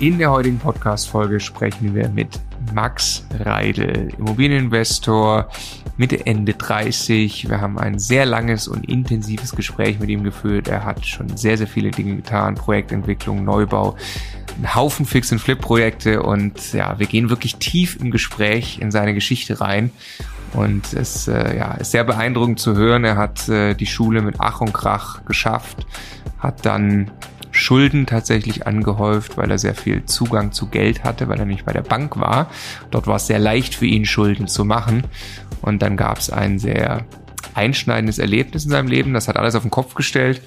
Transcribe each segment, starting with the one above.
In der heutigen Podcast-Folge sprechen wir mit Max Reidel, Immobilieninvestor, Mitte, Ende 30. Wir haben ein sehr langes und intensives Gespräch mit ihm geführt. Er hat schon sehr, sehr viele Dinge getan. Projektentwicklung, Neubau, ein Haufen Fix- and Flip-Projekte und ja, wir gehen wirklich tief im Gespräch in seine Geschichte rein. Und es äh, ja, ist sehr beeindruckend zu hören. Er hat äh, die Schule mit Ach und Krach geschafft, hat dann Schulden tatsächlich angehäuft, weil er sehr viel Zugang zu Geld hatte, weil er nicht bei der Bank war. Dort war es sehr leicht für ihn, Schulden zu machen. Und dann gab es ein sehr einschneidendes Erlebnis in seinem Leben. Das hat alles auf den Kopf gestellt.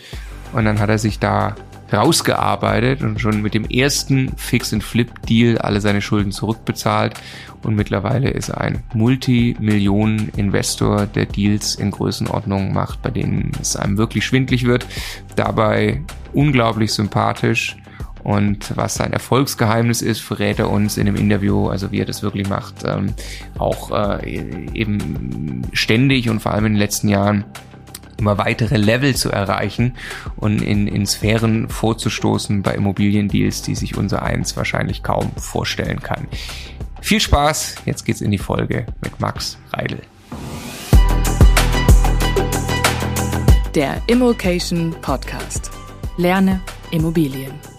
Und dann hat er sich da rausgearbeitet und schon mit dem ersten Fix-and-Flip-Deal alle seine Schulden zurückbezahlt. Und mittlerweile ist er ein Multimillionen-Investor, der Deals in Größenordnung macht, bei denen es einem wirklich schwindlig wird. Dabei unglaublich sympathisch. Und was sein Erfolgsgeheimnis ist, verrät er uns in dem Interview, also wie er das wirklich macht, ähm, auch äh, eben ständig und vor allem in den letzten Jahren immer weitere Level zu erreichen und in, in Sphären vorzustoßen bei Immobiliendeals, die sich unser eins wahrscheinlich kaum vorstellen kann. Viel Spaß, jetzt geht's in die Folge mit Max Reidel. Der Immokation Podcast. Lerne Immobilien.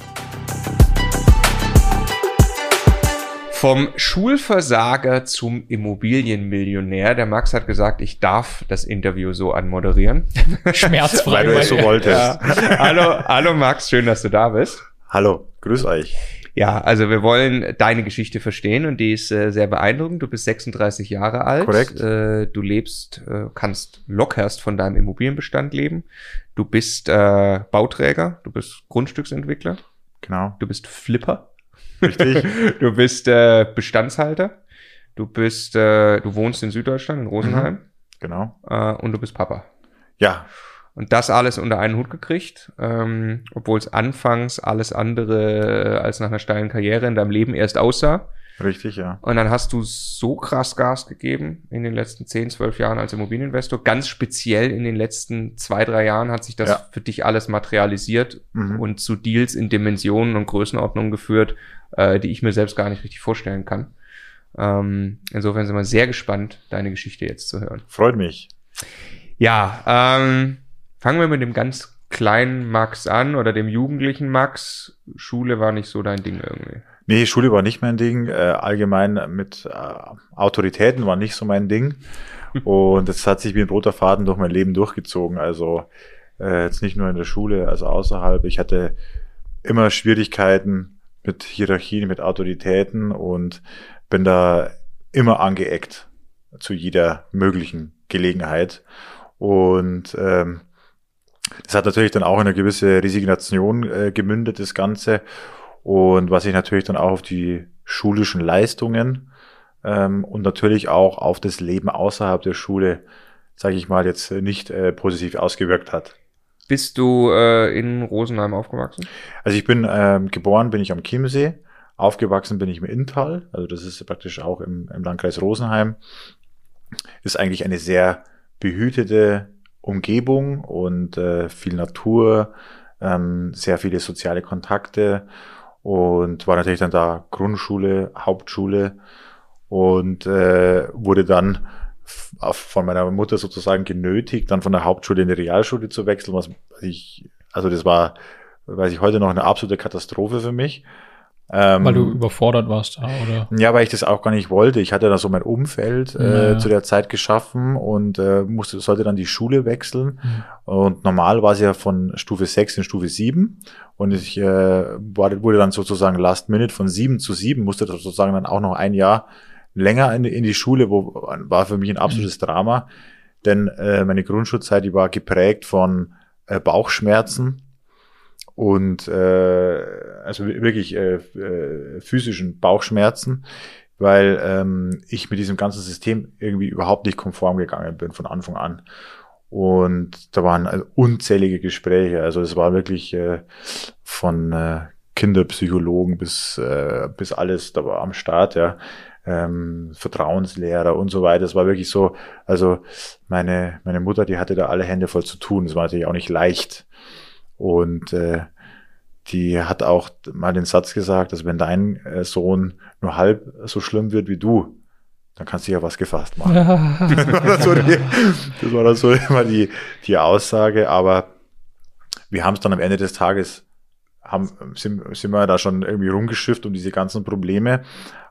Vom Schulversager zum Immobilienmillionär. Der Max hat gesagt, ich darf das Interview so anmoderieren. Schmerzfrei. Weil du es so wolltest. Ja. Hallo, hallo Max, schön, dass du da bist. Hallo, grüß euch. Ja, also wir wollen deine Geschichte verstehen und die ist äh, sehr beeindruckend. Du bist 36 Jahre alt. Korrekt. Äh, du lebst, äh, kannst lockerst von deinem Immobilienbestand leben. Du bist äh, Bauträger, du bist Grundstücksentwickler, Genau, du bist Flipper, richtig. du bist äh, Bestandshalter, du bist, äh, du wohnst in Süddeutschland, in Rosenheim genau. äh, und du bist Papa. Ja, Und das alles unter einen Hut gekriegt, ähm, obwohl es anfangs alles andere als nach einer steilen Karriere in deinem Leben erst aussah. richtig, ja. Und dann hast du so krass Gas gegeben in den letzten 10, 12 Jahren als Immobilieninvestor. Ganz speziell in den letzten zwei, drei Jahren hat sich das Ja. für dich alles materialisiert Mhm. und zu Deals in Dimensionen und Größenordnungen geführt, äh, die ich mir selbst gar nicht richtig vorstellen kann. Ähm, insofern sind wir sehr gespannt, deine Geschichte jetzt zu hören. Freut mich. Ja, ähm, fangen wir mit dem ganz kleinen Max an oder dem jugendlichen Max. Schule war nicht so dein Ding irgendwie. Nee, Schule war nicht mein Ding. Äh, allgemein mit äh, Autoritäten war nicht so mein Ding. Und das hat sich wie ein roter Faden durch mein Leben durchgezogen. Also äh, jetzt nicht nur in der Schule, also außerhalb. Ich hatte immer Schwierigkeiten mit Hierarchien, mit Autoritäten und bin da immer angeeckt zu jeder möglichen Gelegenheit. Und ähm, das hat natürlich dann auch in eine gewisse Resignation äh, gemündet, das Ganze. Und was sich natürlich dann auch auf die schulischen Leistungen ähm, und natürlich auch auf das Leben außerhalb der Schule, sage ich mal, jetzt nicht äh, positiv ausgewirkt hat. Bist du äh, in Rosenheim aufgewachsen? Also ich bin ähm, geboren, bin ich am Chiemsee, aufgewachsen bin ich im Inntal, also das ist praktisch auch im, im Landkreis Rosenheim. Ist eigentlich eine sehr behütete Umgebung und äh, viel Natur, ähm, sehr viele soziale Kontakte und war natürlich dann da Grundschule, Hauptschule und äh, wurde dann von meiner Mutter sozusagen genötigt, dann von der Hauptschule in die Realschule zu wechseln, was ich, also das war, weiß ich heute noch, eine absolute Katastrophe für mich. Ähm, Weil du überfordert warst da, oder? ja, weil ich das auch gar nicht wollte. Ich hatte da so mein Umfeld äh, Ja. zu der Zeit geschaffen und äh, musste, sollte dann die Schule wechseln. Mhm. Und normal war es ja von Stufe 6 in Stufe 7. Und ich äh, war, wurde dann sozusagen Last Minute von 7 zu 7, musste sozusagen dann auch noch ein Jahr länger in, in die Schule, wo war für mich ein absolutes Drama. Denn äh, meine Grundschulzeit, die war geprägt von äh, Bauchschmerzen und äh, also wi- wirklich äh, äh, physischen Bauchschmerzen, weil ähm, ich mit diesem ganzen System irgendwie überhaupt nicht konform gegangen bin von Anfang an. Und da waren also unzählige Gespräche. Also es war wirklich äh, von äh, Kinderpsychologen bis, äh, bis alles da war am Start, ja. Ähm, Vertrauenslehrer und so weiter. Es war wirklich so, also meine, meine Mutter, die hatte da alle Hände voll zu tun. Es war natürlich auch nicht leicht. Und äh, die hat auch mal den Satz gesagt, dass wenn dein äh, Sohn nur halb so schlimm wird wie du, dann kannst du ja was gefasst machen. das, war dann so die, das war dann so immer die, die Aussage, aber wir haben es dann am Ende des Tages, haben, sind, sind wir da schon irgendwie rumgeschifft um diese ganzen Probleme,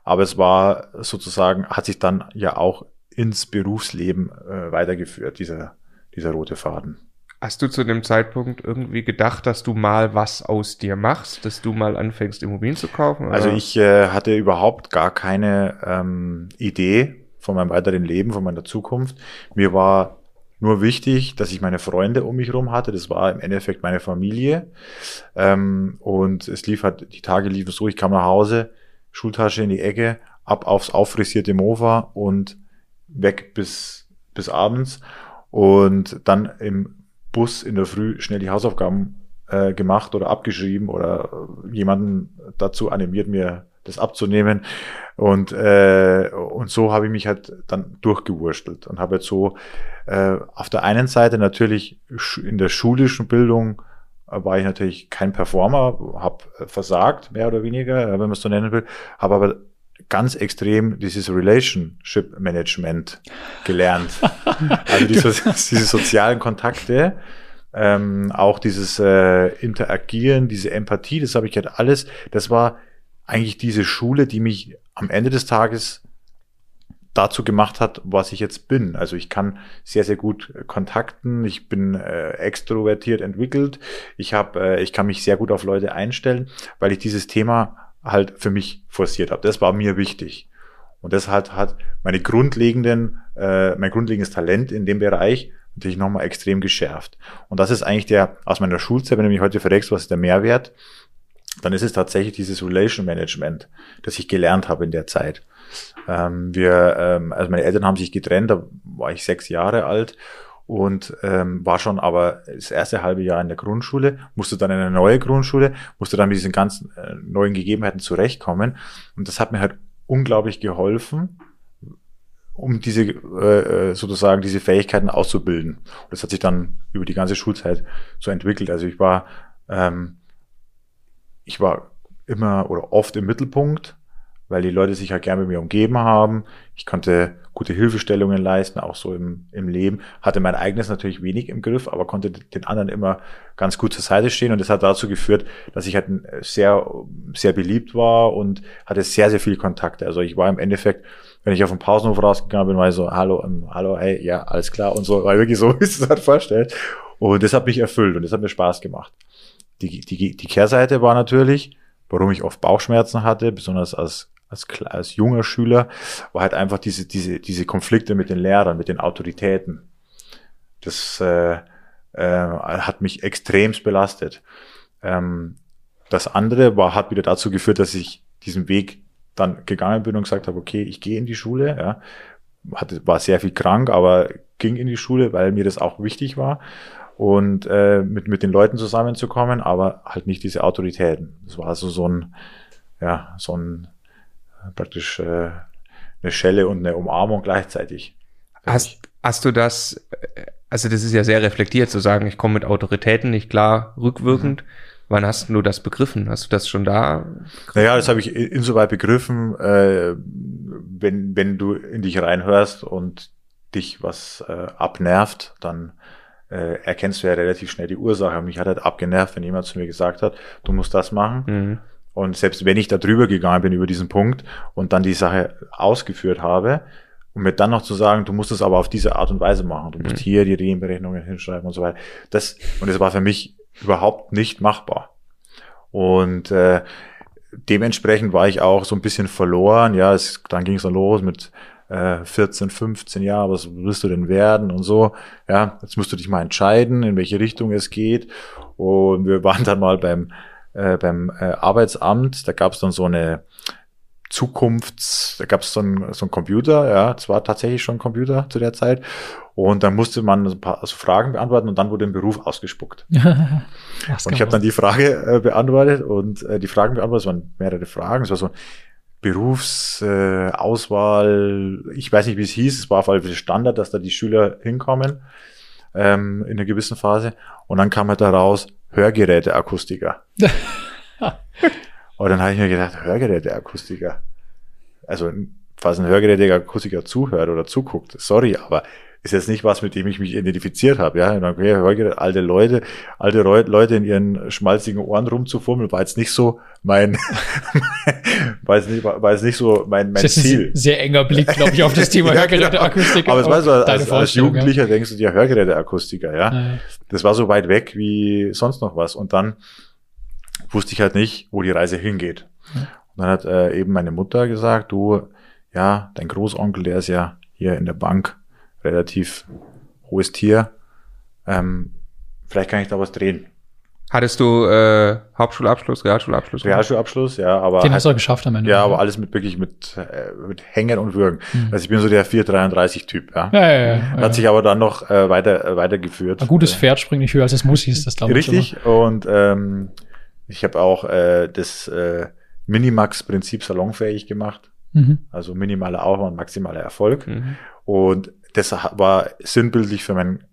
aber es war sozusagen, hat sich dann ja auch ins Berufsleben äh, weitergeführt, dieser, dieser rote Faden. Hast du zu dem Zeitpunkt irgendwie gedacht, dass du mal was aus dir machst, dass du mal anfängst, Immobilien zu kaufen? Oder? Also ich äh, hatte überhaupt gar keine ähm, Idee von meinem weiteren Leben, von meiner Zukunft. Mir war nur wichtig, dass ich meine Freunde um mich herum hatte. Das war im Endeffekt meine Familie. Ähm, und es lief halt, die Tage liefen so, ich kam nach Hause, Schultasche in die Ecke, ab aufs auffrisierte Mofa und weg bis, bis abends. Und dann im Bus in der Früh schnell die Hausaufgaben äh, gemacht oder abgeschrieben oder jemanden dazu animiert, mir das abzunehmen. Und, äh, und so habe ich mich halt dann durchgewurstelt und habe jetzt so äh, auf der einen Seite natürlich in der schulischen Bildung äh, war ich natürlich kein Performer, habe versagt, mehr oder weniger, wenn man es so nennen will, habe aber ganz extrem dieses Relationship Management gelernt. also diese, diese sozialen Kontakte, ähm, auch dieses äh, Interagieren, diese Empathie, das habe ich halt alles, das war eigentlich diese Schule, die mich am Ende des Tages dazu gemacht hat, was ich jetzt bin. Also ich kann sehr, sehr gut kontakten, ich bin äh, extrovertiert entwickelt, ich, hab, äh, ich kann mich sehr gut auf Leute einstellen, weil ich dieses Thema halt für mich forciert habe. Das war mir wichtig. Und das hat, hat meine grundlegenden, äh, mein grundlegendes Talent in dem Bereich natürlich nochmal extrem geschärft. Und das ist eigentlich der, aus meiner Schulzeit, wenn du mich heute verregst, was ist der Mehrwert, dann ist es tatsächlich dieses Relation Management, das ich gelernt habe in der Zeit. Ähm, wir, ähm, also meine Eltern haben sich getrennt, da war ich sechs Jahre alt und ähm, war schon aber das erste halbe Jahr in der Grundschule, musste dann in eine neue Grundschule, musste dann mit diesen ganzen äh, neuen Gegebenheiten zurechtkommen. Und das hat mir halt unglaublich geholfen, um diese äh, äh, sozusagen diese Fähigkeiten auszubilden. Und das hat sich dann über die ganze Schulzeit so entwickelt. Also ich war ähm, ich war immer oder oft im Mittelpunkt, weil die Leute sich halt gerne mit mir umgeben haben. Ich konnte gute Hilfestellungen leisten, auch so im, im Leben. Hatte mein eigenes natürlich wenig im Griff, aber konnte den anderen immer ganz gut zur Seite stehen. Und das hat dazu geführt, dass ich halt sehr, sehr beliebt war und hatte sehr, sehr viel Kontakte. Also ich war im Endeffekt, wenn ich auf den Pausenhof rausgegangen bin, war ich so, hallo, um, hallo, hey, ja, alles klar und so, weil wirklich so, wie es halt vorstellt. Und das hat mich erfüllt und das hat mir Spaß gemacht. Die, die, die Kehrseite war natürlich, warum ich oft Bauchschmerzen hatte, besonders als als, als junger Schüler, war halt einfach diese, diese, diese Konflikte mit den Lehrern, mit den Autoritäten. Das äh, äh, hat mich extremst belastet. Ähm, das andere war, hat wieder dazu geführt, dass ich diesen Weg dann gegangen bin und gesagt habe, okay, ich gehe in die Schule. Ja. Hatte, war sehr viel krank, aber ging in die Schule, weil mir das auch wichtig war und äh, mit, mit den Leuten zusammenzukommen, aber halt nicht diese Autoritäten. Das war also so ein, ja, so ein praktisch äh, eine Schelle und eine Umarmung gleichzeitig. Hast, hast du das, also das ist ja sehr reflektiert zu sagen, ich komme mit Autoritäten nicht klar rückwirkend. Mhm. Wann hast du das begriffen? Hast du das schon da? Begriffen? Naja, das habe ich insoweit begriffen, äh, wenn, wenn du in dich reinhörst und dich was äh, abnervt, dann äh, erkennst du ja relativ schnell die Ursache. Mich hat halt abgenervt, wenn jemand zu mir gesagt hat, du musst das machen. Mhm. Und selbst wenn ich da drüber gegangen bin über diesen Punkt und dann die Sache ausgeführt habe, um mir dann noch zu sagen, du musst es aber auf diese Art und Weise machen, du musst mhm. hier die Rehenberechnungen hinschreiben und so weiter. Das, und das war für mich überhaupt nicht machbar. Und äh, dementsprechend war ich auch so ein bisschen verloren. Ja, es, dann ging es dann los mit äh, 14, 15 Jahren, was willst du denn werden und so. Ja, jetzt musst du dich mal entscheiden, in welche Richtung es geht. Und wir waren dann mal beim äh, beim äh, Arbeitsamt, da gab es dann so eine Zukunfts, da gab es so einen so ein Computer, ja, es war tatsächlich schon ein Computer zu der Zeit. Und dann musste man ein paar also Fragen beantworten und dann wurde ein Beruf ausgespuckt. und ich habe dann die Frage äh, beantwortet und äh, die Fragen beantwortet, es waren mehrere Fragen, es war so Berufsauswahl, äh, ich weiß nicht, wie es hieß, es war auf jeden Fall Standard, dass da die Schüler hinkommen. ähm, in einer gewissen Phase. Und dann kam halt da raus, Hörgeräteakustiker. Und dann habe ich mir gedacht, Hörgeräteakustiker. Also, falls ein Hörgeräteakustiker zuhört oder zuguckt, sorry, aber ist jetzt nicht was, mit dem ich mich identifiziert habe. Ja, okay, Hörgerät, alte Leute, alte Leute in ihren schmalzigen Ohren rumzufummeln, war jetzt nicht so mein, war jetzt nicht, war jetzt nicht so mein, mein Das ist Ziel. ein sehr enger Blick, glaube ich, auf das Thema Ja, genau. Hörgeräteakustik. Aber es war so, als, als Jugendlicher denkst du dir Hörgeräteakustiker, ja. Ja. Das war so weit weg wie sonst noch was. Und dann wusste ich halt nicht, wo die Reise hingeht. Und dann hat äh, eben meine Mutter gesagt, du, ja, dein Großonkel, der ist ja hier in der Bank relativ hohes Tier. Ähm, vielleicht kann ich da was drehen. Hattest du äh, Hauptschulabschluss, Realschulabschluss? Realschulabschluss, ja, aber Den halt- hast du auch geschafft am Ende. ja, aber alles mit wirklich mit, äh, mit Hängen und Würgen. Mhm. Also ich bin so der 433-Typ, ja. Ja, ja, ja. ja. Hat sich aber dann noch äh, weiter äh, weitergeführt. Ein gutes Äh, Pferd springt nicht höher als es muss, hieß das damals. Richtig. Und ähm, ich habe auch äh, das äh, Minimax-Prinzip salonfähig gemacht. immer. Mhm. Also minimaler Aufwand, maximaler Erfolg. Mhm. Und das war sinnbildlich für mein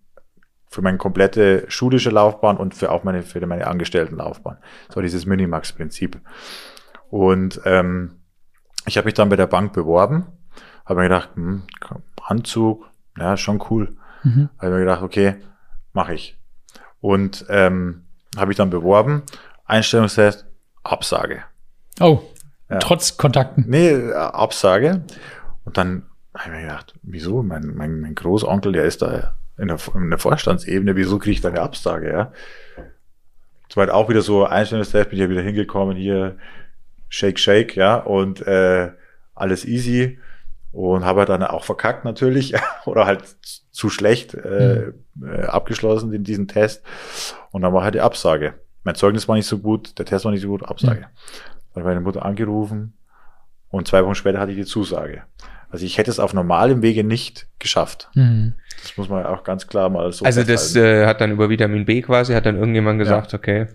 für meine komplette schulische Laufbahn und für auch meine für meine Angestelltenlaufbahn. So dieses Minimax-Prinzip. Und ähm, ich habe mich dann bei der Bank beworben, habe mir gedacht, hm, Anzug, ja, schon cool. Mhm. Habe mir gedacht, okay, mache ich. Und ähm, habe ich dann beworben, Einstellungstest, Absage. Oh, Ja. trotz Kontakten. Nee, äh, Absage. Und dann habe ich mir gedacht, wieso? Mein, mein, mein Großonkel, der ist da in der, in der Vorstandsebene, wieso kriege ich da eine Absage, ja? War halt auch wieder so Einstellungstest, bin ich ja wieder hingekommen, hier Shake, Shake, ja, und äh, alles easy. Und habe halt dann auch verkackt natürlich oder halt zu schlecht äh, äh, abgeschlossen in diesen Test. Und dann war halt die Absage. Mein Zeugnis war nicht so gut, der Test war nicht so gut, Absage. Dann hat meine Mutter angerufen und zwei Wochen später hatte ich die Zusage. Also ich hätte es auf normalem Wege nicht geschafft. Mhm. Das muss man auch ganz klar mal so Also das äh, hat dann über Vitamin B quasi, hat dann irgendjemand gesagt, okay,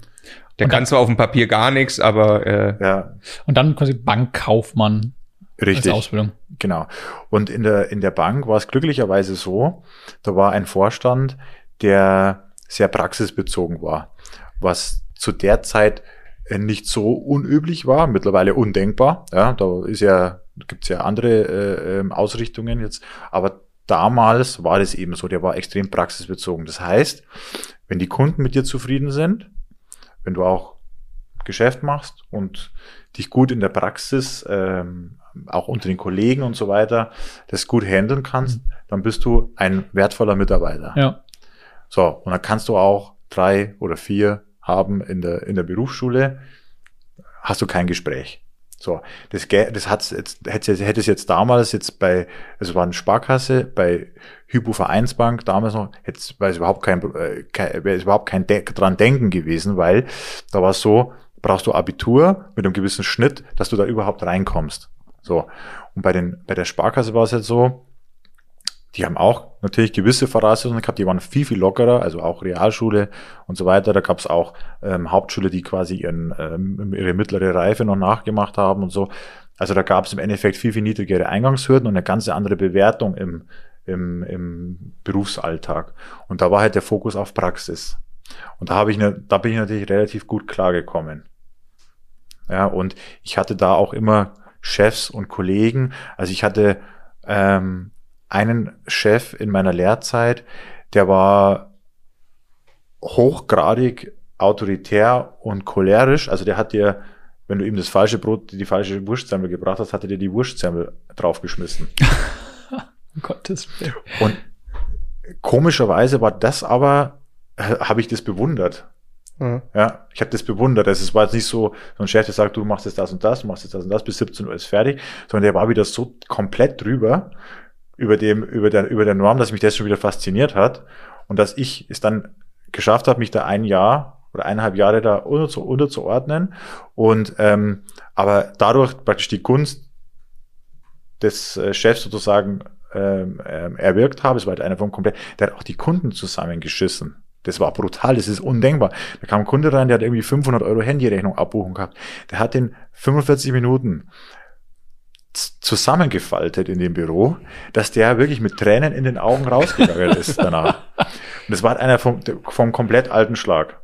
der Und kann dann- zwar auf dem Papier gar nichts, aber äh, ja, Und dann quasi Bankkaufmann als richtig. Ausbildung. Genau. Und in der, in der Bank war es glücklicherweise so, da war ein Vorstand, der sehr praxisbezogen war, was zu der Zeit äh, nicht so unüblich war, mittlerweile undenkbar. Ja, da ist ja, gibt's ja andere äh, ähm, Ausrichtungen jetzt, aber damals war das eben so, der war extrem praxisbezogen. Das heißt, wenn die Kunden mit dir zufrieden sind, wenn du auch Geschäft machst und dich gut in der Praxis, ähm, auch unter den Kollegen und so weiter, das gut handeln kannst, dann bist du ein wertvoller Mitarbeiter. Ja. So, und dann kannst du auch drei oder vier haben in der, in der Berufsschule, hast du kein Gespräch. So, das, das hat's jetzt, hätte, es- jetzt damals jetzt bei, es war eine Sparkasse, bei Hypo Vereinsbank damals noch, es, wäre es überhaupt kein, äh, kein wäre überhaupt kein De dran denken gewesen, weil da war es so, brauchst du Abitur mit einem gewissen Schnitt, dass du da überhaupt reinkommst. So. Und bei den, bei der Sparkasse war es jetzt so, die haben auch natürlich gewisse Voraussetzungen gehabt, die waren viel, viel lockerer, also auch Realschule und so weiter. Da gab es auch ähm, Hauptschule, die quasi ihren, ähm, ihre mittlere Reife noch nachgemacht haben und so. Also da gab es im Endeffekt viel, viel niedrigere Eingangshürden und eine ganz andere Bewertung im, im, im Berufsalltag. Und da war halt der Fokus auf Praxis. Und da habe ich, ne, da bin ich natürlich relativ gut klargekommen. Ja, und ich hatte da auch immer Chefs und Kollegen. Also ich hatte ähm, einen Chef in meiner Lehrzeit, der war hochgradig autoritär und cholerisch. Also der hat dir, wenn du ihm das falsche Brot, die falsche Wurstsemmel gebracht hast, hat er dir die Wurstsemmel draufgeschmissen. Um Gottes Willen. Und komischerweise war das aber, äh, habe ich das bewundert. ja. Ja, ich habe das bewundert. Also es war jetzt nicht so, so ein Chef, der sagt, du machst jetzt das und das, du machst jetzt das und das, bis 17 Uhr ist fertig, sondern der war wieder so komplett drüber, über dem, über der, über der Norm, dass mich das schon wieder fasziniert hat und dass ich es dann geschafft habe, mich da ein Jahr oder eineinhalb Jahre da unter, unterzuordnen und ähm, aber dadurch praktisch die Gunst des äh, Chefs sozusagen ähm, ähm, erwirkt habe. Es war halt einer vom komplett, der hat auch die Kunden zusammengeschissen. Das war brutal, das ist undenkbar. Da kam ein Kunde rein, der hat irgendwie 500 Euro Handyrechnung Abbuchung gehabt. Der hat in 45 Minuten zusammengefaltet in dem Büro, dass der wirklich mit Tränen in den Augen rausgegangen ist danach. das war einer vom, vom komplett alten Schlag.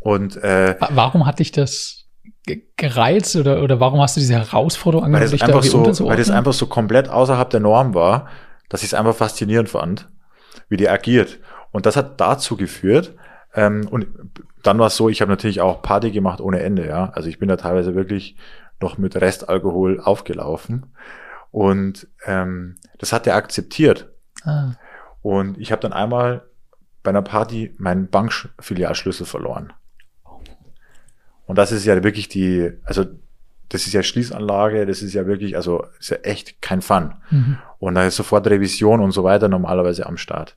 Und äh, Warum hat dich das ge- gereizt oder, oder warum hast du diese Herausforderung weil angenommen, das, dich da einfach so, weil das einfach so komplett außerhalb der Norm war, dass ich es einfach faszinierend fand, wie die agiert. Und das hat dazu geführt, ähm, und dann war es so, ich habe natürlich auch Party gemacht ohne Ende, ja. Also ich bin da teilweise wirklich noch mit Restalkohol aufgelaufen. Und ähm, das hat er akzeptiert. ah, Und ich habe dann einmal bei einer Party meinen Bankfilialschlüssel verloren. Und das ist ja wirklich die, also das ist ja Schließanlage, das ist ja wirklich, also ist ja echt kein Fun. mhm. Und da ist sofort Revision und so weiter normalerweise am Start.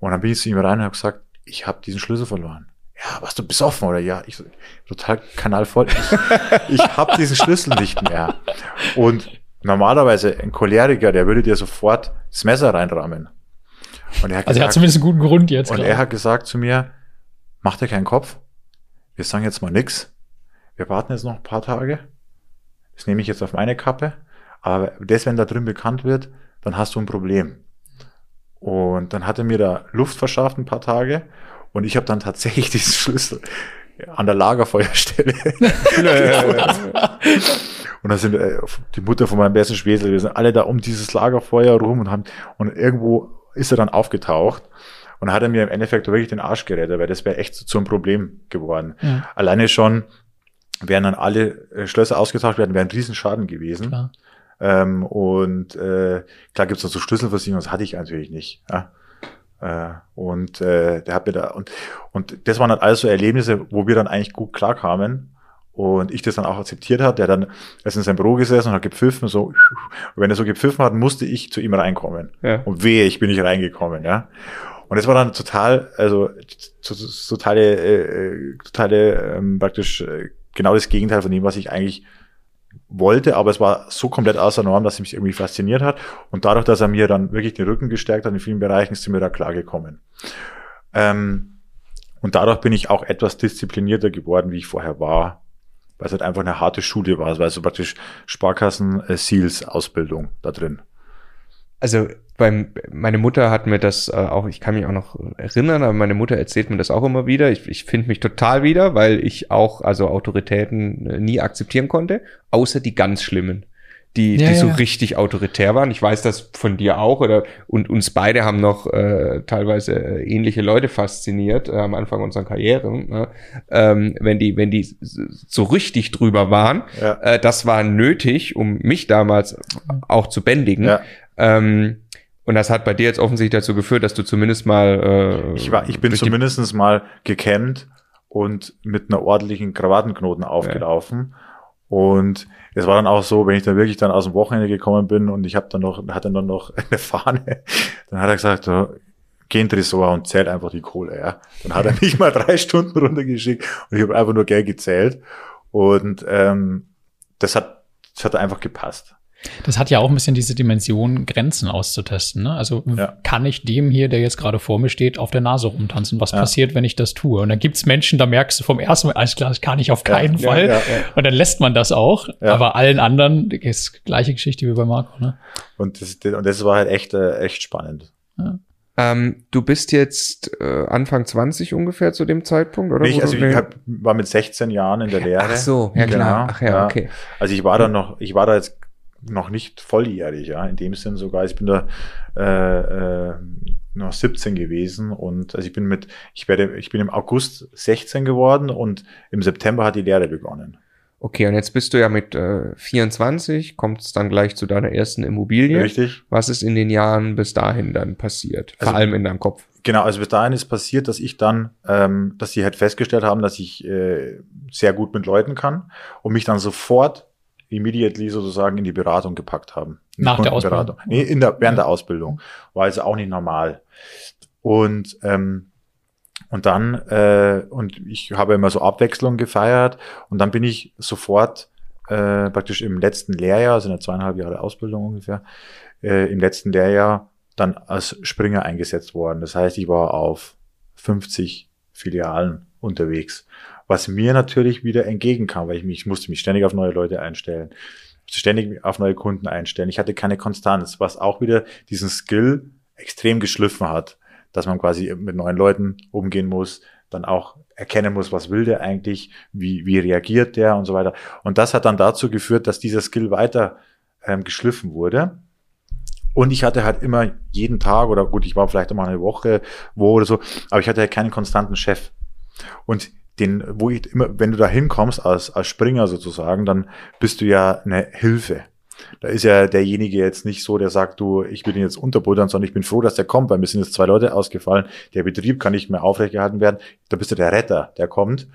Und dann bin ich zu ihm rein und habe gesagt, ich habe diesen Schlüssel verloren. Ja, warst du besoffen oder ja? Ich so, total kanalvoll. Ich, ich habe diesen Schlüssel nicht mehr. Und normalerweise ein Choleriker, der würde dir sofort das Messer reinrahmen. Und er hat Also er hat gesagt, zumindest einen guten Grund jetzt. und gerade. er hat gesagt zu mir, mach dir keinen Kopf. Wir sagen jetzt mal nix. Wir warten jetzt noch ein paar Tage. Das nehme ich jetzt auf meine Kappe. Aber das, wenn da drin bekannt wird, dann hast du ein Problem. Und dann hat er mir da Luft verschafft ein paar Tage. Und ich habe dann tatsächlich diesen Schlüssel an der Lagerfeuerstelle. und da sind äh, die Mutter von meinem besten Schwesel, wir sind alle da um dieses Lagerfeuer rum und haben, und irgendwo ist er dann aufgetaucht. Und hat er mir im Endeffekt wirklich den Arsch gerettet, weil das wäre echt zu einem Problem geworden. Ja. Alleine schon wären dann alle äh, Schlösser ausgetauscht werden, wäre ein Riesenschaden gewesen. Klar. Ähm, und äh, klar gibt's noch so Schlüsselversicherung, das hatte ich natürlich nicht. Ja? Äh, und äh, der hat mir da und und das waren dann alles so Erlebnisse, wo wir dann eigentlich gut klarkamen und ich das dann auch akzeptiert hat. Der dann ist in seinem Büro gesessen und hat gepfiffen so. Und wenn er so gepfiffen hat, musste ich zu ihm reinkommen. Ja. Und wehe, ich bin nicht reingekommen, ja. Und es war dann total, also totale, äh, totale ähm, praktisch äh, genau das Gegenteil von dem, was ich eigentlich wollte, aber es war so komplett außer Norm, dass es mich irgendwie fasziniert hat. Und dadurch, dass er mir dann wirklich den Rücken gestärkt hat in vielen Bereichen, sind wir da klargekommen. Ähm, und dadurch bin ich auch etwas disziplinierter geworden, wie ich vorher war, weil es halt einfach eine harte Schule war. Es war so praktisch Sparkassen-Seals-Ausbildung da drin. Also beim, meine Mutter hat mir das äh, auch, ich kann mich auch noch erinnern, aber meine Mutter erzählt mir das auch immer wieder. Ich, ich finde mich total wieder, weil ich auch also Autoritäten äh, nie akzeptieren konnte, außer die ganz schlimmen, die, Ja, die so ja. richtig autoritär waren. Ich weiß das von dir auch oder und uns beide haben noch äh, teilweise äh, ähnliche Leute fasziniert äh, am Anfang unserer Karriere. Ne? Ähm, wenn die, wenn die so richtig drüber waren, Ja. äh, das war nötig, um mich damals auch zu bändigen. Ja. Ähm, und das hat bei dir jetzt offensichtlich dazu geführt, dass du zumindest mal. Äh, Ich war, ich bin zumindestens mal gekämmt und mit einer ordentlichen Krawattenknoten aufgelaufen. Und es war dann auch so, wenn ich dann wirklich dann aus dem Wochenende gekommen bin und ich habe dann noch, hatte dann noch eine Fahne, dann hat er gesagt, so, geh in den Tresor und zählt einfach die Kohle, ja. Dann hat er mich mal drei Stunden runtergeschickt und ich habe einfach nur Geld gezählt. Und ähm, das hat, das hat einfach gepasst. Das hat ja auch ein bisschen diese Dimension, Grenzen auszutesten. Ne? Also Ja. kann ich dem hier, der jetzt gerade vor mir steht, auf der Nase rumtanzen? Was Ja. passiert, wenn ich das tue? Und dann gibt's Menschen, da merkst du vom ersten Mal, alles klar, das kann ich auf keinen ja, Fall. ja, ja. Und dann lässt man das auch. Ja. Aber allen anderen ist gleiche Geschichte wie bei Marco. Ne? Und das, und das war halt echt, äh, echt spannend. Ähm, du bist jetzt äh, Anfang 20 ungefähr zu dem Zeitpunkt, oder? Ich, wo also ich hab, war mit 16 Jahren in der Lehre. Ach so, ja klar. Genau, Ach ja, okay. Also ich war da noch, ich war da jetzt noch nicht volljährig, ja, in dem Sinn sogar. Ich bin da äh, äh, noch 17 gewesen und also ich bin mit, ich werde, ich bin im August 16 geworden und im September hat die Lehre begonnen. Okay, und jetzt bist du ja mit äh, 24, kommt es dann gleich zu deiner ersten Immobilie. Richtig? Was ist in den Jahren bis dahin dann passiert? Vor Also- allem in deinem Kopf. Genau, also bis dahin ist passiert, dass ich dann, ähm, dass sie halt festgestellt haben, dass ich äh, sehr gut mit Leuten kann und mich dann sofort immediately sozusagen in die Beratung gepackt haben. Nach der. Ausbildung? Nee, in der, während Ja. der Ausbildung. War also auch nicht normal. Und, ähm, und dann, äh, und ich habe immer so Abwechslung gefeiert und dann bin ich sofort äh, praktisch im letzten Lehrjahr, also in der zweieinhalb Jahre Ausbildung ungefähr, äh, im letzten Lehrjahr dann als Springer eingesetzt worden. Das heißt, ich war auf 50 Filialen unterwegs, was mir natürlich wieder entgegenkam, weil ich mich ich musste mich ständig auf neue Leute einstellen, musste ständig auf neue Kunden einstellen. Ich hatte keine Konstanz, was auch wieder diesen Skill extrem geschliffen hat, dass man quasi mit neuen Leuten umgehen muss, dann auch erkennen muss, was will der eigentlich, wie, wie reagiert der und so weiter. Und das hat dann dazu geführt, dass dieser Skill weiter ähm, geschliffen wurde. Und ich hatte halt immer jeden Tag oder gut, ich war vielleicht immer eine Woche wo oder so, aber ich hatte halt keinen konstanten Chef. Und den, wo ich immer, wenn du da hinkommst als, als Springer sozusagen, dann bist du ja eine Hilfe. Da ist ja derjenige jetzt nicht so, der sagt, du, ich will ihn jetzt unterbuttern, sondern ich bin froh, dass der kommt, weil mir sind jetzt zwei Leute ausgefallen, der Betrieb kann nicht mehr aufrechterhalten werden. Da bist du der Retter, der kommt.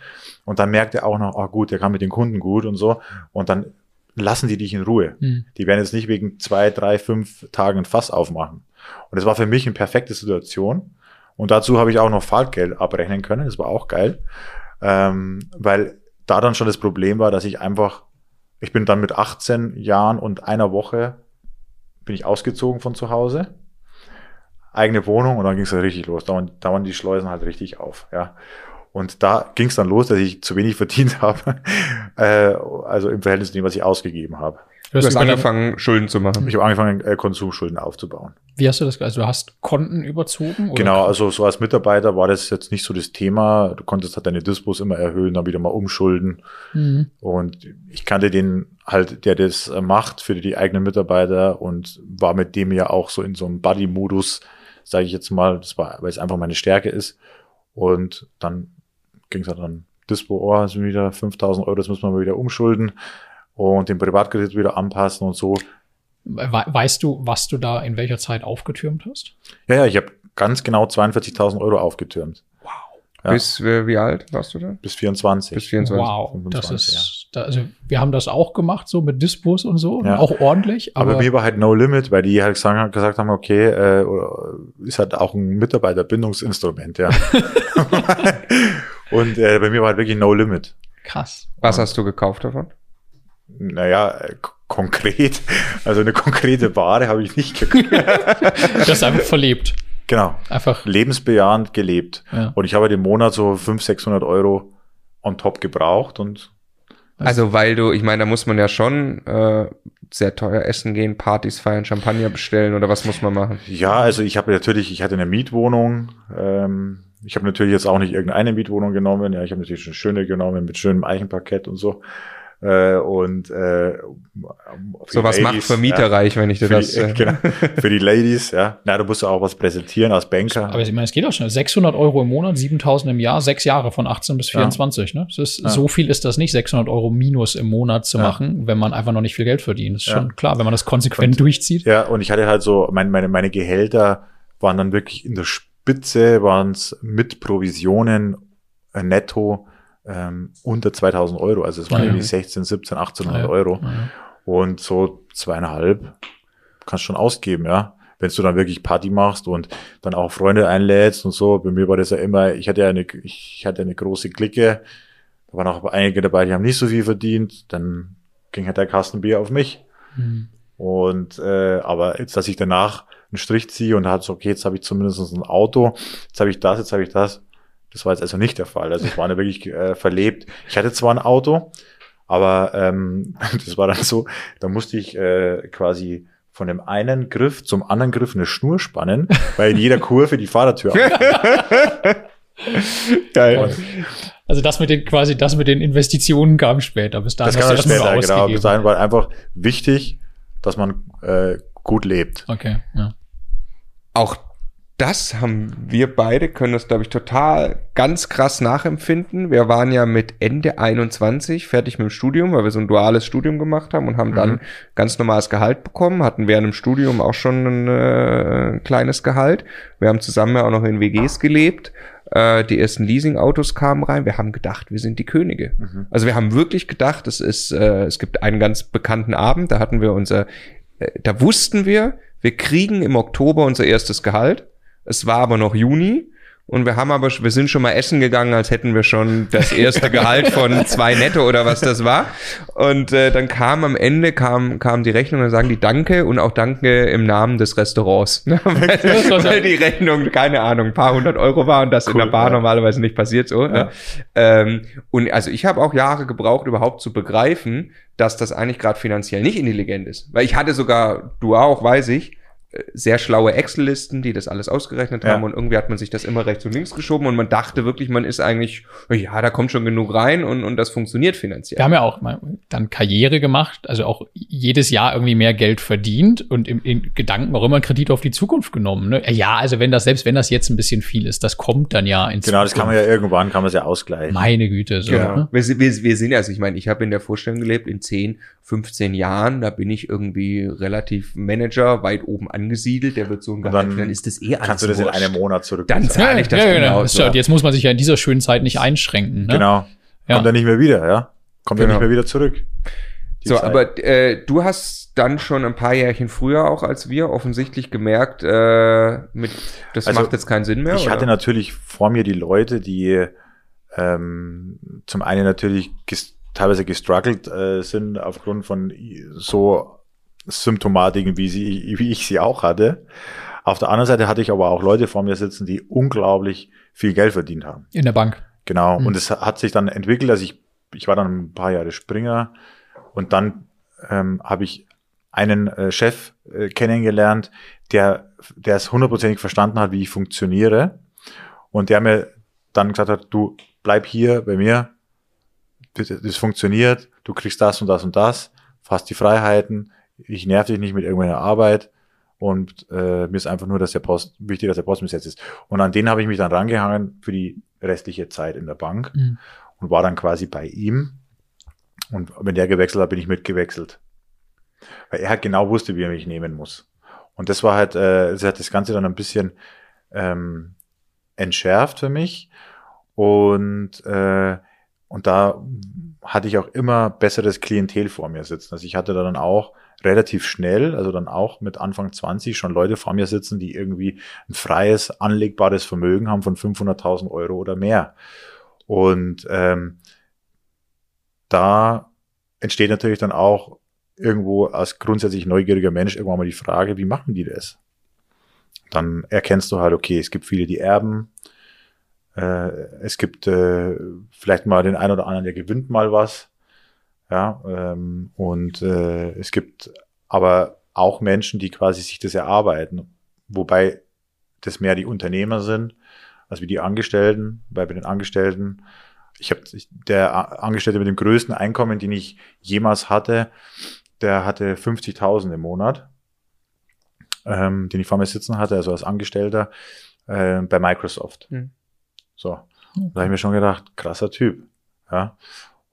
Und dann merkt er auch noch, oh gut, der kann mit den Kunden gut und so. Und dann lassen die dich in Ruhe. Mhm. Die werden jetzt nicht wegen zwei, drei, fünf Tagen ein Fass aufmachen. Und das war für mich eine perfekte Situation. Und dazu habe ich auch noch Fahrtgeld abrechnen können. Das war auch geil. Ähm, weil da dann schon das Problem war, dass ich einfach, ich bin dann mit 18 Jahren und einer Woche bin ich ausgezogen von zu Hause. Eigene Wohnung und dann ging es halt richtig los. Da waren, da waren die Schleusen halt richtig auf. Ja. Und da ging es dann los, dass ich zu wenig verdient habe, äh, also im Verhältnis zu dem, was ich ausgegeben habe. Du hast, du hast angefangen, Schulden zu machen. Ich habe angefangen, äh, Konsumschulden aufzubauen. Wie hast du das? Also du hast Konten überzogen? Oder? Genau, also so als Mitarbeiter war das jetzt nicht so das Thema. Du konntest halt deine Dispos immer erhöhen, dann wieder mal umschulden. Mhm. Und ich kannte den halt, der das äh, macht für die eigenen Mitarbeiter und war mit dem ja auch so in so einem Buddy-Modus, sage ich jetzt mal, das war, weil es einfach meine Stärke ist. Und dann ging es halt dann Dispo, oh, sind wieder 5000 Euro, das müssen wir mal wieder umschulden und den Privatkredit wieder anpassen und so. Weißt du, was du da in welcher Zeit aufgetürmt hast? Ja, ja, ich habe ganz genau 42.000 Euro aufgetürmt. Wow. Ja. Bis äh, wie alt warst du da? Bis 24. Bis 24. Wow, 25, das ist, ja. da, also wir haben das auch gemacht, so mit Dispos und so, ja. auch ordentlich. Aber, aber mir war halt No Limit, weil die halt gesagt, gesagt haben, okay, äh, ist halt auch ein Mitarbeiterbindungsinstrument, ja. und äh, bei mir war halt wirklich No Limit. Krass. Was hast du gekauft davon? Naja, äh, konkret, also eine konkrete Ware habe ich nicht gekriegt. das ist einfach verlebt. Genau. Einfach. Lebensbejahend gelebt. Ja. Und ich habe den Monat so 500, 600 Euro on top gebraucht und. Also, weil du, ich meine, da muss man ja schon äh, sehr teuer essen gehen, Partys feiern, Champagner bestellen oder was muss man machen? Ja, also ich habe natürlich, ich hatte eine Mietwohnung. Ähm, ich habe natürlich jetzt auch nicht irgendeine Mietwohnung genommen. Ja, ich habe natürlich eine schöne genommen mit schönem Eichenparkett und so. Äh, und äh, so was macht Vermieter ja, reich, wenn ich dir das. Die, äh, genau, für die Ladies, ja. Na, du musst auch was präsentieren als Banker. Aber ich meine, es geht auch schnell. 600 Euro im Monat, 7000 im Jahr, sechs Jahre von 18 bis 24. Ja. Ne? Ist, ja. So viel ist das nicht, 600 Euro minus im Monat zu machen, wenn man einfach noch nicht viel Geld verdient. Das ist schon klar, wenn man das konsequent und, durchzieht. Ja, und ich hatte halt so, mein, meine, meine Gehälter waren dann wirklich in der Spitze, waren es mit Provisionen äh, netto ähm, unter 2000 Euro. Also es waren ja, irgendwie 16, 17, 1800 ja, Euro. Ja. Und so zweieinhalb kannst du schon ausgeben, ja. Wenn du dann wirklich Party machst und dann auch Freunde einlädst und so. Bei mir war das ja immer, ich hatte ja eine, ich hatte eine große Clique. Da waren auch einige dabei, die haben nicht so viel verdient. Dann ging halt der Kastenbier auf mich. Mhm. Und äh, aber jetzt, dass ich danach einen Strich ziehe und hat so, okay, jetzt habe ich zumindest ein Auto, jetzt habe ich das, jetzt habe ich das. Das war jetzt also nicht der Fall. Also ich war da wirklich äh, verlebt. Ich hatte zwar ein Auto, aber ähm, das war dann so, da musste ich äh, quasi von dem einen Griff zum anderen Griff eine Schnur spannen, weil in jeder Kurve die Fahrertür Geil. Also das mit den quasi das mit den Investitionen kam später. Bis dahin das kam später, genau. Bis dahin war einfach wichtig, dass man äh, gut lebt. Okay. Ja. Auch das haben wir beide, können das, glaube ich, total ganz krass nachempfinden. Wir waren ja mit Ende 21 fertig mit dem Studium, weil wir so ein duales Studium gemacht haben und haben mhm. dann ganz normales Gehalt bekommen, hatten während dem Studium auch schon ein äh, kleines Gehalt. Wir haben zusammen ja auch noch in WGs gelebt. Äh, die ersten Leasing-Autos kamen rein. Wir haben gedacht, wir sind die Könige. Mhm. Also wir haben wirklich gedacht, es ist, äh, es gibt einen ganz bekannten Abend, da hatten wir unser, äh, da wussten wir, wir kriegen im Oktober unser erstes Gehalt es war aber noch Juni und wir haben aber, wir sind schon mal essen gegangen, als hätten wir schon das erste Gehalt von zwei Netto oder was das war. Und äh, dann kam am Ende kam kam die Rechnung und sagen die Danke und auch Danke im Namen des Restaurants, ne? weil, weil die Rechnung keine Ahnung ein paar hundert Euro war und das cool, in der Bar ja. normalerweise nicht passiert so. Ne? Ja. Ne? Ähm, und also ich habe auch Jahre gebraucht, überhaupt zu begreifen, dass das eigentlich gerade finanziell nicht intelligent ist, weil ich hatte sogar, du auch, weiß ich sehr schlaue Excel-Listen, die das alles ausgerechnet haben Ja. und irgendwie hat man sich das immer rechts und links geschoben und man dachte wirklich, man ist eigentlich, ja, da kommt schon genug rein und, und das funktioniert finanziell. Wir haben ja auch mal dann Karriere gemacht, also auch jedes Jahr irgendwie mehr Geld verdient und im, in Gedanken auch immer einen Kredit auf die Zukunft genommen. Ne? Ja, also wenn das, selbst wenn das jetzt ein bisschen viel ist, das kommt dann ja in Genau, das kann man ja irgendwann, kann man es ja ausgleichen. Meine Güte, so. Genau. Ne? Wir, sind- wir, wir sind, also ich meine, ich habe in der Vorstellung gelebt, in 10, 15 Jahren, da bin ich irgendwie relativ Manager, weit oben angesiedelt, der wird so ein Gehalt, dann dann ist das eh alles Kannst du das in einem Monat zurück? Dann Ja, zahle ich das ja, genau genau. jetzt muss man sich ja in dieser schönen Zeit nicht einschränken. Ne? Genau. Ja. Kommt er nicht mehr wieder, ja? Kommt er Genau. nicht mehr wieder zurück. So, Zeit. aber äh, du hast dann schon ein paar Jährchen früher auch als wir offensichtlich gemerkt, äh, mit das Also, macht jetzt keinen Sinn mehr. Ich oder? hatte natürlich vor mir die Leute, die ähm, zum einen natürlich ges teilweise gestruggelt äh, sind aufgrund von so Symptomatiken, wie, sie, wie ich sie auch hatte. Auf der anderen Seite hatte ich aber auch Leute vor mir sitzen, die unglaublich viel Geld verdient haben. In der Bank. Genau. Mhm. Und es hat sich dann entwickelt, also ich, ich war dann ein paar Jahre Springer und dann ähm, habe ich einen äh, Chef äh, kennengelernt, der, der es hundertprozentig verstanden hat, wie ich funktioniere. Und der mir dann gesagt hat, du bleib hier bei mir, das, das funktioniert, du kriegst das und das und das, hast die Freiheiten, ich nerv dich nicht mit irgendeiner Arbeit und äh, mir ist einfach nur, dass der Post, wichtig, dass der Post besetzt ist. Und an den habe ich mich dann rangehangen für die restliche Zeit in der Bank Mhm. und war dann quasi bei ihm. Und wenn der gewechselt hat, bin ich mitgewechselt. Weil er halt genau wusste, wie er mich nehmen muss. Und das war halt, äh, das hat das Ganze dann ein bisschen ähm, entschärft für mich. Und, äh, und da hatte ich auch immer besseres Klientel vor mir sitzen. Also ich hatte da dann auch relativ schnell, also dann auch mit Anfang 20 schon Leute vor mir sitzen, die irgendwie ein freies, anlegbares Vermögen haben von 500.000 Euro oder mehr. Und ähm, da entsteht natürlich dann auch irgendwo als grundsätzlich neugieriger Mensch irgendwann mal die Frage, wie machen die das? Dann erkennst du halt, okay, es gibt viele, die erben. Äh, es gibt äh, vielleicht mal den einen oder anderen, der gewinnt mal was. Ja, ähm, und äh, es gibt aber auch Menschen, die quasi sich das erarbeiten, wobei das mehr die Unternehmer sind, als wie die Angestellten, weil bei den Angestellten, ich habe der Angestellte mit dem größten Einkommen, den ich jemals hatte, der hatte 50.000 im Monat, ähm, den ich vor mir sitzen hatte, also als Angestellter äh, bei Microsoft. Hm. So, da habe ich mir schon gedacht, krasser Typ. Ja.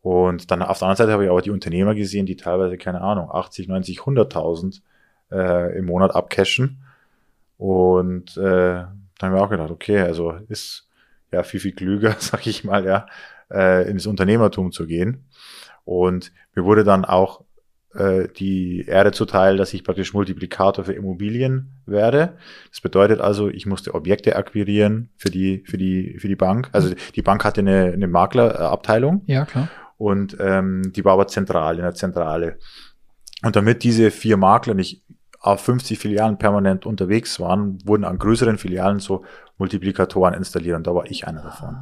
Und dann auf der anderen Seite habe ich aber die Unternehmer gesehen, die teilweise, keine Ahnung, 80, 90, 100.000 äh, im Monat abcashen. Und äh, dann haben wir auch gedacht, okay, also ist ja viel, viel klüger, sag ich mal, ja, äh, ins Unternehmertum zu gehen. Und mir wurde dann auch äh, die Ehre zuteil, dass ich praktisch Multiplikator für Immobilien werde. Das bedeutet also, ich musste Objekte akquirieren für die, für die, für die Bank. Also die Bank hatte eine, eine Maklerabteilung Ja, klar. Und ähm, die war aber zentral, in der Zentrale. Und damit diese vier Makler nicht auf 50 Filialen permanent unterwegs waren, wurden an größeren Filialen so Multiplikatoren installiert und da war ich einer davon.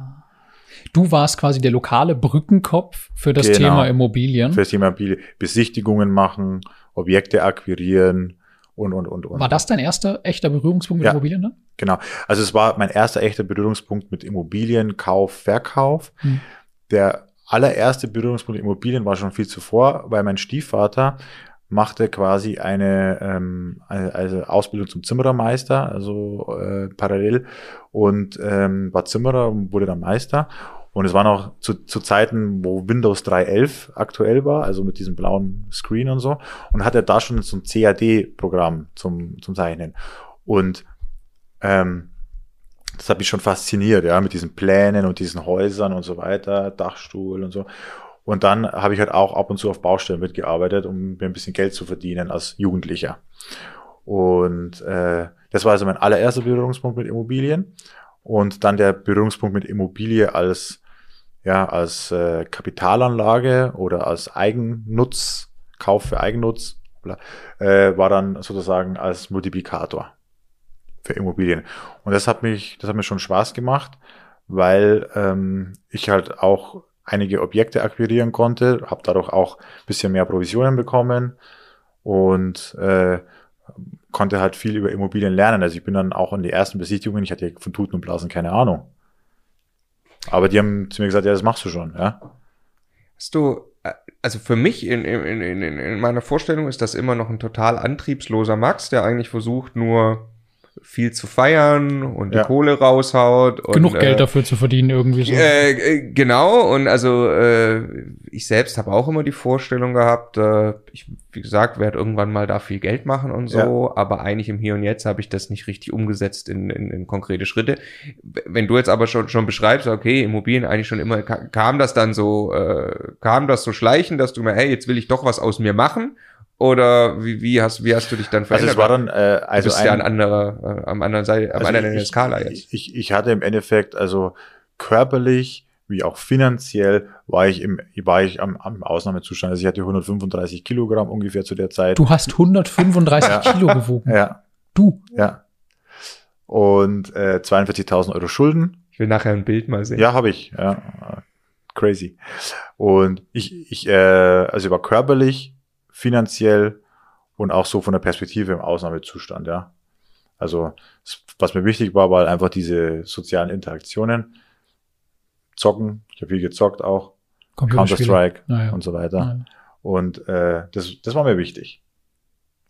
Du warst quasi der lokale Brückenkopf für das Genau. Thema Immobilien. Für das Thema Immobilie- Besichtigungen machen, Objekte akquirieren und, und, und, und. War das dein erster echter Berührungspunkt mit Ja. Immobilien? Ne? Genau. Also es war mein erster echter Berührungspunkt mit Immobilien, Kauf, Verkauf. Hm. Der allererste Berührungspunkt Immobilien war schon viel zuvor, weil mein Stiefvater machte quasi eine ähm, also Ausbildung zum Zimmerermeister, also äh, parallel und ähm, war Zimmerer und wurde dann Meister. Und es war noch zu, zu Zeiten, wo Windows 3.11 aktuell war, also mit diesem blauen Screen und so. Und hatte da schon so ein CAD-Programm zum, zum Zeichnen. Und ähm, das hat mich schon fasziniert, ja, mit diesen Plänen und diesen Häusern und so weiter, Dachstuhl und so. Und dann habe ich halt auch ab und zu auf Baustellen mitgearbeitet, um mir ein bisschen Geld zu verdienen als Jugendlicher. Und äh, das war also mein allererster Berührungspunkt mit Immobilien. Und dann der Berührungspunkt mit Immobilie als, ja, als äh, Kapitalanlage oder als Eigennutz, Kauf für Eigennutz, äh, war dann sozusagen als Multiplikator für Immobilien. Und das hat mich, das hat mir schon Spaß gemacht, weil ähm, ich halt auch einige Objekte akquirieren konnte, habe dadurch auch ein bisschen mehr Provisionen bekommen und äh, konnte halt viel über Immobilien lernen. Also ich bin dann auch in die ersten Besichtigungen, ich hatte von Tuten und Blasen keine Ahnung. Aber die haben zu mir gesagt, ja, das machst du schon, ja. Hast du, äh, also für mich in, in, in, in meiner Vorstellung ist das immer noch ein total antriebsloser Max, der eigentlich versucht nur viel zu feiern und die Kohle raushaut. Und, Genug Geld äh, dafür zu verdienen irgendwie so. Äh, äh, genau, und also äh, ich selbst habe auch immer die Vorstellung gehabt, äh, ich, wie gesagt, werde irgendwann mal da viel Geld machen und so, ja. aber eigentlich im Hier und Jetzt habe ich das nicht richtig umgesetzt in, in, in konkrete Schritte. Wenn du jetzt aber schon, schon beschreibst, okay, Immobilien eigentlich schon immer, kam das dann so, äh, kam das so schleichen, dass du mir, hey, jetzt will ich doch was aus mir machen oder wie, wie, hast, wie hast du dich dann verändert? Also es war dann, äh, also du bist ein, ja an anderer, äh, am anderen Seite, am also anderen Ende der Skala jetzt. Ich, ich hatte im Endeffekt, also körperlich wie auch finanziell war ich im, war ich am, am Ausnahmezustand. Also ich hatte 135 Kilogramm ungefähr zu der Zeit. Du hast 135 ja. Kilo gewogen. Ja. Du. Ja. Und äh, 42.000 Euro Schulden. Ich will nachher ein Bild mal sehen. Ja, habe ich. Ja. Crazy. Und ich, ich, äh, also ich war körperlich finanziell und auch so von der Perspektive im Ausnahmezustand, ja. Also, was mir wichtig war, war einfach diese sozialen Interaktionen. Zocken, ich habe viel gezockt auch. Counter-Strike ja. und so weiter. Ja. Und äh, das, das war mir wichtig.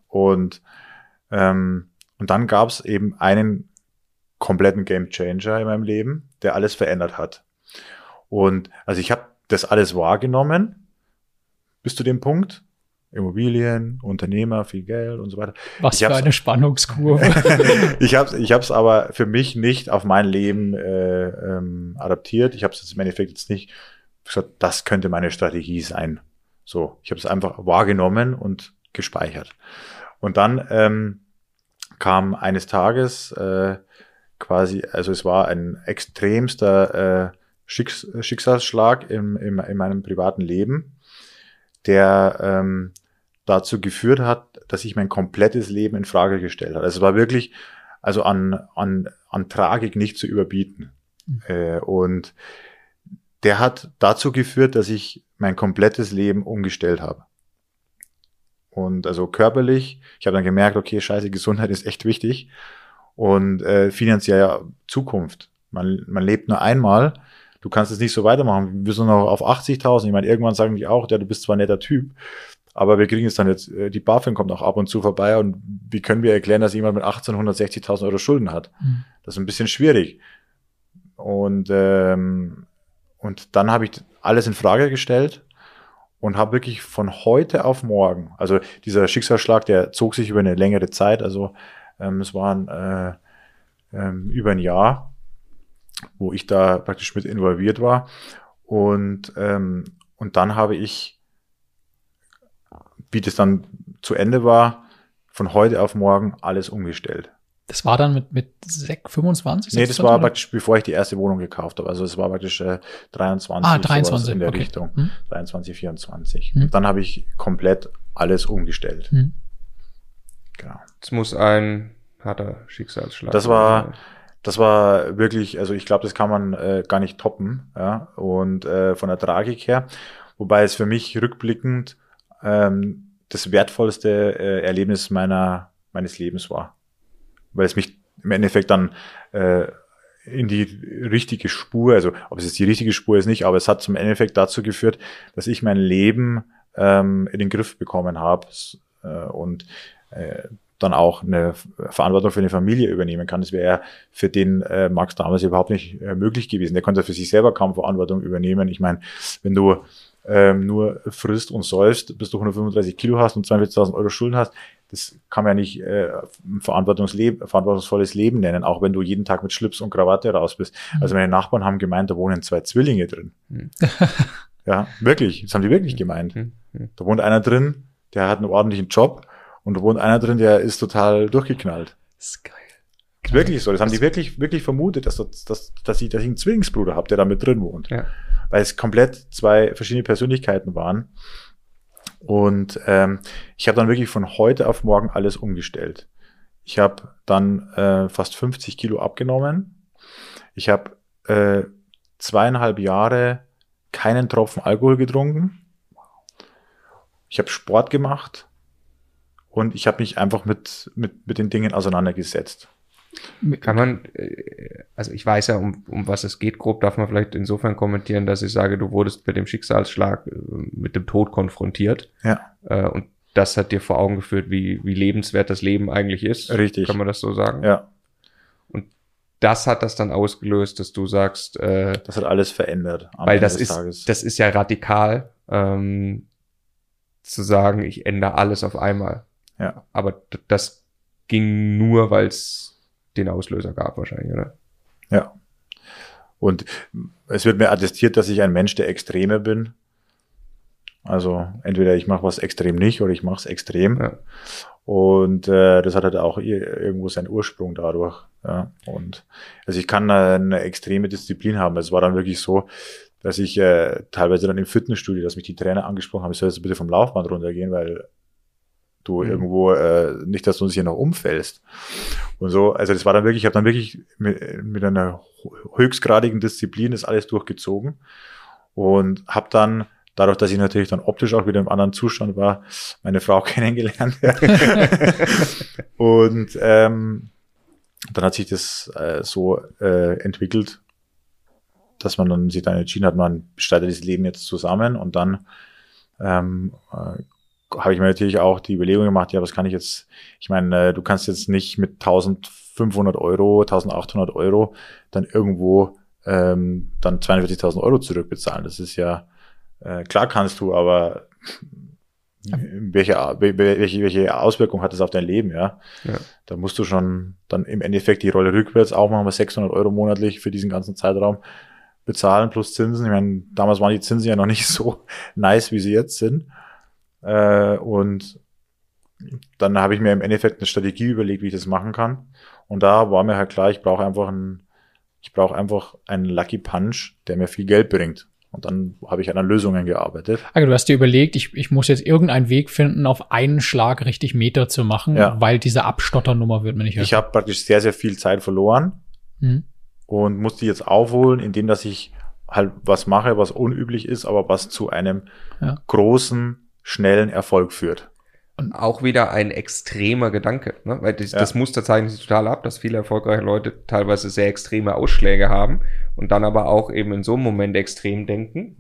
Und, ähm, und dann gab es eben einen kompletten Game Changer in meinem Leben, der alles verändert hat. Und also ich habe das alles wahrgenommen bis zu dem Punkt Immobilien, Unternehmer, viel Geld und so weiter. Was ich für eine Spannungskurve. ich habe es ich hab's aber für mich nicht auf mein Leben äh, ähm, adaptiert. Ich habe es im Endeffekt jetzt nicht gesagt, das könnte meine Strategie sein. So, ich habe es einfach wahrgenommen und gespeichert. Und dann ähm, kam eines Tages äh, quasi, also es war ein extremster äh, Schicks Schicksalsschlag im, im, in meinem privaten Leben, der ähm, dazu geführt hat, dass sich mein komplettes Leben in Frage gestellt hat. Also es war wirklich, also an, an, an Tragik nicht zu überbieten. Mhm. Äh, und der hat dazu geführt, dass ich mein komplettes Leben umgestellt habe. Und also körperlich, ich habe dann gemerkt, okay, scheiße, Gesundheit ist echt wichtig. Und äh, finanziell ja Zukunft. Man, man lebt nur einmal. Du kannst es nicht so weitermachen. Wir sind noch auf 80.000. Ich meine, irgendwann sagen die auch, ja, du bist zwar ein netter Typ, aber wir kriegen es dann jetzt, äh, die BaFin kommt auch ab und zu vorbei und wie können wir erklären, dass jemand mit 1860.000 Euro Schulden hat? Mhm. Das ist ein bisschen schwierig. Und, ähm, und dann habe ich alles in Frage gestellt und habe wirklich von heute auf morgen, also dieser Schicksalsschlag, der zog sich über eine längere Zeit, also ähm, es waren äh, ähm, über ein Jahr, wo ich da praktisch mit involviert war. Und, ähm, und dann habe ich wie das dann zu Ende war, von heute auf morgen alles umgestellt. Das war dann mit, mit 25? Nee, das war oder? praktisch, bevor ich die erste Wohnung gekauft habe. Also es war praktisch äh, 23, ah, 23 in der okay. Richtung. Hm. 23, 24. Hm. dann habe ich komplett alles umgestellt. Hm. Genau. Es muss ein harter Schicksalsschlag Das war, das war wirklich, also ich glaube, das kann man äh, gar nicht toppen. Ja? Und äh, von der Tragik her, wobei es für mich rückblickend ähm, das wertvollste äh, Erlebnis meiner, meines Lebens war. Weil es mich im Endeffekt dann äh, in die richtige Spur, also ob es jetzt die richtige Spur ist nicht, aber es hat zum Endeffekt dazu geführt, dass ich mein Leben ähm, in den Griff bekommen habe äh, und äh, dann auch eine Verantwortung für eine Familie übernehmen kann. Das wäre für den äh, Max damals überhaupt nicht äh, möglich gewesen. Der konnte für sich selber kaum Verantwortung übernehmen. Ich meine, wenn du ähm, nur frisst und säufst, bis du 135 Kilo hast und 42.000 Euro Schulden hast, das kann man ja nicht äh, ein verantwortungsvolles Leben nennen, auch wenn du jeden Tag mit Schlips und Krawatte raus bist. Mhm. Also meine Nachbarn haben gemeint, da wohnen zwei Zwillinge drin. Mhm. ja, wirklich, das haben die wirklich gemeint. Mhm. Da wohnt einer drin, der hat einen ordentlichen Job und da wohnt einer drin, der ist total durchgeknallt. Das ist geil. Das ist wirklich so. Das haben die wirklich, wirklich vermutet, dass, dass, dass, ich, dass ich einen Zwillingsbruder habe, der da mit drin wohnt. Ja weil es komplett zwei verschiedene Persönlichkeiten waren. Und ähm, ich habe dann wirklich von heute auf morgen alles umgestellt. Ich habe dann äh, fast 50 Kilo abgenommen. Ich habe äh, zweieinhalb Jahre keinen Tropfen Alkohol getrunken. Ich habe Sport gemacht und ich habe mich einfach mit, mit, mit den Dingen auseinandergesetzt. Kann man, äh, also ich weiß ja, um, um was es geht, grob darf man vielleicht insofern kommentieren, dass ich sage, du wurdest mit dem Schicksalsschlag, äh, mit dem Tod konfrontiert. Ja. Äh, und das hat dir vor Augen geführt, wie, wie lebenswert das Leben eigentlich ist. Richtig. Kann man das so sagen? Ja. Und das hat das dann ausgelöst, dass du sagst, äh, Das hat alles verändert. weil Ende das ist, Tages. das ist ja radikal, ähm, zu sagen, ich ändere alles auf einmal. Ja. Aber das ging nur, weil es den Auslöser gab wahrscheinlich, oder? Ja. Und es wird mir attestiert, dass ich ein Mensch der Extreme bin. Also entweder ich mache was extrem nicht oder ich mache es extrem. Ja. Und äh, das hat halt auch ir- irgendwo seinen Ursprung dadurch. Ja. Und also ich kann eine extreme Disziplin haben. Es war dann wirklich so, dass ich äh, teilweise dann im Fitnessstudio, dass mich die Trainer angesprochen haben, ich soll jetzt bitte vom Laufband runtergehen, weil du Mhm. irgendwo äh, nicht, dass du uns hier noch umfällst. Und so, also das war dann wirklich, ich habe dann wirklich mit, mit einer höchstgradigen Disziplin das alles durchgezogen und habe dann dadurch, dass ich natürlich dann optisch auch wieder im anderen Zustand war, meine Frau kennengelernt. und ähm, dann hat sich das äh, so äh, entwickelt, dass man dann sich dann entschieden hat, man bestreitet das Leben jetzt zusammen und dann ähm, äh, habe ich mir natürlich auch die Überlegung gemacht, ja, was kann ich jetzt, ich meine, äh, du kannst jetzt nicht mit 1500 Euro, 1800 Euro dann irgendwo ähm, dann 42.000 Euro zurückbezahlen. Das ist ja, äh, klar kannst du, aber welche, welche, welche Auswirkung hat das auf dein Leben, ja? Ja. Da musst du schon dann im Endeffekt die Rolle rückwärts auch machen wir 600 Euro monatlich für diesen ganzen Zeitraum bezahlen plus Zinsen. Ich meine, damals waren die Zinsen ja noch nicht so nice, wie sie jetzt sind. Äh, und dann habe ich mir im Endeffekt eine Strategie überlegt, wie ich das machen kann. Und da war mir halt klar, ich brauche einfach einen, ich brauche einfach einen Lucky Punch, der mir viel Geld bringt. Und dann habe ich an Lösungen gearbeitet. Also du hast dir überlegt, ich, ich muss jetzt irgendeinen Weg finden, auf einen Schlag richtig Meter zu machen, Ja. weil diese Abstotternummer wird mir nicht Ich habe praktisch sehr, sehr viel Zeit verloren Mhm. und muss die jetzt aufholen, indem dass ich halt was mache, was unüblich ist, aber was zu einem Ja. großen, schnellen Erfolg führt. auch wieder ein extremer Gedanke, ne? weil das, Ja. das Muster zeichnet sich total ab, dass viele erfolgreiche Leute teilweise sehr extreme Ausschläge haben und dann aber auch eben in so einem Moment extrem denken,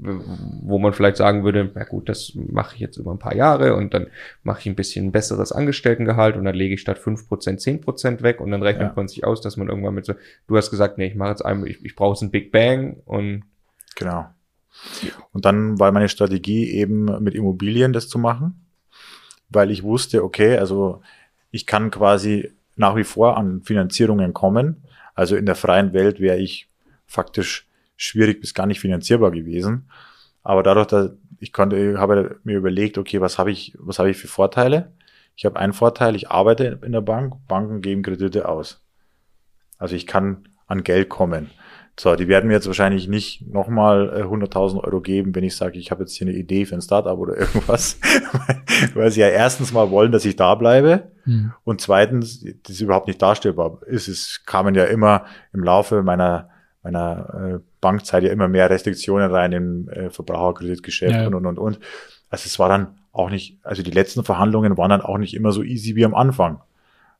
wo man vielleicht sagen würde, na gut, das mache ich jetzt über ein paar Jahre und dann mache ich ein bisschen besseres Angestelltengehalt und dann lege ich statt 5% 10% weg und dann rechnet Ja. man sich aus, dass man irgendwann mit so, du hast gesagt, nee, ich mache jetzt einmal, ich, ich brauche jetzt einen Big Bang und Genau. Und dann war meine Strategie eben mit Immobilien das zu machen, weil ich wusste, okay, also ich kann quasi nach wie vor an Finanzierungen kommen. Also in der freien Welt wäre ich faktisch schwierig bis gar nicht finanzierbar gewesen. Aber dadurch, dass ich konnte, habe mir überlegt, okay, was habe ich, was habe ich für Vorteile? Ich habe einen Vorteil, ich arbeite in der Bank, Banken geben Kredite aus. Also ich kann an Geld kommen. So, die werden mir jetzt wahrscheinlich nicht nochmal äh, 100.000 Euro geben, wenn ich sage, ich habe jetzt hier eine Idee für ein Startup oder irgendwas, weil sie ja erstens mal wollen, dass ich da bleibe Mhm. und zweitens, das ist überhaupt nicht darstellbar ist. Es kamen ja immer im Laufe meiner meiner äh, Bankzeit ja immer mehr Restriktionen rein im äh, Verbraucherkreditgeschäft ja. und und und und. Also es war dann auch nicht, also die letzten Verhandlungen waren dann auch nicht immer so easy wie am Anfang.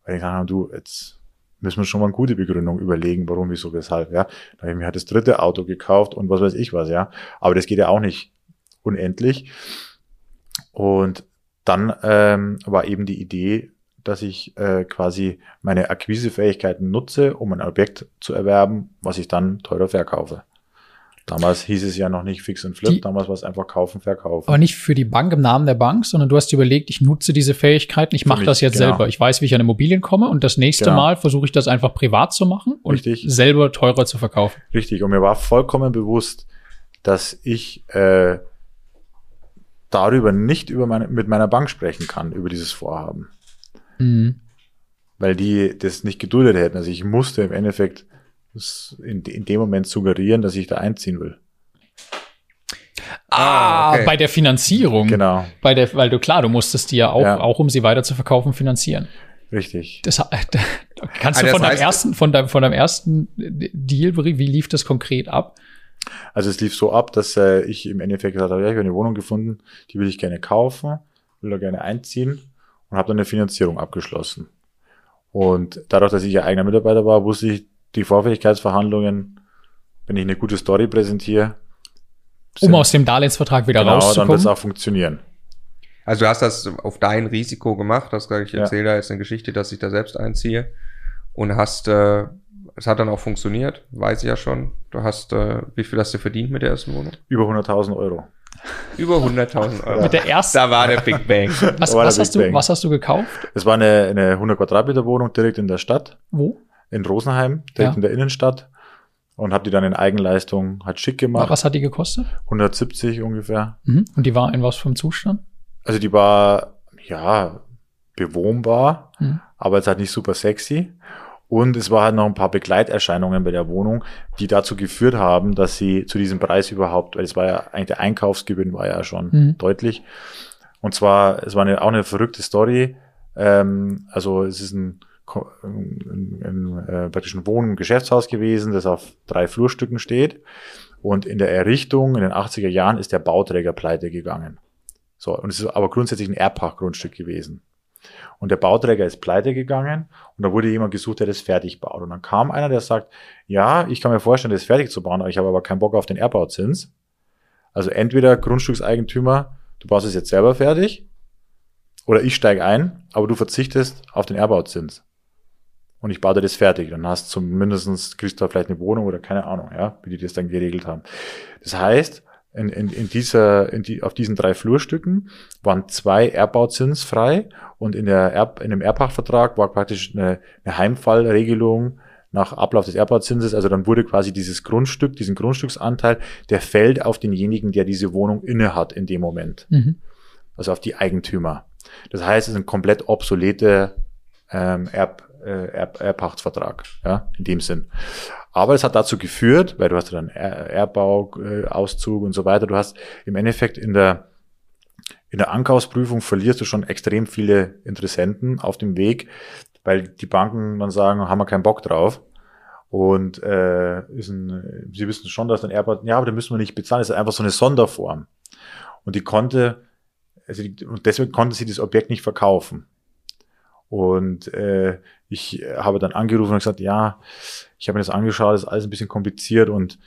Weil ich gesagt habe, du, jetzt müssen wir schon mal eine gute Begründung überlegen, warum, wieso, weshalb, ja. Da habe ich mir halt das dritte Auto gekauft und was weiß ich was, ja. Aber das geht ja auch nicht unendlich. Und dann ähm, war eben die Idee, dass ich äh, quasi meine Akquisefähigkeiten nutze, um ein Objekt zu erwerben, was ich dann teurer verkaufe. Damals hieß es ja noch nicht Fix und Flip, Die- damals war es einfach kaufen, verkaufen. Aber nicht für die Bank im Namen der Bank, sondern du hast überlegt, ich nutze diese Fähigkeiten, ich mache das jetzt genau. selber. Ich weiß, wie ich an Immobilien komme und das nächste Genau. Mal versuche ich das einfach privat zu machen und Richtig. selber teurer zu verkaufen. Richtig. Und mir war vollkommen bewusst, dass ich äh, darüber nicht über meine, mit meiner Bank sprechen kann, über dieses Vorhaben. Mhm. Weil die das nicht geduldet hätten. Also ich musste im Endeffekt in, in dem Moment suggerieren, dass ich da einziehen will. Ah, okay. bei der Finanzierung. Genau. Bei der, weil du klar, du musstest die ja auch, Ja. auch um sie weiter zu verkaufen, finanzieren. Richtig. Das, kannst du Ah, das von deinem heißt- ersten, von deinem, von deinem ersten Deal berichten? Wie lief das konkret ab? Also es lief so ab, dass äh, ich im Endeffekt gesagt habe, ja, ich habe eine Wohnung gefunden, die will ich gerne kaufen, will da gerne einziehen. Und und habe dann eine Finanzierung abgeschlossen. Und dadurch, dass ich ja eigener Mitarbeiter war, wusste ich, die Vorfälligkeitsverhandlungen, wenn ich eine gute Story präsentiere, um aus dem Darlehensvertrag wieder genau, rauszukommen. dann wird es auch funktionieren. Also du hast das auf dein Risiko gemacht, das ich erzähle ja. da jetzt eine Geschichte, dass ich da selbst einziehe und hast, äh, es hat dann auch funktioniert, weiß ich ja schon. Du hast, äh, wie viel hast du verdient mit der ersten Wohnung? Über 100.000 Euro. Über 100.000 Euro. Mit der ersten. Da war der Big Bang. Was, was hast, du, was hast du gekauft? Es war eine, eine 100 Quadratmeter Wohnung direkt in der Stadt. Wo? In Rosenheim, direkt ja. in der Innenstadt. Und habe die dann in Eigenleistung halt schick gemacht. Was hat die gekostet? 170 ungefähr. Mhm. Und die war in was für einem Zustand? Also die war, ja, bewohnbar, mhm. aber es halt nicht super sexy. Und es war halt noch ein paar Begleiterscheinungen bei der Wohnung, die dazu geführt haben, dass sie zu diesem Preis überhaupt, weil es war ja eigentlich der Einkaufsgewinn war ja schon mhm. deutlich. Und zwar, es war eine, auch eine verrückte Story. Ähm, also es ist ein, ein, ein, äh, praktisch ein Wohn- und Geschäftshaus gewesen, das auf drei Flurstücken steht. Und in der Errichtung in den 80er Jahren ist der Bauträger pleite gegangen. So, und es ist aber grundsätzlich ein Erbpachtgrundstück gewesen. Und der Bauträger ist pleite gegangen und da wurde jemand gesucht, der das fertig baut. Und dann kam einer, der sagt, ja, ich kann mir vorstellen, das fertig zu bauen, aber ich habe aber keinen Bock auf den Erbbauzins. Also entweder Grundstückseigentümer, du baust es jetzt selber fertig, oder ich steige ein, aber du verzichtest auf den Erbbauzins. Und ich baue dir das fertig. Dann hast du zumindestens kriegst du da vielleicht eine Wohnung oder keine Ahnung, ja, wie die das dann geregelt haben. Das heißt, in, in, in dieser, in die, auf diesen drei Flurstücken waren zwei Erbbautzins frei und in, der Erb, in dem Erbpachtvertrag war praktisch eine, eine Heimfallregelung nach Ablauf des Erbbauzinses. Also dann wurde quasi dieses Grundstück, diesen Grundstücksanteil, der fällt auf denjenigen, der diese Wohnung inne hat in dem Moment. Mhm. Also auf die Eigentümer. Das heißt, es ist ein komplett obsolete ähm, Erb, äh, Erb, Erbpachtsvertrag, ja, in dem Sinn. Aber es hat dazu geführt, weil du hast dann Erbbau, äh, Auszug und so weiter, du hast im Endeffekt in der in der Ankaufsprüfung verlierst du schon extrem viele Interessenten auf dem Weg, weil die Banken dann sagen, haben wir keinen Bock drauf. Und äh, ist ein, sie wissen schon, dass ein Erbbau, ja, aber da müssen wir nicht bezahlen, das ist einfach so eine Sonderform. Und die konnte, also die, und deswegen konnte sie das Objekt nicht verkaufen. Und äh, ich habe dann angerufen und gesagt, ja, ich habe mir das angeschaut, ist alles ein bisschen kompliziert und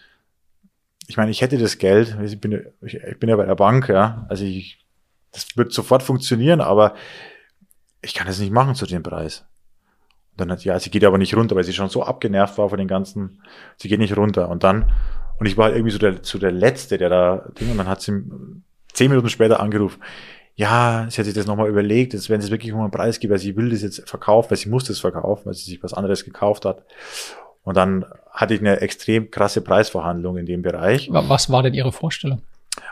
ich meine, ich hätte das Geld, ich bin, ich, bin ja bei der Bank, ja, also ich, das wird sofort funktionieren, aber ich kann das nicht machen zu dem Preis. Und dann hat, ja, sie geht aber nicht runter, weil sie schon so abgenervt war von den ganzen, sie geht nicht runter. Und dann, und ich war halt irgendwie so der, so der Letzte, der da, und dann hat sie zehn Minuten später angerufen, ja, sie hat sich das nochmal überlegt, jetzt werden sie wirklich um einen Preis geben, weil sie will das jetzt verkaufen, weil sie muss das verkaufen, weil sie sich was anderes gekauft hat. Und dann hatte ich eine extrem krasse Preisverhandlung in dem Bereich. Was war denn Ihre Vorstellung?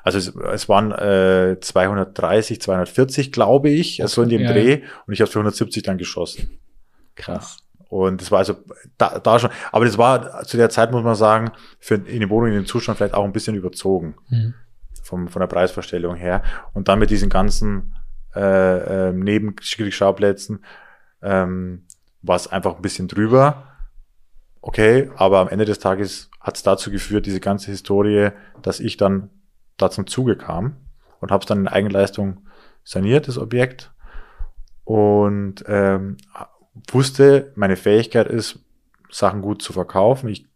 Also es, es waren äh, 230, 240, glaube ich, okay, so in dem ja, Dreh. Und ich habe für 170 dann geschossen. Krass. Und das war also da, da schon, aber das war zu der Zeit, muss man sagen, für in die Wohnung in dem Zustand vielleicht auch ein bisschen überzogen. Mhm vom, von der Preisvorstellung her. Und dann mit diesen ganzen äh, äh, Nebenkriegsschauplätzen ähm, war es einfach ein bisschen drüber. Okay, aber am Ende des Tages hat es dazu geführt, diese ganze Historie, dass ich dann da zum Zuge kam und habe es dann in Eigenleistung saniert, das Objekt. Und ähm, wusste, meine Fähigkeit ist, Sachen gut zu verkaufen. Ich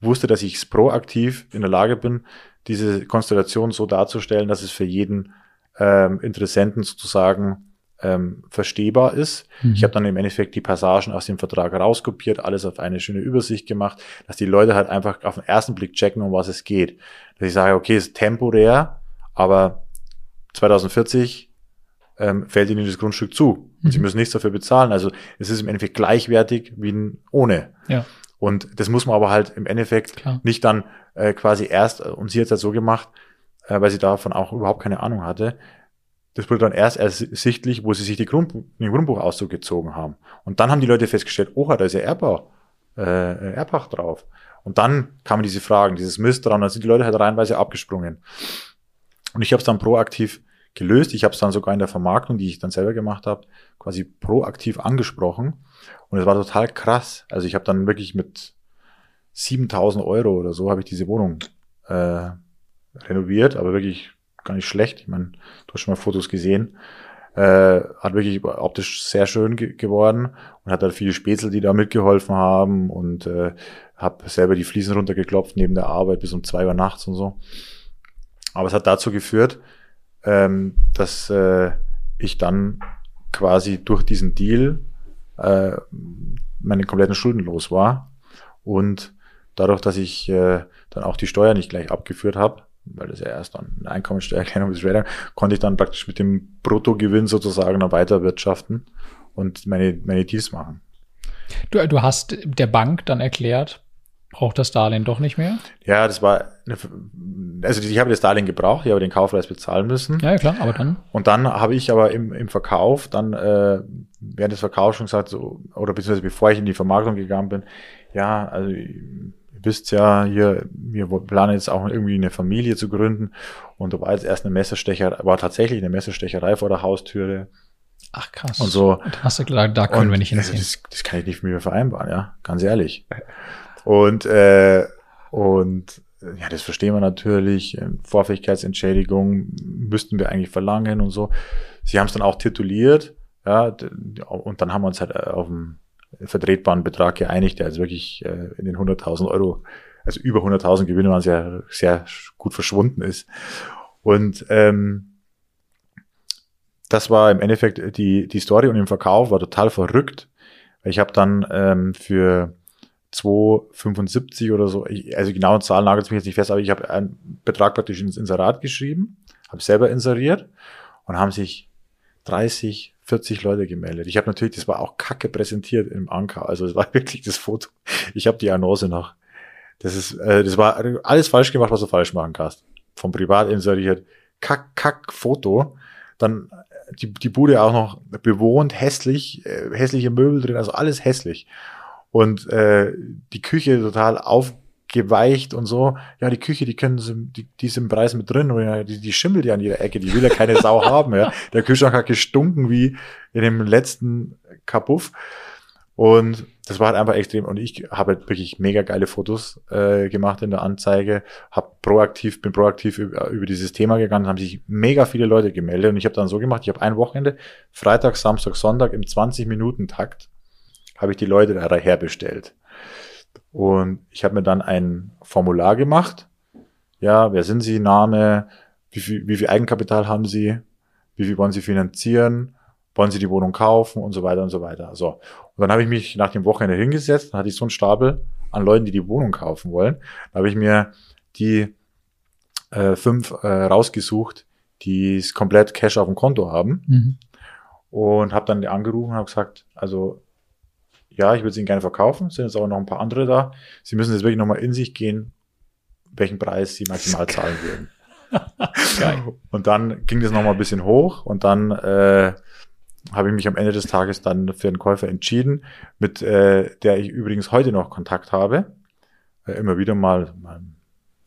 wusste, dass ich proaktiv in der Lage bin, diese Konstellation so darzustellen, dass es für jeden ähm, Interessenten sozusagen ähm, verstehbar ist. Mhm. Ich habe dann im Endeffekt die Passagen aus dem Vertrag rauskopiert, alles auf eine schöne Übersicht gemacht, dass die Leute halt einfach auf den ersten Blick checken, um was es geht. Dass ich sage, okay, es ist temporär, aber 2040 ähm, fällt ihnen das Grundstück zu. Und mhm. sie müssen nichts dafür bezahlen. Also es ist im Endeffekt gleichwertig wie ein ohne. Ja. Und das muss man aber halt im Endeffekt Klar. nicht dann äh, quasi erst, und sie hat es halt so gemacht, äh, weil sie davon auch überhaupt keine Ahnung hatte. Das wurde dann erst ersichtlich, wo sie sich die Grund, den Grundbuchauszug gezogen haben. Und dann haben die Leute festgestellt, oh, da ist ja Erbbau, äh, Erbpacht drauf. Und dann kamen diese Fragen, dieses Misstrauen, dann sind die Leute halt reinweise abgesprungen. Und ich habe es dann proaktiv gelöst. Ich habe es dann sogar in der Vermarktung, die ich dann selber gemacht habe, quasi proaktiv angesprochen. Und es war total krass. Also ich habe dann wirklich mit 7000 Euro oder so habe ich diese Wohnung äh, renoviert, aber wirklich gar nicht schlecht. Ich meine, du hast schon mal Fotos gesehen. Äh, hat wirklich optisch sehr schön ge geworden und hat da viele Spätzle, die da mitgeholfen haben und äh, habe selber die Fliesen runtergeklopft neben der Arbeit bis um zwei Uhr nachts und so. Aber es hat dazu geführt, ähm, dass äh, ich dann quasi durch diesen Deal äh, meine kompletten Schulden los war und dadurch, dass ich äh, dann auch die Steuer nicht gleich abgeführt habe, weil das ja erst dann eine Einkommensteuererklärung ist, konnte ich dann praktisch mit dem Bruttogewinn sozusagen dann weiter wirtschaften und meine, meine Deals machen. Du, du hast der Bank dann erklärt, braucht das Darlehen doch nicht mehr? Ja, das war, eine, also ich habe das Darlehen gebraucht, ich habe den Kaufpreis bezahlen müssen. Ja, klar, aber dann? Und dann habe ich aber im, im Verkauf, dann äh, während des Verkaufs schon gesagt, so, oder beziehungsweise bevor ich in die Vermarktung gegangen bin, ja, also ihr wisst ja, hier, wir planen jetzt auch irgendwie eine Familie zu gründen und da war jetzt erst eine Messerstecherei, war tatsächlich eine Messerstecherei vor der Haustüre. Ach krass. Und so. Und hast du gesagt, da können wir nicht also hinziehen. Das, das kann ich nicht mit mir vereinbaren, ja, ganz ehrlich. Und, äh, und ja, das verstehen wir natürlich. Vorfähigkeitsentschädigung müssten wir eigentlich verlangen und so. Sie haben es dann auch tituliert, ja, und dann haben wir uns halt auf einen vertretbaren Betrag geeinigt, der also wirklich äh, in den 100.000 Euro, also über 100.000 Gewinne waren sehr, sehr gut verschwunden ist. Und ähm, das war im Endeffekt die, die Story und im Verkauf war total verrückt. Ich habe dann ähm, für 2,75 oder so, also genaue Zahlen nagelt mich jetzt nicht fest, aber ich habe einen Betrag praktisch ins Inserat geschrieben, habe selber inseriert und haben sich 30, 40 Leute gemeldet. Ich habe natürlich, das war auch kacke präsentiert im Anker, also es war wirklich das Foto. Ich habe die Annonce noch. Das ist, äh, das war alles falsch gemacht, was du falsch machen kannst. Vom Privat inseriert, kack, kack Foto. Dann die, die Bude auch noch bewohnt, hässlich, äh, hässliche Möbel drin, also alles hässlich und äh, die Küche total aufgeweicht und so. Ja, die Küche, die können sie, die, die ist im Preis mit drin, oder die, die schimmelt ja an jeder Ecke, die will ja keine Sau haben. Ja. Der Kühlschrank hat gestunken wie in dem letzten Kapuff. Und das war halt einfach extrem. Und ich habe halt wirklich mega geile Fotos äh, gemacht in der Anzeige, hab proaktiv, bin proaktiv über, über dieses Thema gegangen, haben sich mega viele Leute gemeldet. Und ich habe dann so gemacht, ich habe ein Wochenende, Freitag, Samstag, Sonntag im 20-Minuten-Takt habe ich die Leute da herbestellt. Und ich habe mir dann ein Formular gemacht. Ja, wer sind Sie, Name, wie viel, wie viel Eigenkapital haben Sie, wie viel wollen Sie finanzieren, wollen Sie die Wohnung kaufen und so weiter und so weiter. So. Und dann habe ich mich nach dem Wochenende hingesetzt, dann hatte ich so einen Stapel an Leuten, die die Wohnung kaufen wollen. Da habe ich mir die äh, fünf äh, rausgesucht, die es komplett Cash auf dem Konto haben. Mhm. Und habe dann angerufen und habe gesagt, also ja, ich würde sie Ihnen gerne verkaufen, sind jetzt aber noch ein paar andere da. Sie müssen jetzt wirklich nochmal in sich gehen, welchen Preis Sie maximal zahlen würden. Geil. Und dann ging das nochmal ein bisschen hoch und dann äh, habe ich mich am Ende des Tages dann für einen Käufer entschieden, mit äh, der ich übrigens heute noch Kontakt habe. Äh, immer wieder mal, mal,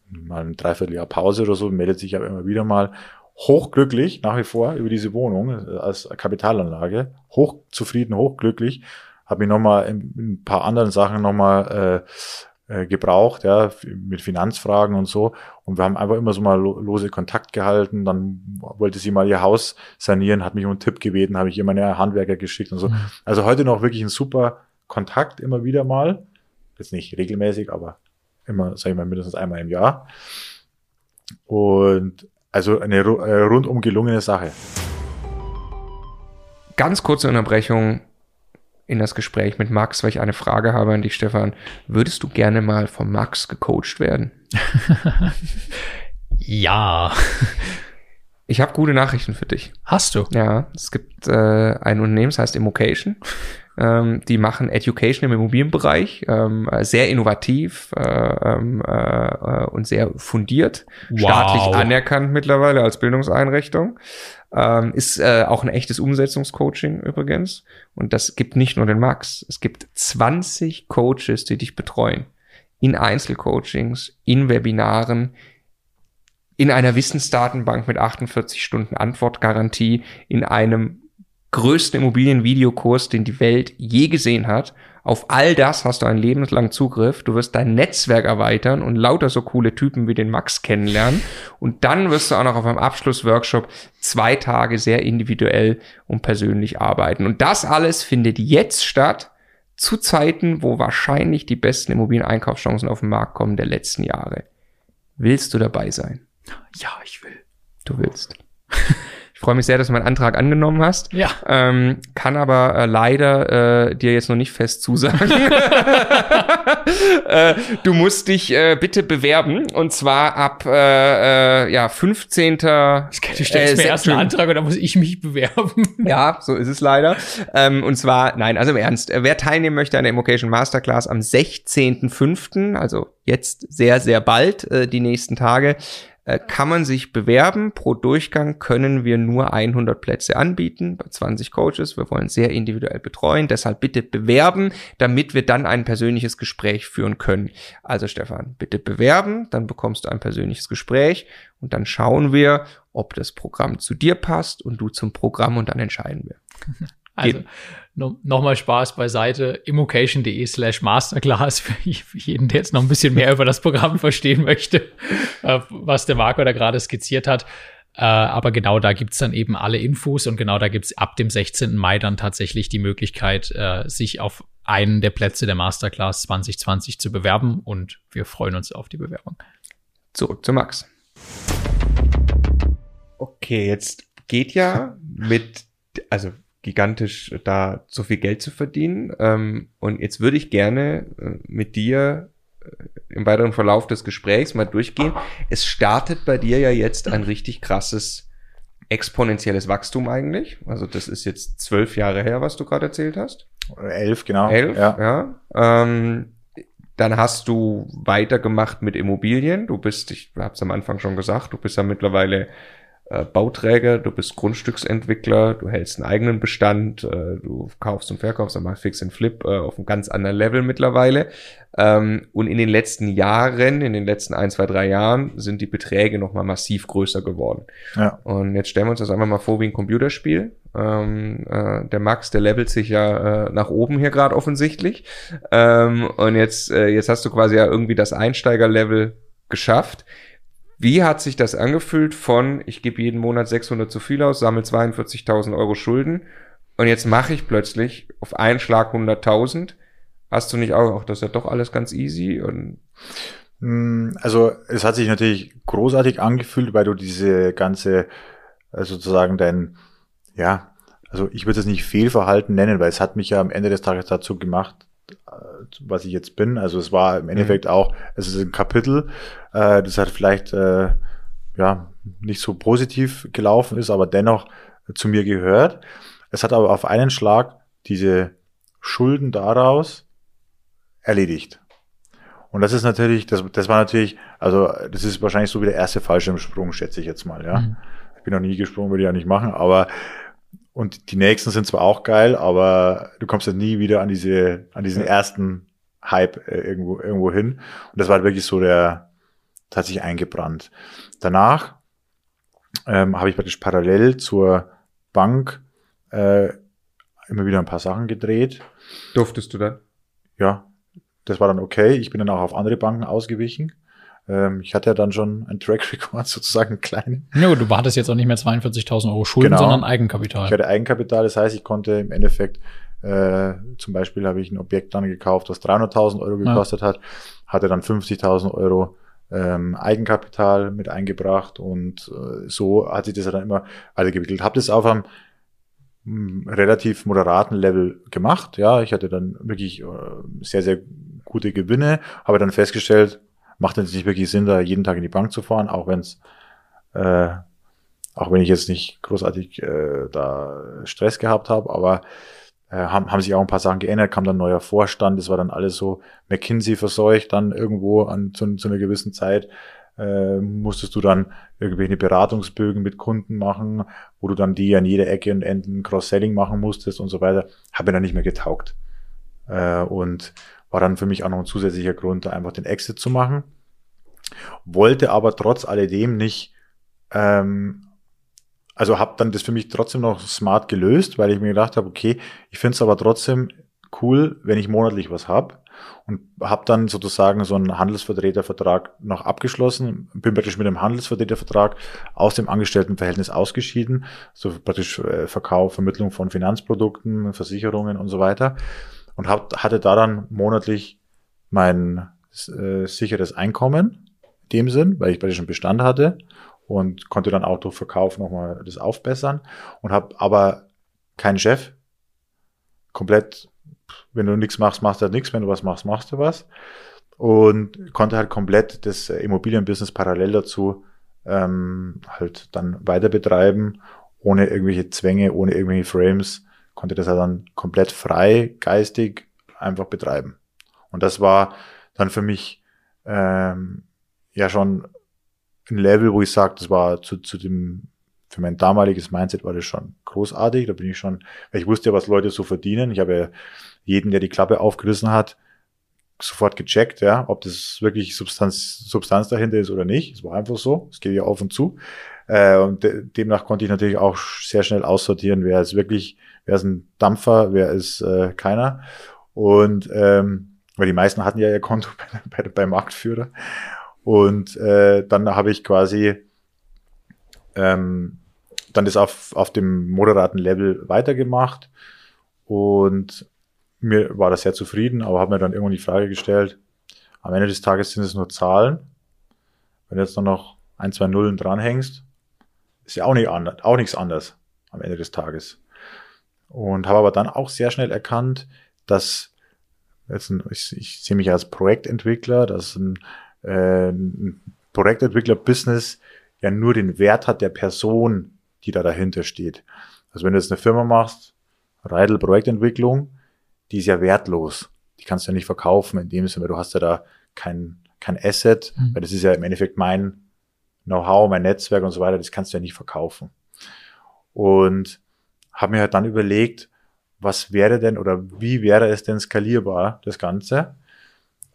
mal ein Dreivierteljahr Pause oder so, meldet sich aber immer wieder mal hochglücklich nach wie vor über diese Wohnung äh, als Kapitalanlage, hochzufrieden, hochglücklich habe ich nochmal in, in ein paar anderen Sachen nochmal äh, äh, gebraucht, ja, mit Finanzfragen und so. Und wir haben einfach immer so mal lose Kontakt gehalten. Dann wollte sie mal ihr Haus sanieren, hat mich um einen Tipp gebeten, habe ich ihr meine Handwerker geschickt und so. Mhm. Also heute noch wirklich ein super Kontakt immer wieder mal. Jetzt nicht regelmäßig, aber immer, sage ich mal, mindestens einmal im Jahr. Und also eine äh, rundum gelungene Sache. Ganz kurze Unterbrechung in das Gespräch mit Max, weil ich eine Frage habe an dich, Stefan. Würdest du gerne mal von Max gecoacht werden? ja. Ich habe gute Nachrichten für dich. Hast du? Ja, es gibt äh, ein Unternehmen, das heißt Immocation. Ähm, die machen Education im Immobilienbereich, ähm, sehr innovativ äh, ähm, äh, und sehr fundiert, wow. staatlich anerkannt mittlerweile als Bildungseinrichtung. Ähm, ist äh, auch ein echtes Umsetzungscoaching übrigens. Und das gibt nicht nur den Max. Es gibt 20 Coaches, die dich betreuen. In Einzelcoachings, in Webinaren, in einer Wissensdatenbank mit 48 Stunden Antwortgarantie, in einem größten Immobilienvideokurs, den die Welt je gesehen hat. Auf all das hast du einen lebenslangen Zugriff. Du wirst dein Netzwerk erweitern und lauter so coole Typen wie den Max kennenlernen. Und dann wirst du auch noch auf einem Abschlussworkshop zwei Tage sehr individuell und persönlich arbeiten. Und das alles findet jetzt statt zu Zeiten, wo wahrscheinlich die besten Immobilieneinkaufschancen auf den Markt kommen der letzten Jahre. Willst du dabei sein? Ja, ich will. Du willst. Ich freue mich sehr, dass du meinen Antrag angenommen hast. Ja. Ähm, kann aber äh, leider äh, dir jetzt noch nicht fest zusagen. äh, du musst dich äh, bitte bewerben und zwar ab äh, äh, ja 15. Du stellst äh, mir erst einen. Antrag und dann muss ich mich bewerben. Ja, so ist es leider. Ähm, und zwar, nein, also im Ernst, wer teilnehmen möchte an der Immocation Masterclass am 16.05., also jetzt sehr, sehr bald, äh, die nächsten Tage, äh, kann man sich bewerben. Pro Durchgang können wir nur 100 Plätze anbieten bei 20 Coaches. Wir wollen sehr individuell betreuen. Deshalb bitte bewerben, damit wir dann ein persönliches Gespräch führen können. Also Stefan, bitte bewerben, dann bekommst du ein persönliches Gespräch und dann schauen wir, ob das Programm zu dir passt und du zum Programm und dann entscheiden wir. Also no, nochmal Spaß beiseite. immocation.de slash masterclass für jeden, der jetzt noch ein bisschen mehr über das Programm verstehen möchte, äh, was der Marco da gerade skizziert hat. Äh, aber genau da gibt's dann eben alle Infos und genau da gibt's ab dem 16. Mai dann tatsächlich die Möglichkeit, äh, sich auf einen der Plätze der Masterclass 2020 zu bewerben und wir freuen uns auf die Bewerbung. Zurück zu Max. Okay, jetzt geht ja mit, also gigantisch da so viel Geld zu verdienen. Ähm, und jetzt würde ich gerne äh, mit dir äh, im weiteren Verlauf des Gesprächs mal durchgehen. Es startet bei dir ja jetzt ein richtig krasses exponentielles Wachstum eigentlich. Also das ist jetzt zwölf Jahre her, was du gerade erzählt hast. Elf, genau. Elf, Ja. ja. Ähm, dann hast du weitergemacht mit Immobilien. Du bist, ich habe es am Anfang schon gesagt, du bist ja mittlerweile äh, Bauträger, du bist Grundstücksentwickler, du hältst einen eigenen Bestand, äh, du kaufst und verkaufst, dann machst Fix and Flip äh, auf einem ganz anderen Level mittlerweile. Ähm, und in den letzten Jahren, in den letzten ein, zwei, drei Jahren sind die Beträge nochmal massiv größer geworden. Ja. Und jetzt stellen wir uns das einfach mal vor wie ein Computerspiel. Ähm, äh, der Max, der levelt sich ja äh, nach oben hier gerade offensichtlich. Ähm, und jetzt, äh, jetzt hast du quasi ja irgendwie das Einsteigerlevel geschafft. Wie hat sich das angefühlt von, ich gebe jeden Monat 600 zu viel aus, sammle 42.000 Euro Schulden und jetzt mache ich plötzlich auf einen Schlag 100.000? Hast du nicht auch, das ist ja doch alles ganz easy und Mm, Also es hat sich natürlich großartig angefühlt, weil du diese ganze, äh, sozusagen dein, ja, also ich würde es nicht Fehlverhalten nennen, weil es hat mich ja am Ende des Tages dazu gemacht, was ich jetzt bin. Also es war im Endeffekt auch, es ist ein Kapitel, äh, das hat vielleicht äh, ja nicht so positiv gelaufen ist, aber dennoch zu mir gehört. Es hat aber auf einen Schlag diese Schulden daraus erledigt. Und das ist natürlich, das, das war natürlich, also das ist wahrscheinlich so wie der erste Fallschirmsprung, schätze ich jetzt mal, ja. Mhm. Ich bin noch nie gesprungen, würde ich ja nicht machen, aber und die nächsten sind zwar auch geil, aber du kommst ja nie wieder an diese, an diesen ersten Hype äh, irgendwo, irgendwo hin. Und das war wirklich so der, das hat sich eingebrannt. Danach ähm, habe ich praktisch parallel zur Bank äh, immer wieder ein paar Sachen gedreht. durftest du dann? Ja, das war dann okay. Ich bin dann auch auf andere Banken ausgewichen. Ähm, ich hatte ja dann schon einen Track Record, sozusagen kleinen. Ja, du hattest jetzt auch nicht mehr 42.000 Euro Schulden, Genau. sondern Eigenkapital. Ich hatte Eigenkapital, das heißt, ich konnte im Endeffekt, äh, zum Beispiel habe ich ein Objekt dann gekauft, was 300.000 Euro Ja. gekostet hat, hatte dann 50.000 Euro ähm, Eigenkapital mit eingebracht und äh, so hat sich das ja dann immer weitergewickelt. Habe das auf einem mh, relativ moderaten Level gemacht. Ja, ich hatte dann wirklich äh, sehr, sehr gute Gewinne, habe dann festgestellt, macht es nicht wirklich Sinn, da jeden Tag in die Bank zu fahren, auch wenn es äh, auch wenn ich jetzt nicht großartig äh, da Stress gehabt habe, aber äh, haben, haben sich auch ein paar Sachen geändert, kam dann neuer Vorstand, das war dann alles so McKinsey verseucht, dann irgendwo an zu, zu einer gewissen Zeit äh, musstest du dann irgendwelche Beratungsbögen mit Kunden machen, wo du dann die an jeder Ecke und Enden Cross-Selling machen musstest und so weiter, hat mir dann nicht mehr getaugt. Äh, und war dann für mich auch noch ein zusätzlicher Grund, da einfach den Exit zu machen. Wollte aber trotz alledem nicht ähm, also habe dann das für mich trotzdem noch smart gelöst, weil ich mir gedacht habe, okay, ich finde es aber trotzdem cool, wenn ich monatlich was habe und habe dann sozusagen so einen Handelsvertretervertrag noch abgeschlossen, bin praktisch mit dem Handelsvertretervertrag aus dem Angestelltenverhältnis ausgeschieden, so praktisch äh, Verkauf, Vermittlung von Finanzprodukten, Versicherungen und so weiter und hab, hatte da dann monatlich mein äh, sicheres Einkommen in dem Sinn, weil ich praktisch einen Bestand hatte und konnte dann auch durch Verkauf nochmal das aufbessern und habe aber keinen Chef, komplett wenn du nichts machst, machst du halt nichts. Wenn du was machst, machst du was. Und konnte halt komplett das Immobilienbusiness parallel dazu ähm, halt dann weiter betreiben, ohne irgendwelche Zwänge, ohne irgendwelche Frames, konnte das halt dann komplett frei, geistig einfach betreiben. Und das war dann für mich ähm, ja schon ein Level, wo ich sage, das war zu, zu dem, für mein damaliges Mindset war das schon großartig. Da bin ich schon, ich wusste ja, was Leute so verdienen. Ich habe ja jeden, der die Klappe aufgerissen hat, sofort gecheckt, ja, ob das wirklich Substanz, Substanz dahinter ist oder nicht. Es war einfach so. Es geht ja auf und zu. Äh, und de demnach konnte ich natürlich auch sehr schnell aussortieren, wer ist wirklich, wer ist ein Dampfer, wer ist äh, keiner. Und ähm, weil die meisten hatten ja ihr Konto bei, bei, bei Marktführer. Und äh, dann habe ich quasi ähm, dann das auf, auf dem moderaten Level weitergemacht und mir war das sehr zufrieden, aber habe mir dann irgendwann die Frage gestellt, am Ende des Tages sind es nur Zahlen. Wenn du jetzt noch ein, zwei Nullen dranhängst, ist ja auch, nicht anders, auch nichts anderes am Ende des Tages. Und habe aber dann auch sehr schnell erkannt, dass jetzt ich, ich sehe mich als Projektentwickler, dass ein, äh, ein Projektentwickler-Business ja nur den Wert hat der Person, die da dahinter steht. Also wenn du jetzt eine Firma machst, Reidel Projektentwicklung, die ist ja wertlos. Die kannst du ja nicht verkaufen in dem Sinne, weil du hast ja da kein, kein Asset, mhm. weil das ist ja im Endeffekt mein Know-how, mein Netzwerk und so weiter, das kannst du ja nicht verkaufen. Und habe mir halt dann überlegt, was wäre denn oder wie wäre es denn skalierbar, das Ganze?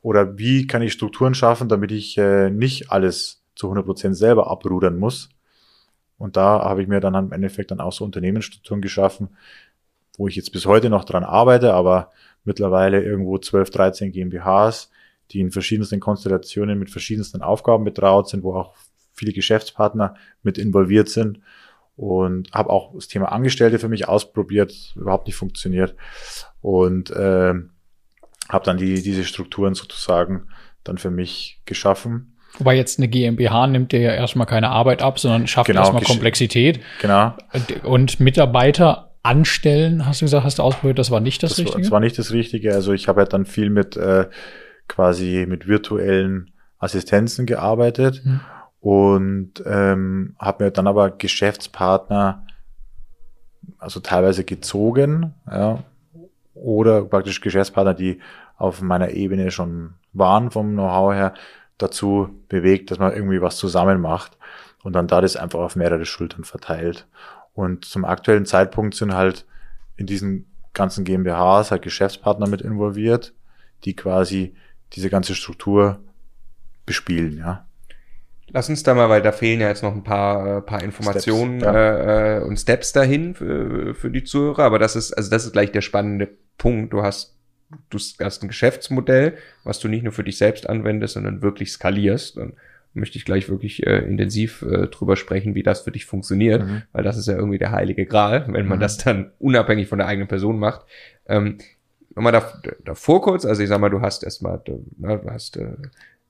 Oder wie kann ich Strukturen schaffen, damit ich äh, nicht alles zu 100 Prozent selber abrudern muss? Und da habe ich mir dann im Endeffekt dann auch so Unternehmensstrukturen geschaffen, wo ich jetzt bis heute noch dran arbeite, aber mittlerweile irgendwo 12, 13 GmbHs, die in verschiedensten Konstellationen mit verschiedensten Aufgaben betraut sind, wo auch viele Geschäftspartner mit involviert sind und habe auch das Thema Angestellte für mich ausprobiert, überhaupt nicht funktioniert und äh, habe dann die diese Strukturen sozusagen dann für mich geschaffen. Wobei jetzt eine GmbH nimmt dir ja erstmal keine Arbeit ab, sondern schafft genau, erstmal Komplexität. Genau. Und Mitarbeiter anstellen, hast du gesagt, hast du ausprobiert, das war nicht das, das Richtige? War, das war nicht das Richtige. Also ich habe halt dann viel mit äh, quasi mit virtuellen Assistenzen gearbeitet mhm. Und ähm, habe mir dann aber Geschäftspartner, also teilweise gezogen, ja, oder praktisch Geschäftspartner, die auf meiner Ebene schon waren vom Know-how her, dazu bewegt, dass man irgendwie was zusammen macht und dann da das einfach auf mehrere Schultern verteilt. Und zum aktuellen Zeitpunkt sind halt in diesen ganzen GmbHs halt Geschäftspartner mit involviert, die quasi diese ganze Struktur bespielen, ja. Lass uns da mal, weil da fehlen ja jetzt noch ein paar, äh, paar Informationen Steps, ja. äh, und Steps dahin für, für die Zuhörer. Aber das ist, also das ist gleich der spannende Punkt. Du hast, du hast ein Geschäftsmodell, was du nicht nur für dich selbst anwendest, sondern wirklich skalierst. Und möchte ich gleich wirklich äh, intensiv äh, drüber sprechen, wie das für dich funktioniert, mhm. weil das ist ja irgendwie der heilige Gral, wenn man mhm. das dann unabhängig von der eigenen Person macht. Ähm, Nochmal davor kurz, also ich sag mal, du hast erstmal, du, du hast äh,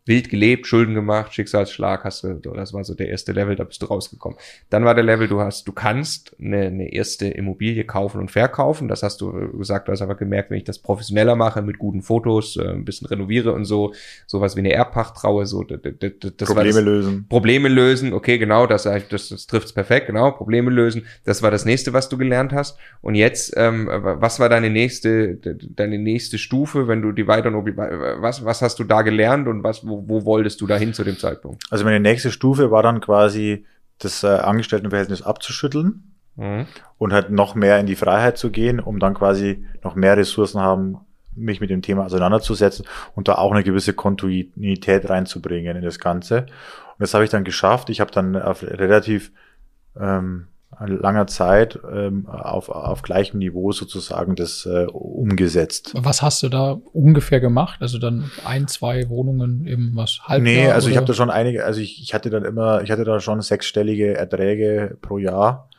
wild gelebt, Schulden gemacht, Schicksalsschlag, hast du, das war so der erste Level, da bist du rausgekommen. Dann war der Level, du hast, du kannst eine, eine erste Immobilie kaufen und verkaufen. Das hast du gesagt, du hast aber gemerkt, wenn ich das professioneller mache, mit guten Fotos, äh, ein bisschen renoviere und so, sowas wie eine Erbpacht traue, so, das, das Probleme das, lösen. Probleme lösen, okay, genau, das, das, das trifft's perfekt, genau, Probleme lösen. Das war das nächste, was du gelernt hast. Und jetzt, ähm, was war deine nächste, deine nächste Stufe, wenn du die weiter, was, was hast du da gelernt und was, wo wo, wolltest du dahin zu dem Zeitpunkt? Also meine nächste Stufe war dann quasi das äh, Angestelltenverhältnis abzuschütteln mhm. und halt noch mehr in die Freiheit zu gehen, um dann quasi noch mehr Ressourcen haben, mich mit dem Thema auseinanderzusetzen und da auch eine gewisse Kontinuität reinzubringen in das Ganze. Und das habe ich dann geschafft. Ich habe dann relativ ähm, langer Zeit ähm, auf, auf gleichem Niveau sozusagen das äh, umgesetzt. Was hast du da ungefähr gemacht? Also dann ein, zwei Wohnungen im was halb Nee, also oder? ich habe da schon einige, also ich, ich hatte dann immer, ich hatte da schon sechsstellige Erträge pro Jahr,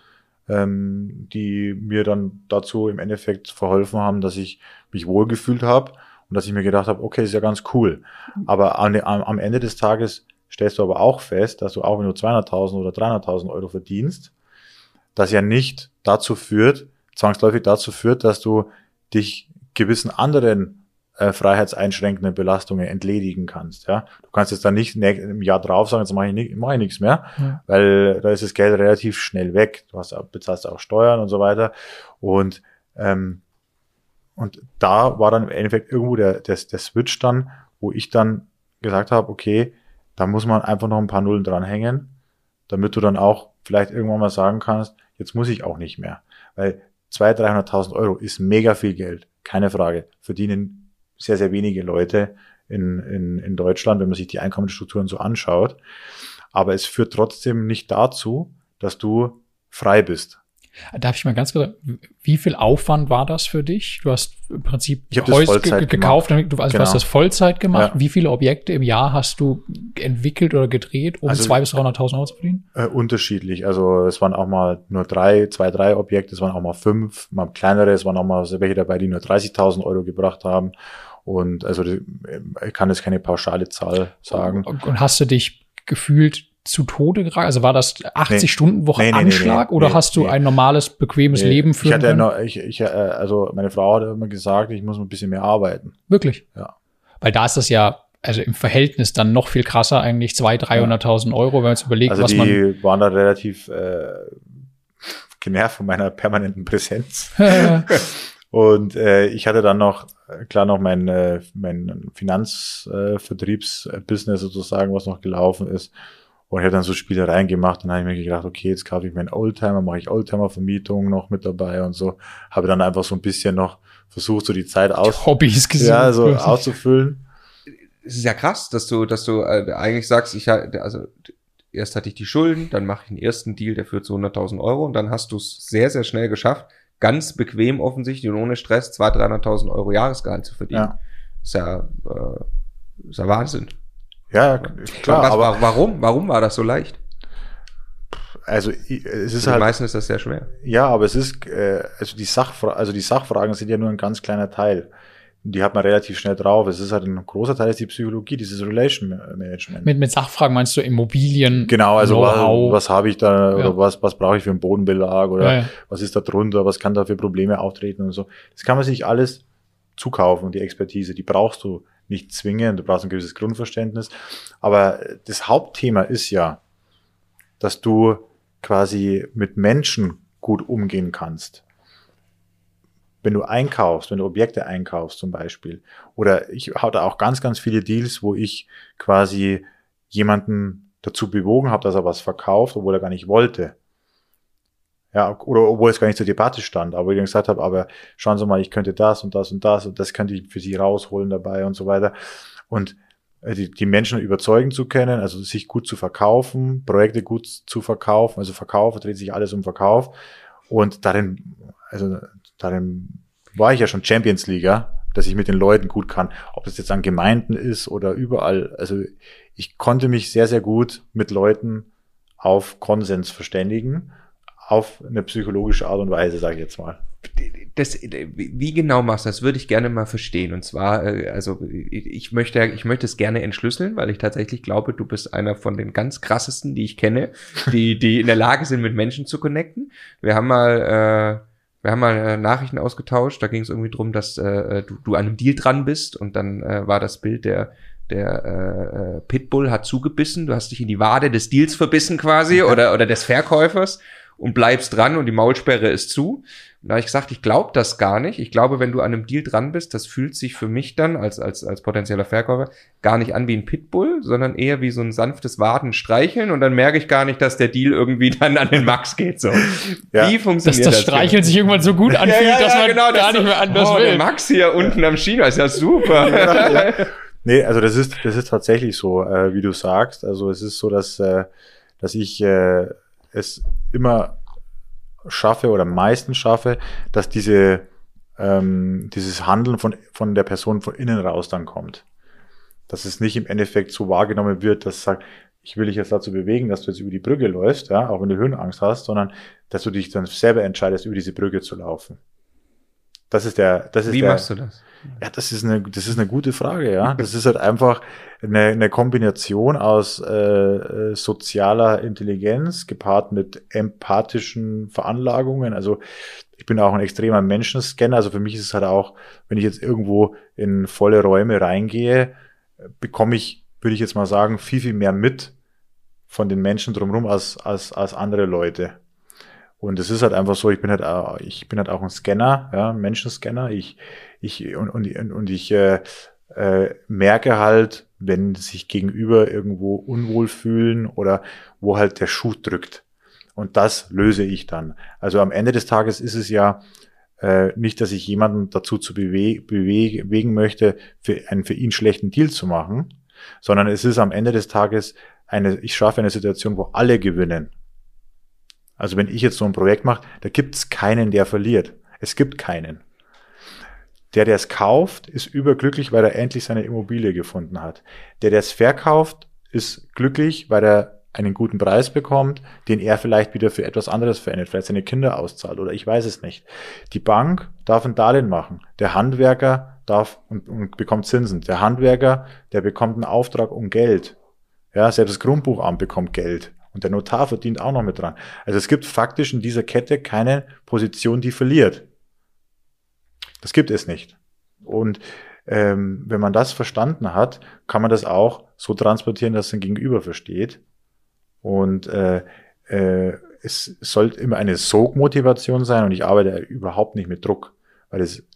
ähm, die mir dann dazu im Endeffekt verholfen haben, dass ich mich wohlgefühlt habe und dass ich mir gedacht habe, okay, ist ja ganz cool. Aber an, am, am Ende des Tages stellst du aber auch fest, dass du auch wenn du 200.000 oder 300.000 Euro verdienst, das ja nicht dazu führt, zwangsläufig dazu führt, dass du dich gewissen anderen äh, freiheitseinschränkenden Belastungen entledigen kannst. Ja, du kannst jetzt dann nicht im Jahr drauf sagen, jetzt mache ich, nicht, mach ich nichts mehr, ja. weil da ist das Geld relativ schnell weg. Du hast, bezahlst auch Steuern und so weiter und ähm, und da war dann im Endeffekt irgendwo der, der, der Switch dann, wo ich dann gesagt habe, okay, da muss man einfach noch ein paar Nullen dranhängen, damit du dann auch vielleicht irgendwann mal sagen kannst, jetzt muss ich auch nicht mehr. Weil 200.000, 300.000 Euro ist mega viel Geld, keine Frage. Verdienen sehr, sehr wenige Leute in, in, in Deutschland, wenn man sich die Einkommensstrukturen so anschaut. Aber es führt trotzdem nicht dazu, dass du frei bist. Darf ich mal ganz kurz, wie viel Aufwand war das für dich? Du hast im Prinzip Häuser gekauft, du, also genau. du hast das Vollzeit gemacht. Ja. Wie viele Objekte im Jahr hast du entwickelt oder gedreht, um also, 200.000 bis 300.000 Euro zu verdienen? Äh, unterschiedlich. Also es waren auch mal nur drei, zwei, drei Objekte, es waren auch mal fünf, mal kleinere, es waren auch mal welche dabei, die nur 30.000 Euro gebracht haben. Und also ich kann jetzt keine pauschale Zahl sagen. Und hast du dich gefühlt zu Tode geraten? Also war das 80 nee. Stunden Woche nee, nee, Anschlag oder hast du ein normales, bequemes Leben führen ich hatte können? Noch, ich, ich, äh, also meine Frau hat immer gesagt, ich muss ein bisschen mehr arbeiten. Wirklich? Ja. Weil da ist das ja also im Verhältnis dann noch viel krasser eigentlich 200.000, 300.000 Euro, wenn man jetzt überlegt, also was man. Die waren da relativ äh, genervt von meiner permanenten Präsenz. Und äh, ich hatte dann noch, klar noch mein, äh, mein Finanzvertriebsbusiness äh, sozusagen, was noch gelaufen ist. Und ich habe dann so Spielereien gemacht und dann habe ich mir gedacht, okay, jetzt kaufe ich meinen Oldtimer, mache ich Oldtimer-Vermietung noch mit dabei und so. Habe dann einfach so ein bisschen noch versucht, so die Zeit aus Hobbys gesehen, ja, so auszufüllen. Es ist ja krass, dass du, dass du äh, eigentlich sagst, ich also erst hatte ich die Schulden, dann mache ich den ersten Deal, der führt zu 100.000 Euro und dann hast du es sehr, sehr schnell geschafft, ganz bequem offensichtlich und ohne Stress 200.000, 300.000 Euro Jahresgehalt zu verdienen. Ja. Ist ja, äh, ist ja Wahnsinn. Ja, klar. Was, aber warum? Warum war das so leicht? Also es ist Für halt. meisten ist das sehr schwer. Ja, aber es ist äh, also die Sachfra also die Sachfragen sind ja nur ein ganz kleiner Teil. Die hat man relativ schnell drauf. Es ist halt ein großer Teil ist die Psychologie, dieses Relation Management. Mit, mit Sachfragen meinst du Immobilien? Genau, also was, was habe ich da ja. oder was, was brauche ich für einen Bodenbelag oder ja, ja. was ist da drunter, was kann da für Probleme auftreten und so. Das kann man sich alles zukaufen und die Expertise, die brauchst du nicht zwingen, du brauchst ein gewisses Grundverständnis. Aber das Hauptthema ist ja, dass du quasi mit Menschen gut umgehen kannst. Wenn du einkaufst, wenn du Objekte einkaufst zum Beispiel, oder ich hatte auch ganz, ganz viele Deals, wo ich quasi jemanden dazu bewogen habe, dass er was verkauft, obwohl er gar nicht wollte. Ja, oder obwohl es gar nicht zur Debatte stand, aber ich gesagt habe, aber schauen Sie mal, ich könnte das und das und das und das könnte ich für Sie rausholen dabei und so weiter. Und äh, die, die Menschen überzeugen zu können, also sich gut zu verkaufen, Projekte gut zu verkaufen, also Verkauf, dreht sich alles um Verkauf. Und darin, also darin war ich ja schon Champions League, dass ich mit den Leuten gut kann, ob das jetzt an Gemeinden ist oder überall. Also ich konnte mich sehr, sehr gut mit Leuten auf Konsens verständigen auf eine psychologische Art und Weise, sage ich jetzt mal. Das, wie genau machst du das? Würde ich gerne mal verstehen. Und zwar, äh, also ich möchte, ich möchte es gerne entschlüsseln, weil ich tatsächlich glaube, du bist einer von den ganz krassesten, die ich kenne, die, die in der Lage sind, mit Menschen zu connecten. Wir haben mal, äh, wir haben mal äh, Nachrichten ausgetauscht. Da ging es irgendwie drum, dass äh, du, du an einem Deal dran bist und dann äh, war das Bild der der äh, Pitbull hat zugebissen, du hast dich in die Wade des Deals verbissen quasi oder, oder des Verkäufers und bleibst dran und die Maulsperre ist zu. Und da habe ich gesagt, ich glaube das gar nicht. Ich glaube, wenn du an einem Deal dran bist, das fühlt sich für mich dann als, als, als potenzieller Verkäufer gar nicht an wie ein Pitbull, sondern eher wie so ein sanftes Waden streicheln und dann merke ich gar nicht, dass der Deal irgendwie dann an den Max geht. So. Ja. Wie funktioniert das? Dass das Streicheln sich irgendwann so gut anfühlt, ja, ja, dass man genau, gar nicht mehr anders oh, will. Der Max hier unten am China ist ja super. Nee, also das ist, das ist tatsächlich so, äh, wie du sagst. Also es ist so, dass, äh, dass ich äh, es immer schaffe oder meistens schaffe, dass diese, ähm, dieses Handeln von, von der Person von innen raus dann kommt. Dass es nicht im Endeffekt so wahrgenommen wird, dass es sagt, ich will dich jetzt dazu bewegen, dass du jetzt über die Brücke läufst, ja, auch wenn du Höhenangst hast, sondern dass du dich dann selber entscheidest, über diese Brücke zu laufen. Das ist der, das ist Wie der, machst du das? Ja, das ist eine, das ist eine gute Frage, ja. Das ist halt einfach eine, eine Kombination aus äh, äh, sozialer Intelligenz gepaart mit empathischen Veranlagungen. Also ich bin auch ein extremer Menschenscanner. Also für mich ist es halt auch, wenn ich jetzt irgendwo in volle Räume reingehe, bekomme ich, würde ich jetzt mal sagen, viel, viel mehr mit von den Menschen drumherum als, als, als andere Leute. Und es ist halt einfach so, ich bin halt, auch, ich bin halt auch ein Scanner, ja, Menschenscanner. Ich, ich, und, und, und ich äh, äh, merke halt, wenn sich gegenüber irgendwo unwohl fühlen oder wo halt der Schuh drückt. Und das löse ich dann. Also am Ende des Tages ist es ja äh, nicht, dass ich jemanden dazu zu bewe bewegen möchte, für einen für ihn schlechten Deal zu machen, sondern es ist am Ende des Tages eine, ich schaffe eine Situation, wo alle gewinnen. Also wenn ich jetzt so ein Projekt mache, da gibt es keinen, der verliert. Es gibt keinen. Der, der es kauft, ist überglücklich, weil er endlich seine Immobilie gefunden hat. Der, der es verkauft, ist glücklich, weil er einen guten Preis bekommt, den er vielleicht wieder für etwas anderes verändert, vielleicht seine Kinder auszahlt oder ich weiß es nicht. Die Bank darf ein Darlehen machen. Der Handwerker darf und, und bekommt Zinsen. Der Handwerker, der bekommt einen Auftrag um Geld. Ja, selbst das Grundbuchamt bekommt Geld. Und der Notar verdient auch noch mit dran. Also es gibt faktisch in dieser Kette keine Position, die verliert. Das gibt es nicht. Und ähm, wenn man das verstanden hat, kann man das auch so transportieren, dass ein Gegenüber versteht. Und äh, äh, es sollte immer eine Sogmotivation sein und ich arbeite überhaupt nicht mit Druck, weil es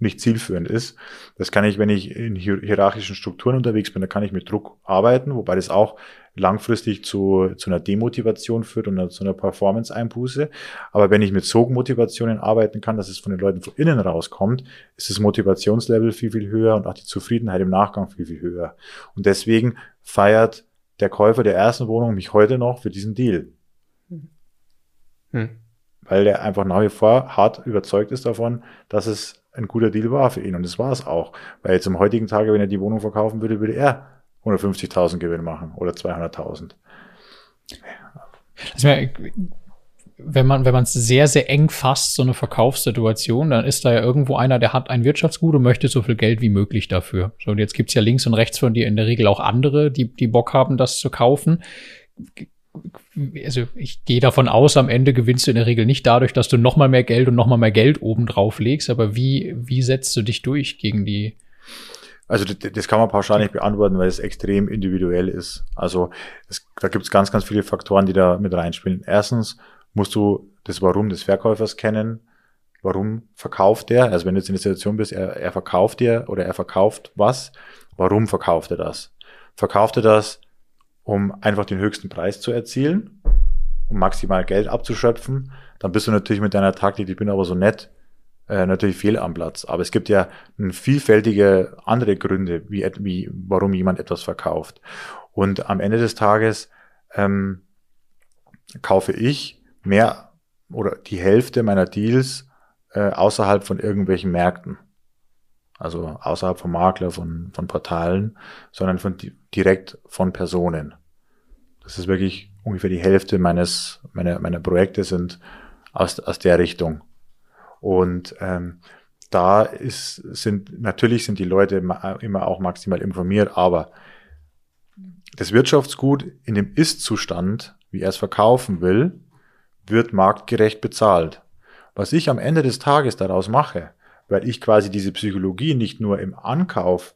nicht zielführend ist. Das kann ich, wenn ich in hierarchischen Strukturen unterwegs bin, da kann ich mit Druck arbeiten, wobei das auch langfristig zu, zu einer Demotivation führt und zu einer Performance-Einbuße. Aber wenn ich mit Sogmotivationen arbeiten kann, dass es von den Leuten von innen rauskommt, ist das Motivationslevel viel, viel höher und auch die Zufriedenheit im Nachgang viel, viel höher. Und deswegen feiert der Käufer der ersten Wohnung mich heute noch für diesen Deal. Hm. Weil er einfach nach wie vor hart überzeugt ist davon, dass es ein guter Deal war für ihn. Und das war es auch. Weil jetzt am heutigen Tage, wenn er die Wohnung verkaufen würde, würde er 150.000 Gewinn machen oder 200.000. Also, wenn man wenn man es sehr sehr eng fasst so eine Verkaufssituation, dann ist da ja irgendwo einer, der hat ein Wirtschaftsgut und möchte so viel Geld wie möglich dafür. So und jetzt gibt's ja links und rechts von dir in der Regel auch andere, die die Bock haben, das zu kaufen also ich gehe davon aus, am Ende gewinnst du in der Regel nicht dadurch, dass du noch mal mehr Geld und noch mal mehr Geld oben drauf legst, aber wie, wie setzt du dich durch gegen die? Also das, kann man pauschal nicht beantworten, weil es extrem individuell ist. Also es, da gibt es ganz, ganz viele Faktoren, die da mit reinspielen. Erstens musst du das Warum des Verkäufers kennen. Warum verkauft er? Also wenn du jetzt in der Situation bist, er, er verkauft dir oder er verkauft was. Warum verkauft er das? Verkauft er das, um einfach den höchsten Preis zu erzielen, um maximal Geld abzuschöpfen, dann bist du natürlich mit deiner Taktik, ich bin aber so nett, äh, natürlich fehl am Platz. Aber es gibt ja vielfältige andere Gründe, wie, wie warum jemand etwas verkauft. Und am Ende des Tages ähm, kaufe ich mehr oder die Hälfte meiner Deals äh, außerhalb von irgendwelchen Märkten. Also außerhalb vom Makler, von, von Portalen, sondern von, direkt von Personen. Das ist wirklich ungefähr die Hälfte meines, meiner, meiner Projekte sind aus, aus der Richtung. Und ähm, da ist, sind, natürlich sind die Leute immer auch maximal informiert, aber das Wirtschaftsgut in dem Ist-Zustand, wie er es verkaufen will, wird marktgerecht bezahlt. Was ich am Ende des Tages daraus mache, weil ich quasi diese Psychologie nicht nur im Ankauf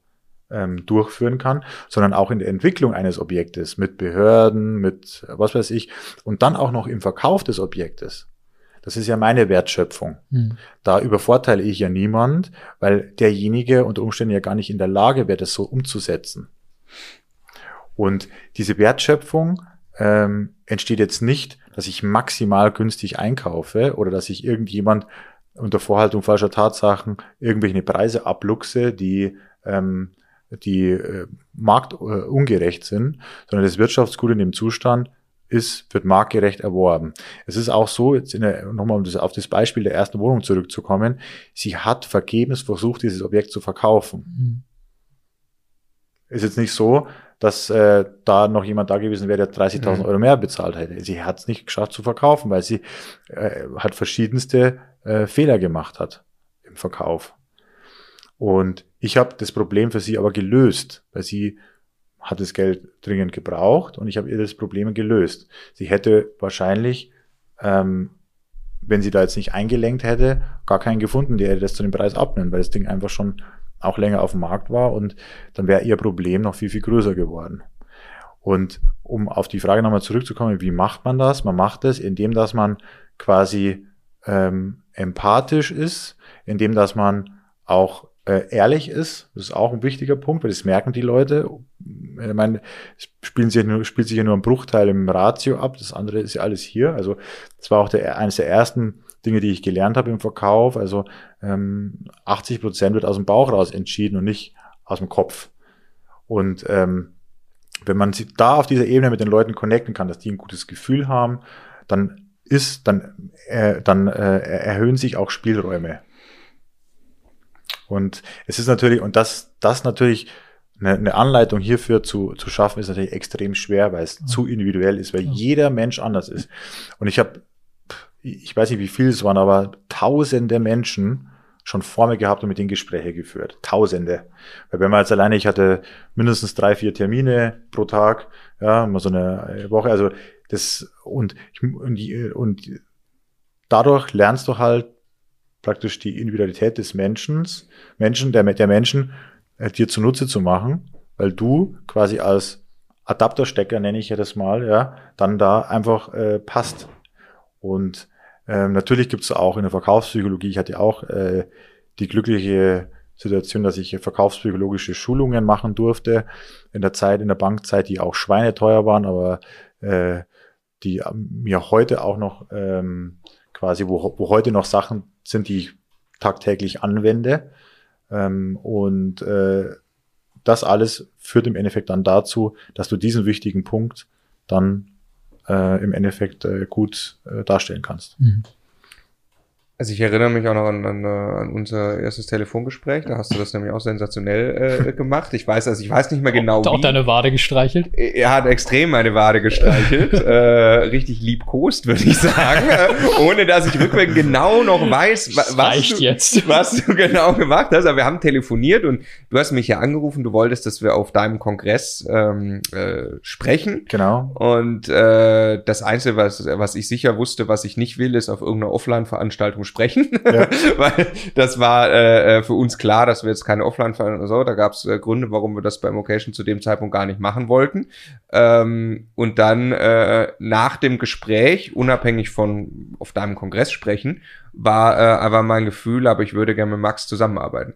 ähm, durchführen kann, sondern auch in der Entwicklung eines Objektes mit Behörden, mit was weiß ich, und dann auch noch im Verkauf des Objektes. Das ist ja meine Wertschöpfung. Mhm. Da übervorteile ich ja niemand, weil derjenige unter Umständen ja gar nicht in der Lage wäre, das so umzusetzen. Und diese Wertschöpfung ähm, entsteht jetzt nicht, dass ich maximal günstig einkaufe oder dass ich irgendjemand unter Vorhaltung falscher Tatsachen irgendwelche Preise abluchse, die, ähm, die äh, marktungerecht äh, sind, sondern das Wirtschaftsgut in dem Zustand ist, wird marktgerecht erworben. Es ist auch so, jetzt der, nochmal um das, auf das Beispiel der ersten Wohnung zurückzukommen, sie hat vergebens versucht, dieses Objekt zu verkaufen. Mhm. Ist jetzt nicht so, dass äh, da noch jemand da gewesen wäre, der 30.000 mhm. Euro mehr bezahlt hätte. Sie hat es nicht geschafft zu verkaufen, weil sie äh, hat verschiedenste äh, Fehler gemacht hat im Verkauf. Und ich habe das Problem für sie aber gelöst, weil sie hat das Geld dringend gebraucht und ich habe ihr das Problem gelöst. Sie hätte wahrscheinlich, ähm, wenn sie da jetzt nicht eingelenkt hätte, gar keinen gefunden, der das zu dem Preis abnimmt, weil das Ding einfach schon auch länger auf dem Markt war und dann wäre ihr Problem noch viel, viel größer geworden. Und um auf die Frage nochmal zurückzukommen, wie macht man das? Man macht es, indem dass man quasi ähm, empathisch ist, indem dass man auch äh, ehrlich ist. Das ist auch ein wichtiger Punkt, weil das merken die Leute. Ich meine, es spielen sich nur, spielt sich ja nur ein Bruchteil im Ratio ab. Das andere ist ja alles hier. Also das war auch der, eines der ersten Dinge, die ich gelernt habe im Verkauf. Also ähm, 80 Prozent wird aus dem Bauch raus entschieden und nicht aus dem Kopf. Und ähm, wenn man sich da auf dieser Ebene mit den Leuten connecten kann, dass die ein gutes Gefühl haben, dann ist, dann, äh, dann äh, erhöhen sich auch Spielräume. Und es ist natürlich, und das, das natürlich eine, eine Anleitung hierfür zu, zu schaffen, ist natürlich extrem schwer, weil es mhm. zu individuell ist, weil ja. jeder Mensch anders ist. Und ich habe, ich weiß nicht, wie viele es waren, aber tausende Menschen schon vor mir gehabt und mit denen Gespräche geführt. Tausende. Weil wenn man jetzt alleine, ich hatte mindestens drei, vier Termine pro Tag, ja, immer so eine Woche, also das, und, und, und dadurch lernst du halt praktisch die Individualität des Menschen, Menschen, der, der Menschen äh, dir zunutze zu machen, weil du quasi als Adapterstecker, nenne ich ja das mal, ja, dann da einfach äh, passt. Und ähm, natürlich gibt es auch in der Verkaufspsychologie, ich hatte auch äh, die glückliche Situation, dass ich verkaufspsychologische Schulungen machen durfte in der Zeit, in der Bankzeit, die auch schweineteuer waren, aber äh, die mir heute auch noch ähm, quasi, wo, wo heute noch Sachen sind, die ich tagtäglich anwende. Ähm, und äh, das alles führt im Endeffekt dann dazu, dass du diesen wichtigen Punkt dann äh, im Endeffekt äh, gut äh, darstellen kannst. Mhm. Also ich erinnere mich auch noch an, an, an unser erstes Telefongespräch. Da hast du das nämlich auch sensationell äh, gemacht. Ich weiß, also ich weiß nicht mehr genau. Hat auch wie. deine Wade gestreichelt? Er hat extrem meine Wade gestreichelt. äh, richtig liebkost, würde ich sagen. ohne dass ich rückwärts genau noch weiß, was, was du, jetzt. was du genau gemacht hast. Aber wir haben telefoniert und du hast mich ja angerufen. Du wolltest, dass wir auf deinem Kongress ähm, äh, sprechen. Genau. Und äh, das Einzige, was, was ich sicher wusste, was ich nicht will, ist auf irgendeiner Offline-Veranstaltung sprechen, ja. weil das war äh, äh, für uns klar, dass wir jetzt keine Offline fahren oder so. Da gab es äh, Gründe, warum wir das beim Occasion zu dem Zeitpunkt gar nicht machen wollten. Ähm, und dann äh, nach dem Gespräch, unabhängig von auf deinem Kongress sprechen, war äh, aber mein Gefühl, aber ich würde gerne mit Max zusammenarbeiten.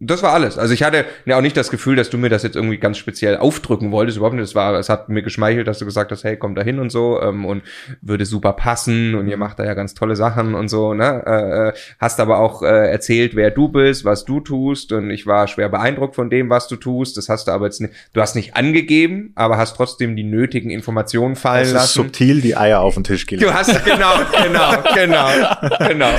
Das war alles. Also ich hatte ja auch nicht das Gefühl, dass du mir das jetzt irgendwie ganz speziell aufdrücken wolltest. Überhaupt nicht. Es war, es hat mir geschmeichelt, dass du gesagt hast, hey, komm da hin und so ähm, und würde super passen und ihr mhm. macht da ja ganz tolle Sachen und so. Ne? Äh, äh, hast aber auch äh, erzählt, wer du bist, was du tust und ich war schwer beeindruckt von dem, was du tust. Das hast du aber jetzt nicht. Du hast nicht angegeben, aber hast trotzdem die nötigen Informationen fallen das ist lassen. Subtil die Eier auf den Tisch gelegt. Du hast genau, genau, genau, genau,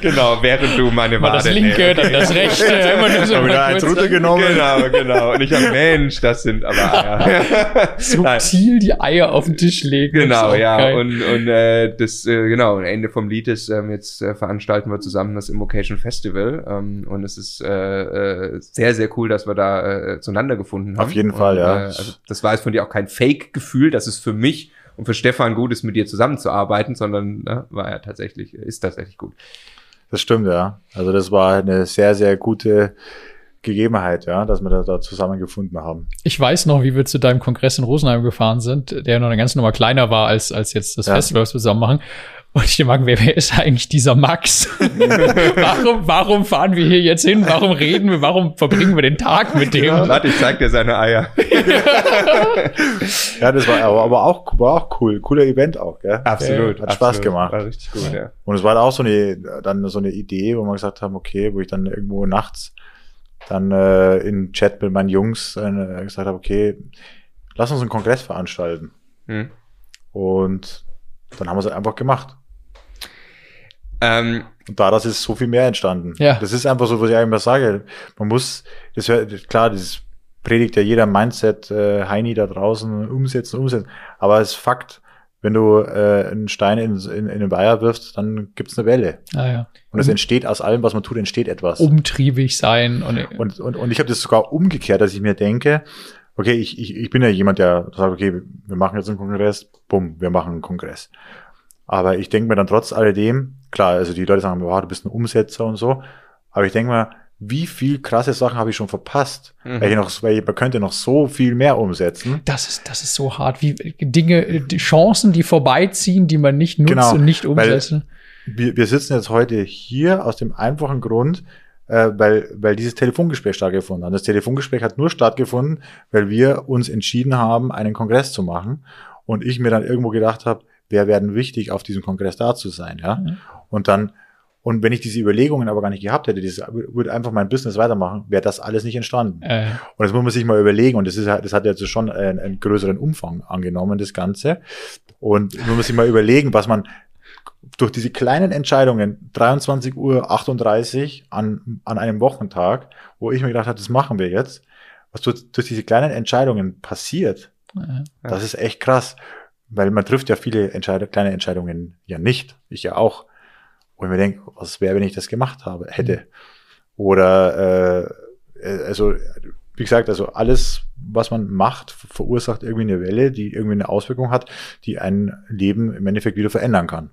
genau. Während du meine Wade. Das linke, dann das rechte. So wieder eins runtergenommen. Genau, genau. Und ich habe, Mensch, das sind aber Eier. Subtil die Eier auf den Tisch legen. Genau, ja. Geil. Und, und äh, das, äh, genau, Ende vom Lied ist, ähm, jetzt äh, veranstalten wir zusammen das Invocation Festival. Ähm, und es ist äh, äh, sehr, sehr cool, dass wir da äh, zueinander gefunden haben. Auf jeden Fall, und, ja. Äh, also das war jetzt von dir auch kein Fake-Gefühl, das ist für mich und für Stefan gut ist, mit dir zusammenzuarbeiten, sondern ne, war ja tatsächlich, ist tatsächlich gut. Das stimmt, ja. Also das war eine sehr, sehr gute Gegebenheit, ja, dass wir da, da zusammengefunden haben. Ich weiß noch, wie wir zu deinem Kongress in Rosenheim gefahren sind, der noch eine ganze Nummer kleiner war als, als jetzt das ja. Festival, was wir zusammen machen. Und ich mag, wer, wer ist eigentlich dieser Max? warum, warum fahren wir hier jetzt hin? Warum reden wir? Warum verbringen wir den Tag mit dem? Ja, warte, ich zeig dir seine Eier. ja, das war aber, aber auch, war auch cool. Cooler Event auch, gell? Absolut. Hat Spaß gemacht. War richtig gut, ja. Und es war auch so eine, dann so eine Idee, wo wir gesagt haben, okay, wo ich dann irgendwo nachts dann äh, in Chat mit meinen Jungs äh, gesagt habe, okay, lass uns einen Kongress veranstalten. Hm. Und dann haben wir es einfach gemacht. Ähm, Und daraus ist so viel mehr entstanden. Ja. Das ist einfach so, was ich eigentlich immer sage. Man muss, das wär, klar, das predigt ja jeder Mindset, äh, Heini da draußen, umsetzen, umsetzen. Aber es ist Fakt, wenn du äh, einen Stein in, in, in den Weiher wirfst, dann gibt's eine Welle. Ah, ja. Und es entsteht aus allem, was man tut, entsteht etwas. Umtriebig sein und, Und, und, und ich habe das sogar umgekehrt, dass ich mir denke, okay, ich, ich, ich bin ja jemand, der sagt, okay, wir machen jetzt einen Kongress, bumm, wir machen einen Kongress. Aber ich denke mir dann trotz alledem, klar, also die Leute sagen, wow, du bist ein Umsetzer und so, aber ich denke mir, wie viel krasse Sachen habe ich schon verpasst? Mhm. Weil, ich noch, weil man könnte noch so viel mehr umsetzen. das ist, das ist so hart, wie Dinge, die Chancen, die vorbeiziehen, die man nicht nutzt Genau, und nicht umsetzen. Wir, wir sitzen jetzt heute hier aus dem einfachen Grund, äh, weil, weil dieses Telefongespräch stattgefunden hat. Das Telefongespräch hat nur stattgefunden, weil wir uns entschieden haben, einen Kongress zu machen. Und ich mir dann irgendwo gedacht habe, wer werden wichtig, auf diesem Kongress da zu sein, ja. Mhm. Und dann, und wenn ich diese Überlegungen aber gar nicht gehabt hätte, dieses, würde einfach mein Business weitermachen, wäre das alles nicht entstanden. Äh, Und das muss man sich mal überlegen. Und das ist halt- das hat jetzt schon einen, einen größeren Umfang angenommen, das Ganze. Und man muss sich mal überlegen, was man durch diese kleinen Entscheidungen, 23 Uhr 38 an, an einem Wochentag, wo ich mir gedacht habe, das machen wir jetzt, was durch, durch diese kleinen Entscheidungen passiert, Ja. das ist echt krass. Weil man trifft ja viele Entscheid kleine Entscheidungen ja nicht. Ich ja auch. Und ich mir denke, was wäre, wenn ich das gemacht habe, hätte. Oder äh, also, wie gesagt, also alles, was man macht, verursacht irgendwie eine Welle, die irgendwie eine Auswirkung hat, die ein Leben im Endeffekt wieder verändern kann.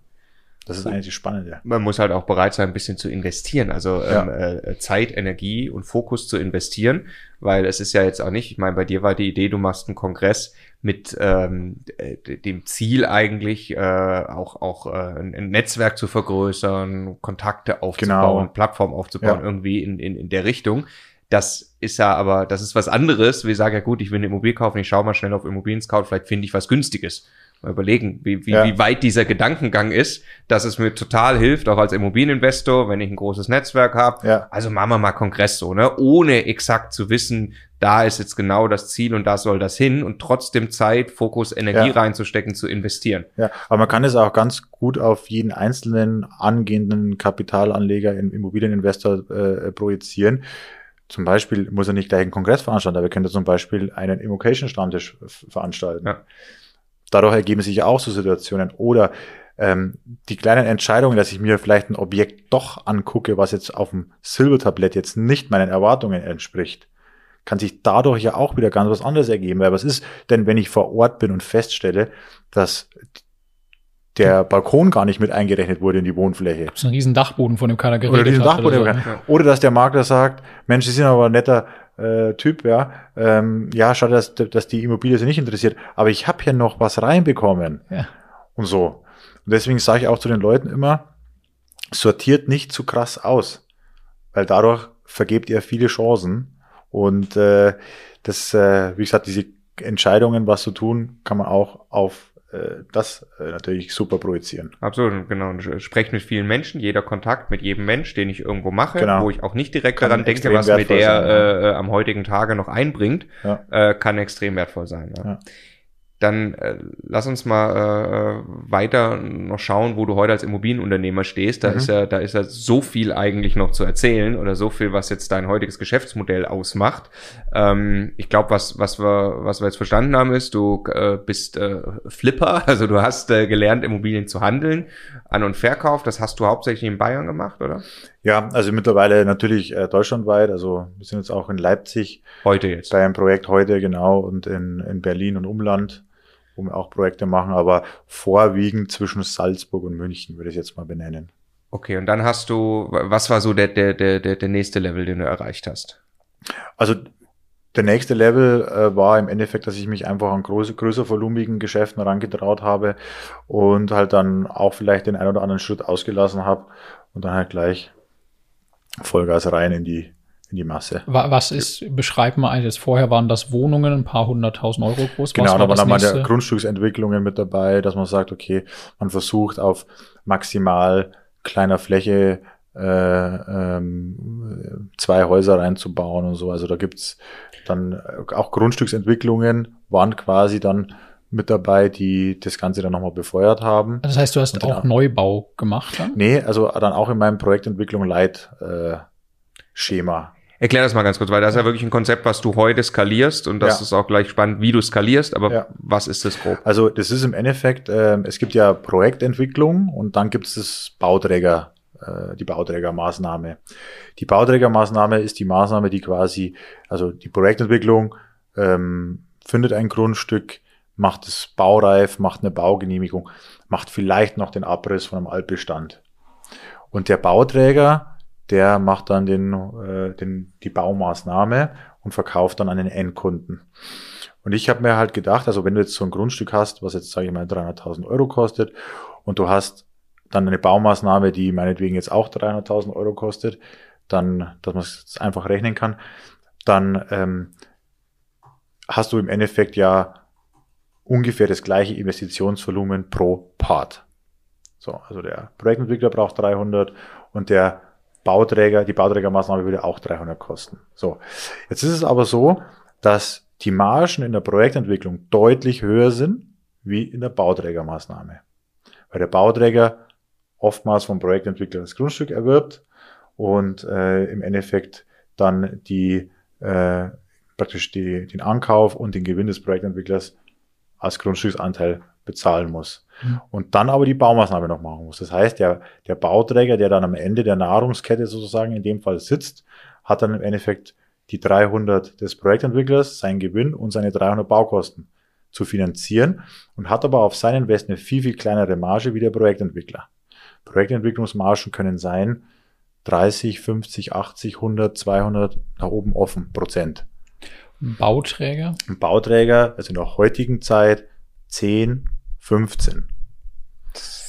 Das ist eigentlich das Spannende. man muss halt auch bereit sein, ein bisschen zu investieren, also Ja. ähm, äh, Zeit, Energie und Fokus zu investieren, weil es ist ja jetzt auch nicht, ich meine, bei dir war die Idee, du machst einen Kongress mit ähm, äh, dem Ziel eigentlich äh, auch auch äh, ein ein Netzwerk zu vergrößern, Kontakte aufzubauen, Genau. Plattform aufzubauen, Ja. irgendwie in, in, in der Richtung. Das ist ja aber, das ist was anderes. Wir sagen ja gut, ich will eine Immobilie kaufen, ich schaue mal schnell auf Immobilien Scout, vielleicht finde ich was Günstiges. Mal überlegen, wie, wie, Ja. wie weit dieser Gedankengang ist, dass es mir total hilft, auch als Immobilieninvestor, wenn ich ein großes Netzwerk habe. Ja. Also machen wir mal Kongress so, ne? Ohne exakt zu wissen, da ist jetzt genau das Ziel und da soll das hin und trotzdem Zeit, Fokus, Energie Ja. reinzustecken, zu investieren. Ja, aber man kann es auch ganz gut auf jeden einzelnen angehenden Kapitalanleger, im Immobilieninvestor äh, projizieren. Zum Beispiel muss er nicht gleich einen Kongress veranstalten, aber er könnte zum Beispiel einen Immocation-Stammtisch veranstalten. Ja. Dadurch ergeben sich auch so Situationen. Oder ähm, die kleinen Entscheidungen, dass ich mir vielleicht ein Objekt doch angucke, was jetzt auf dem Silbertablett jetzt nicht meinen Erwartungen entspricht, kann sich dadurch ja auch wieder ganz was anderes ergeben. Weil was ist denn, wenn ich vor Ort bin und feststelle, dass der Balkon gar nicht mit eingerechnet wurde in die Wohnfläche? gibt's einen riesen Dachboden, von dem keiner geredet Oder hat. Dachboden. oder so. Oder dass der Makler sagt, Mensch, Sie sind aber ein netter äh, Typ, ja. Ähm, ja, schade, dass, dass die Immobilie Sie nicht interessiert. Aber ich habe hier noch was reinbekommen. Ja. Und so. Und deswegen sage ich auch zu den Leuten immer, sortiert nicht zu krass aus. Weil dadurch vergebt ihr viele Chancen. Und äh, das, äh, wie gesagt, diese Entscheidungen, was zu tun, kann man auch auf äh, das äh, natürlich super projizieren. Absolut, genau. Und ich spreche mit vielen Menschen, jeder Kontakt mit jedem Mensch, den ich irgendwo mache, Genau. wo ich auch nicht direkt Kann daran denke, was mir der sein, ja. äh, äh, am heutigen Tage noch einbringt, Ja. äh, kann extrem wertvoll sein. Ja. Dann äh, lass uns mal äh, weiter noch schauen, wo du heute als Immobilienunternehmer stehst. Da Mhm. ist ja, da ist ja so viel eigentlich noch zu erzählen oder so viel, was jetzt dein heutiges Geschäftsmodell ausmacht. Ähm, ich glaube, was, was wir, was wir jetzt verstanden haben, ist, du äh, bist äh, Flipper, also du hast äh, gelernt, Immobilien zu handeln, An- und Verkauf. Das hast du hauptsächlich in Bayern gemacht, oder? Ja, also mittlerweile natürlich äh, deutschlandweit. Also wir sind jetzt auch in Leipzig Heute jetzt. bei einem Projekt heute, genau, und in, in Berlin und Umland, wo wir auch Projekte machen, aber vorwiegend zwischen Salzburg und München, würde ich jetzt mal benennen. Okay, und dann hast du, was war so der, der, der, der, der nächste Level, den du erreicht hast? Also der nächste Level äh, war im Endeffekt, dass ich mich einfach an große, größer volumigen Geschäften herangetraut habe und halt dann auch vielleicht den einen oder anderen Schritt ausgelassen habe und dann halt gleich Vollgas rein in die, in die Masse. Wa- Was ist, beschreib mal eines. Vorher waren das Wohnungen, ein paar hunderttausend Euro groß. Genau, da war waren dann mal der Grundstücksentwicklungen mit dabei, dass man sagt, okay, man versucht auf maximal kleiner Fläche äh, ähm, zwei Häuser reinzubauen und so. Also da gibt's dann auch Grundstücksentwicklungen, waren quasi dann mit dabei, die das Ganze dann nochmal befeuert haben. Das heißt, du hast auch Neubau gemacht dann? Nee, also dann auch in meinem Projektentwicklung Leit äh, Schema. Erklär das mal ganz kurz, weil das ist ja wirklich ein Konzept, was du heute skalierst und das ja. ist auch gleich spannend, wie du skalierst, aber ja. was ist das grob? Also das ist im Endeffekt, äh, es gibt ja Projektentwicklung und dann gibt es das Bauträger, äh, die Bauträgermaßnahme. Die Bauträgermaßnahme ist die Maßnahme, die quasi, also die Projektentwicklung ähm, findet ein Grundstück, macht es baureif, macht eine Baugenehmigung, macht vielleicht noch den Abriss von einem Altbestand. Und der Bauträger, der macht dann den, äh, den, die Baumaßnahme und verkauft dann an den Endkunden. Und ich habe mir halt gedacht, also wenn du jetzt so ein Grundstück hast, was jetzt, sage ich mal, 300.000 Euro kostet und du hast dann eine Baumaßnahme, die meinetwegen jetzt auch 300.000 Euro kostet, dann, dass man es einfach rechnen kann, dann ähm, hast du im Endeffekt ja ungefähr das gleiche Investitionsvolumen pro Part. So, also der Projektentwickler braucht 300 und der Bauträger, die Bauträgermaßnahme würde auch 300 kosten. So, jetzt ist es aber so, dass die Margen in der Projektentwicklung deutlich höher sind wie in der Bauträgermaßnahme. Weil der Bauträger oftmals vom Projektentwickler das Grundstück erwirbt und äh, im Endeffekt dann die äh, praktisch die, den Ankauf und den Gewinn des Projektentwicklers als Grundstücksanteil bezahlen muss. Mhm. Und dann aber die Baumaßnahme noch machen muss. Das heißt, der, der Bauträger, der dann am Ende der Nahrungskette sozusagen in dem Fall sitzt, hat dann im Endeffekt die 300 des Projektentwicklers, seinen Gewinn und seine 300 Baukosten zu finanzieren und hat aber auf sein Invest eine viel, viel kleinere Marge wie der Projektentwickler. Projektentwicklungsmargen können sein 30, 50, 80, 100, 200 nach oben offen Prozent. Ein Bauträger? Ein Bauträger, also in der heutigen Zeit 10, 15.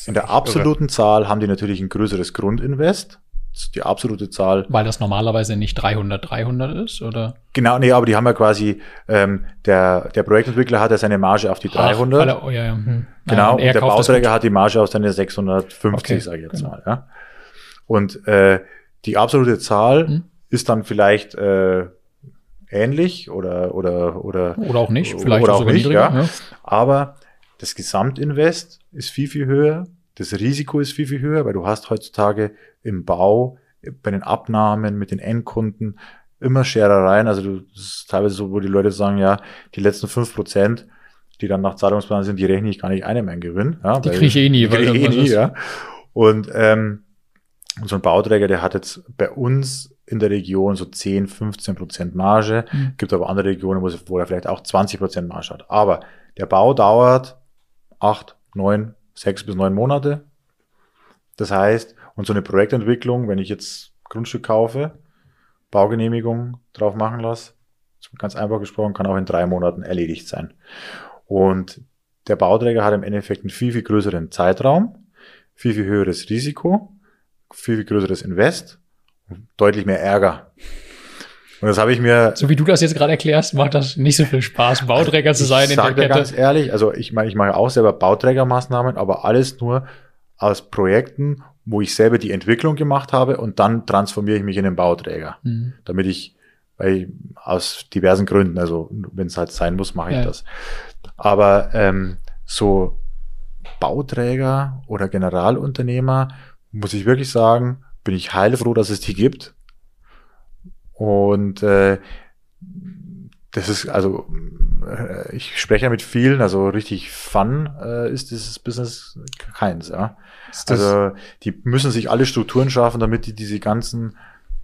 In der absoluten irre. Zahl haben die natürlich ein größeres Grundinvest. Die absolute Zahl. Weil das normalerweise nicht 300, 300 ist, oder? Genau, nee, aber die haben ja quasi, ähm, der, der Projektentwickler hat ja seine Marge auf die 300. Ach, alle, oh, ja, ja. Hm. Genau, und, und der Bauträger hat die Marge auf seine 650, okay, sage ich jetzt genau. mal. Ja. Und äh, die absolute Zahl hm. ist dann vielleicht äh, ähnlich oder oder oder oder auch nicht, vielleicht oder auch nicht, ja. ja. Aber das Gesamtinvest ist viel viel höher, das Risiko ist viel viel höher, weil du hast heutzutage im Bau bei den Abnahmen mit den Endkunden immer Scherereien. Also du, das ist teilweise so, wo die Leute sagen, ja, die letzten fünf Prozent, die dann nach Zahlungsplan sind, die rechne ich gar nicht ein in meinen Gewinn. Ja, die kriege ich eh nie. Die kriege ich eh nie, ja. Und ähm, so ein Bauträger, der hat jetzt bei uns in der Region so 10, 15 Prozent Marge. Mhm. Gibt aber andere Regionen, wo, wo er vielleicht auch 20 Prozent Marge hat. Aber der Bau dauert acht, neun, sechs bis neun Monate. Das heißt, und so eine Projektentwicklung, wenn ich jetzt Grundstück kaufe, Baugenehmigung drauf machen lasse, ganz einfach gesprochen, kann auch in drei Monaten erledigt sein. Und der Bauträger hat im Endeffekt einen viel, viel größeren Zeitraum, viel, viel höheres Risiko, viel, viel größeres Invest deutlich mehr Ärger. Und das habe ich mir. So wie du das jetzt gerade erklärst, macht das nicht so viel Spaß, Bauträger zu sein in der Kette. ganz ehrlich, also ich meine, ich mache auch selber Bauträgermaßnahmen, aber alles nur aus Projekten, wo ich selber die Entwicklung gemacht habe und dann transformiere ich mich in den Bauträger, mhm. damit ich, weil ich, aus diversen Gründen, also wenn es halt sein muss, mache ich ja. das. Aber ähm, so Bauträger oder Generalunternehmer, muss ich wirklich sagen, bin ich heilfroh, dass es die gibt. Und äh, das ist, also äh, ich spreche ja mit vielen, also richtig Fun äh, ist dieses Business keins, ja. Also die müssen sich alle Strukturen schaffen, damit die diese ganzen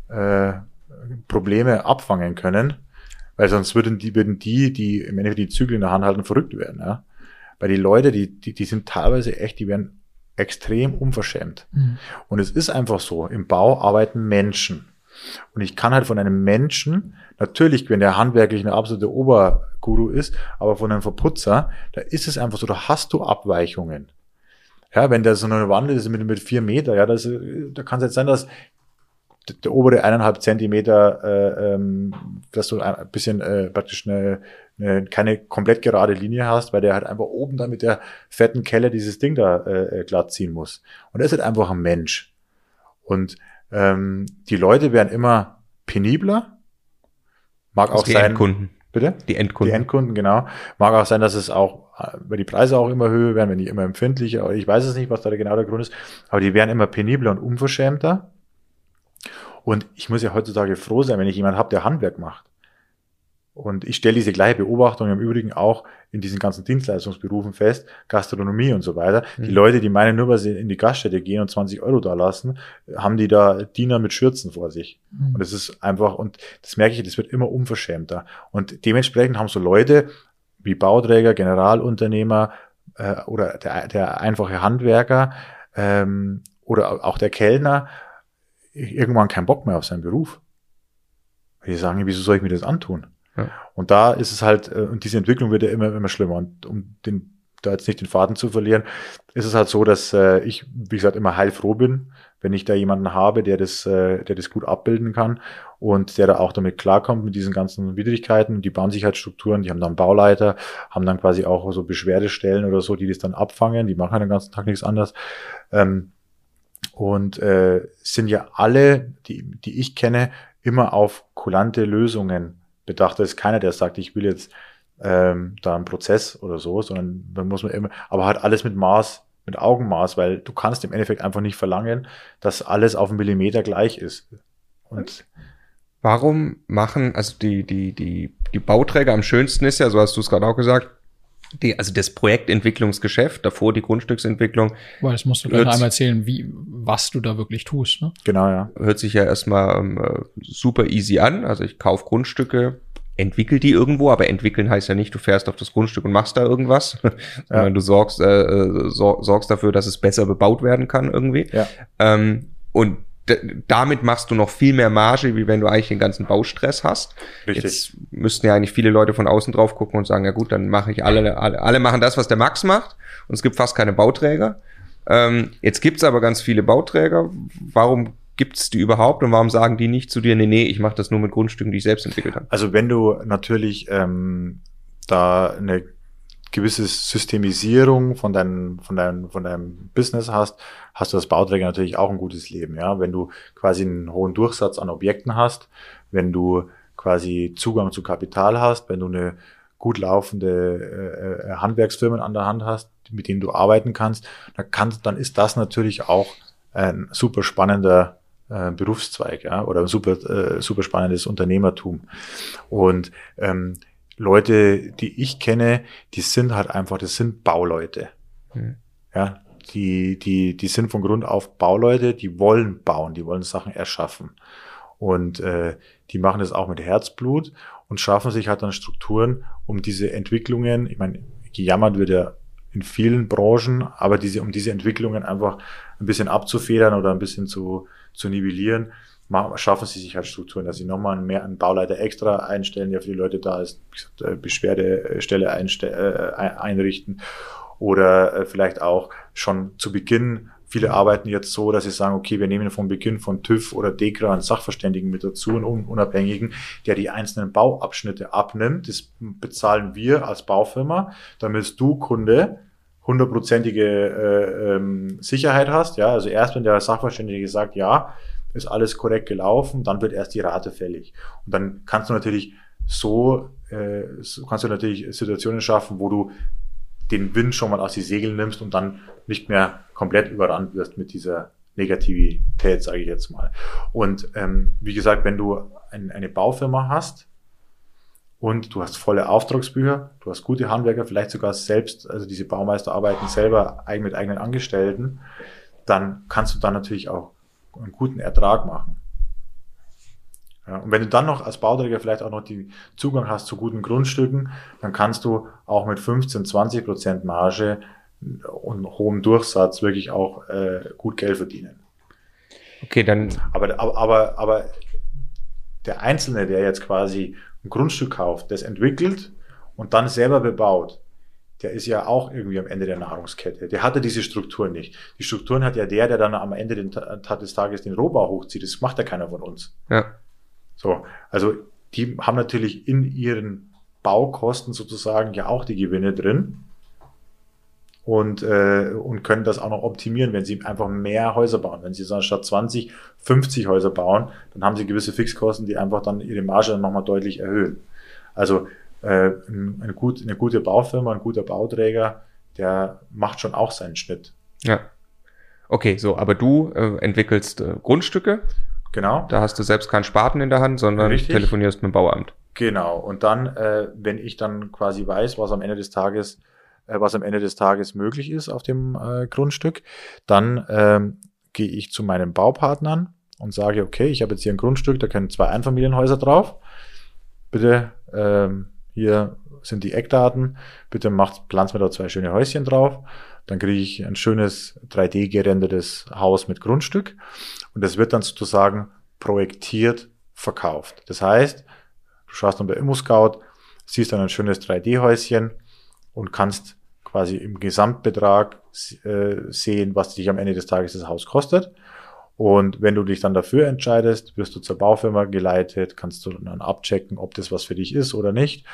äh, Probleme abfangen können. Weil sonst würden die, würden die, die im Endeffekt die Zügel in der Hand halten, verrückt werden, ja. Weil die Leute, die, die, die sind teilweise echt, die werden extrem unverschämt. Mhm. Und es ist einfach so, im Bau arbeiten Menschen. Und ich kann halt von einem Menschen, natürlich, wenn der handwerklich eine absolute Oberguru ist, aber von einem Verputzer, da ist es einfach so, da hast du Abweichungen. Ja, wenn der so eine Wand ist mit, mit vier Meter, ja, das, da kann es jetzt sein, dass der obere eineinhalb Zentimeter, äh, ähm, dass du ein bisschen äh, praktisch eine, eine, keine komplett gerade Linie hast, weil der halt einfach oben da mit der fetten Kelle dieses Ding da äh, äh glatt ziehen muss. Und er ist halt einfach ein Mensch. Und ähm, die Leute werden immer penibler. Mag also auch sein. Endkunden. Bitte? Die Endkunden. Die Endkunden, genau. Mag auch sein, dass es auch, wenn die Preise auch immer höher werden, wenn die immer empfindlicher, ich weiß es nicht, was da genau der Grund ist, aber die werden immer penibler und unverschämter. Und ich muss ja heutzutage froh sein, wenn ich jemanden habe, der Handwerk macht. Und ich stelle diese gleiche Beobachtung im Übrigen auch in diesen ganzen Dienstleistungsberufen fest, Gastronomie und so weiter. Mhm. Die Leute, die meinen, nur weil sie in die Gaststätte gehen und 20 Euro da lassen, haben die da Diener mit Schürzen vor sich. Mhm. Und das ist einfach, und das merke ich, das wird immer unverschämter. Und dementsprechend haben so Leute wie Bauträger, Generalunternehmer äh, oder der, der einfache Handwerker ähm, oder auch der Kellner irgendwann keinen Bock mehr auf seinen Beruf. Die sagen, wieso soll ich mir das antun? Und da ist es halt, äh, und diese Entwicklung wird ja immer, immer schlimmer. Und um den, da jetzt nicht den Faden zu verlieren, ist es halt so, dass äh, ich, wie gesagt, immer heilfroh bin, wenn ich da jemanden habe, der das, äh, der das gut abbilden kann und der da auch damit klarkommt mit diesen ganzen Widrigkeiten. Die sich halt die haben dann Bauleiter, haben dann quasi auch so Beschwerdestellen oder so, die das dann abfangen, die machen den ganzen Tag nichts anderes. Ähm, und äh, sind ja alle, die, die ich kenne, immer auf kulante Lösungen bedacht. Da ist keiner, der sagt, ich will jetzt ähm, da einen Prozess oder so, sondern da muss man immer, aber hat alles mit Maß, mit Augenmaß, weil du kannst im Endeffekt einfach nicht verlangen, dass alles auf einen Millimeter gleich ist. Und warum machen, also die, die, die, die Bauträger am schönsten ist ja, so hast du es gerade auch gesagt, die, also das Projektentwicklungsgeschäft, davor die Grundstücksentwicklung. Weil das musst du gleich einmal erzählen, wie, was du da wirklich tust. Ne? Genau, ja. Hört sich ja erstmal ähm, super easy an. Also ich kaufe Grundstücke, entwickel die irgendwo, aber entwickeln heißt ja nicht, du fährst auf das Grundstück und machst da irgendwas, ja. sondern du sorgst, äh, äh sorgst dafür, dass es besser bebaut werden kann irgendwie. Ja. Ähm, und damit machst du noch viel mehr Marge, wie wenn du eigentlich den ganzen Baustress hast. Richtig. Jetzt müssten ja eigentlich viele Leute von außen drauf gucken und sagen, ja gut, dann mache ich alle, alle, alle machen das, was der Max macht und es gibt fast keine Bauträger. Ähm, jetzt gibt's aber ganz viele Bauträger. Warum gibt's die überhaupt und warum sagen die nicht zu dir, nee, nee, ich mache das nur mit Grundstücken, die ich selbst entwickelt habe? Also wenn du natürlich ähm, da eine gewisse Systemisierung von deinem, von deinem, von deinem Business hast, hast du als Bauträger natürlich auch ein gutes Leben. Ja, wenn du quasi einen hohen Durchsatz an Objekten hast, wenn du quasi Zugang zu Kapital hast, wenn du eine gut laufende äh, äh Handwerksfirmen an der Hand hast, mit denen du arbeiten kannst, dann, kannst, dann ist das natürlich auch ein super spannender äh, Berufszweig, ja, oder ein super, äh, super spannendes Unternehmertum. Und ähm, Leute, die ich kenne, die sind halt einfach, das sind Bauleute. Mhm. Ja, die, die, die sind von Grund auf Bauleute, die wollen bauen, die wollen Sachen erschaffen. Und äh, die machen das auch mit Herzblut und schaffen sich halt dann Strukturen, um diese Entwicklungen, ich meine, gejammert wird ja in vielen Branchen, aber diese, um diese Entwicklungen einfach ein bisschen abzufedern oder ein bisschen zu, zu nivellieren, schaffen sie sich halt Strukturen, dass sie nochmal mehr einen Bauleiter extra einstellen, der für die Leute da ist, gesagt, äh, Beschwerdestelle äh, einrichten oder äh, vielleicht auch schon zu Beginn Viele arbeiten jetzt so, dass sie sagen, okay, wir nehmen von Beginn von TÜV oder DEKRA einen Sachverständigen mit dazu, einen Unabhängigen, der die einzelnen Bauabschnitte abnimmt. Das bezahlen wir als Baufirma, damit du, Kunde, hundertprozentige äh, ähm, Sicherheit hast. Ja, also erst wenn der Sachverständige sagt, ja, ist alles korrekt gelaufen, dann wird erst die Rate fällig. Und dann kannst du natürlich so, äh, so kannst du natürlich Situationen schaffen, wo du den Wind schon mal aus die Segel nimmst und dann nicht mehr komplett überrannt wirst mit dieser Negativität, sage ich jetzt mal. Und ähm, wie gesagt, wenn du ein, eine Baufirma hast und du hast volle Auftragsbücher, du hast gute Handwerker, vielleicht sogar selbst, also diese Baumeister arbeiten selber mit eigenen Angestellten, dann kannst du dann natürlich auch einen guten Ertrag machen. Ja, und wenn du dann noch als Bauträger vielleicht auch noch die Zugang hast zu guten Grundstücken, dann kannst du auch mit 15, 20 Prozent Marge und hohem Durchsatz wirklich auch äh, gut Geld verdienen. Okay, dann. Aber, aber, aber, aber der Einzelne, der jetzt quasi ein Grundstück kauft, das entwickelt und dann selber bebaut, der ist ja auch irgendwie am Ende der Nahrungskette. Der hatte diese Strukturen nicht. Die Strukturen hat ja der, der dann am Ende des Tages den Rohbau hochzieht. Das macht ja keiner von uns. Ja. So, also die haben natürlich in ihren Baukosten sozusagen ja auch die Gewinne drin und, äh, und können das auch noch optimieren, wenn sie einfach mehr Häuser bauen. Wenn sie so statt 20, 50 Häuser bauen, dann haben sie gewisse Fixkosten, die einfach dann ihre Marge dann nochmal deutlich erhöhen. Also äh, eine, gut, eine gute Baufirma, ein guter Bauträger, der macht schon auch seinen Schnitt. Ja. Okay, so, aber du äh, entwickelst äh, Grundstücke. Genau. Da hast du selbst keinen Spaten in der Hand, sondern Richtig. telefonierst mit dem Bauamt. Genau. Und dann, äh, wenn ich dann quasi weiß, was am Ende des Tages, äh, was am Ende des Tages möglich ist auf dem äh, Grundstück, dann ähm, gehe ich zu meinen Baupartnern und sage, okay, ich habe jetzt hier ein Grundstück, da können zwei Einfamilienhäuser drauf. Bitte, ähm, hier sind die Eckdaten. Bitte macht, pflanzt mir da zwei schöne Häuschen drauf. Dann kriege ich ein schönes 3D gerendertes Haus mit Grundstück. Und das wird dann sozusagen projektiert verkauft. Das heißt, du schaust dann bei ImmoScout, siehst dann ein schönes 3D-Häuschen und kannst quasi im Gesamtbetrag äh, sehen, was dich am Ende des Tages das Haus kostet. Und wenn du dich dann dafür entscheidest, wirst du zur Baufirma geleitet, kannst du dann abchecken, ob das was für dich ist oder nicht.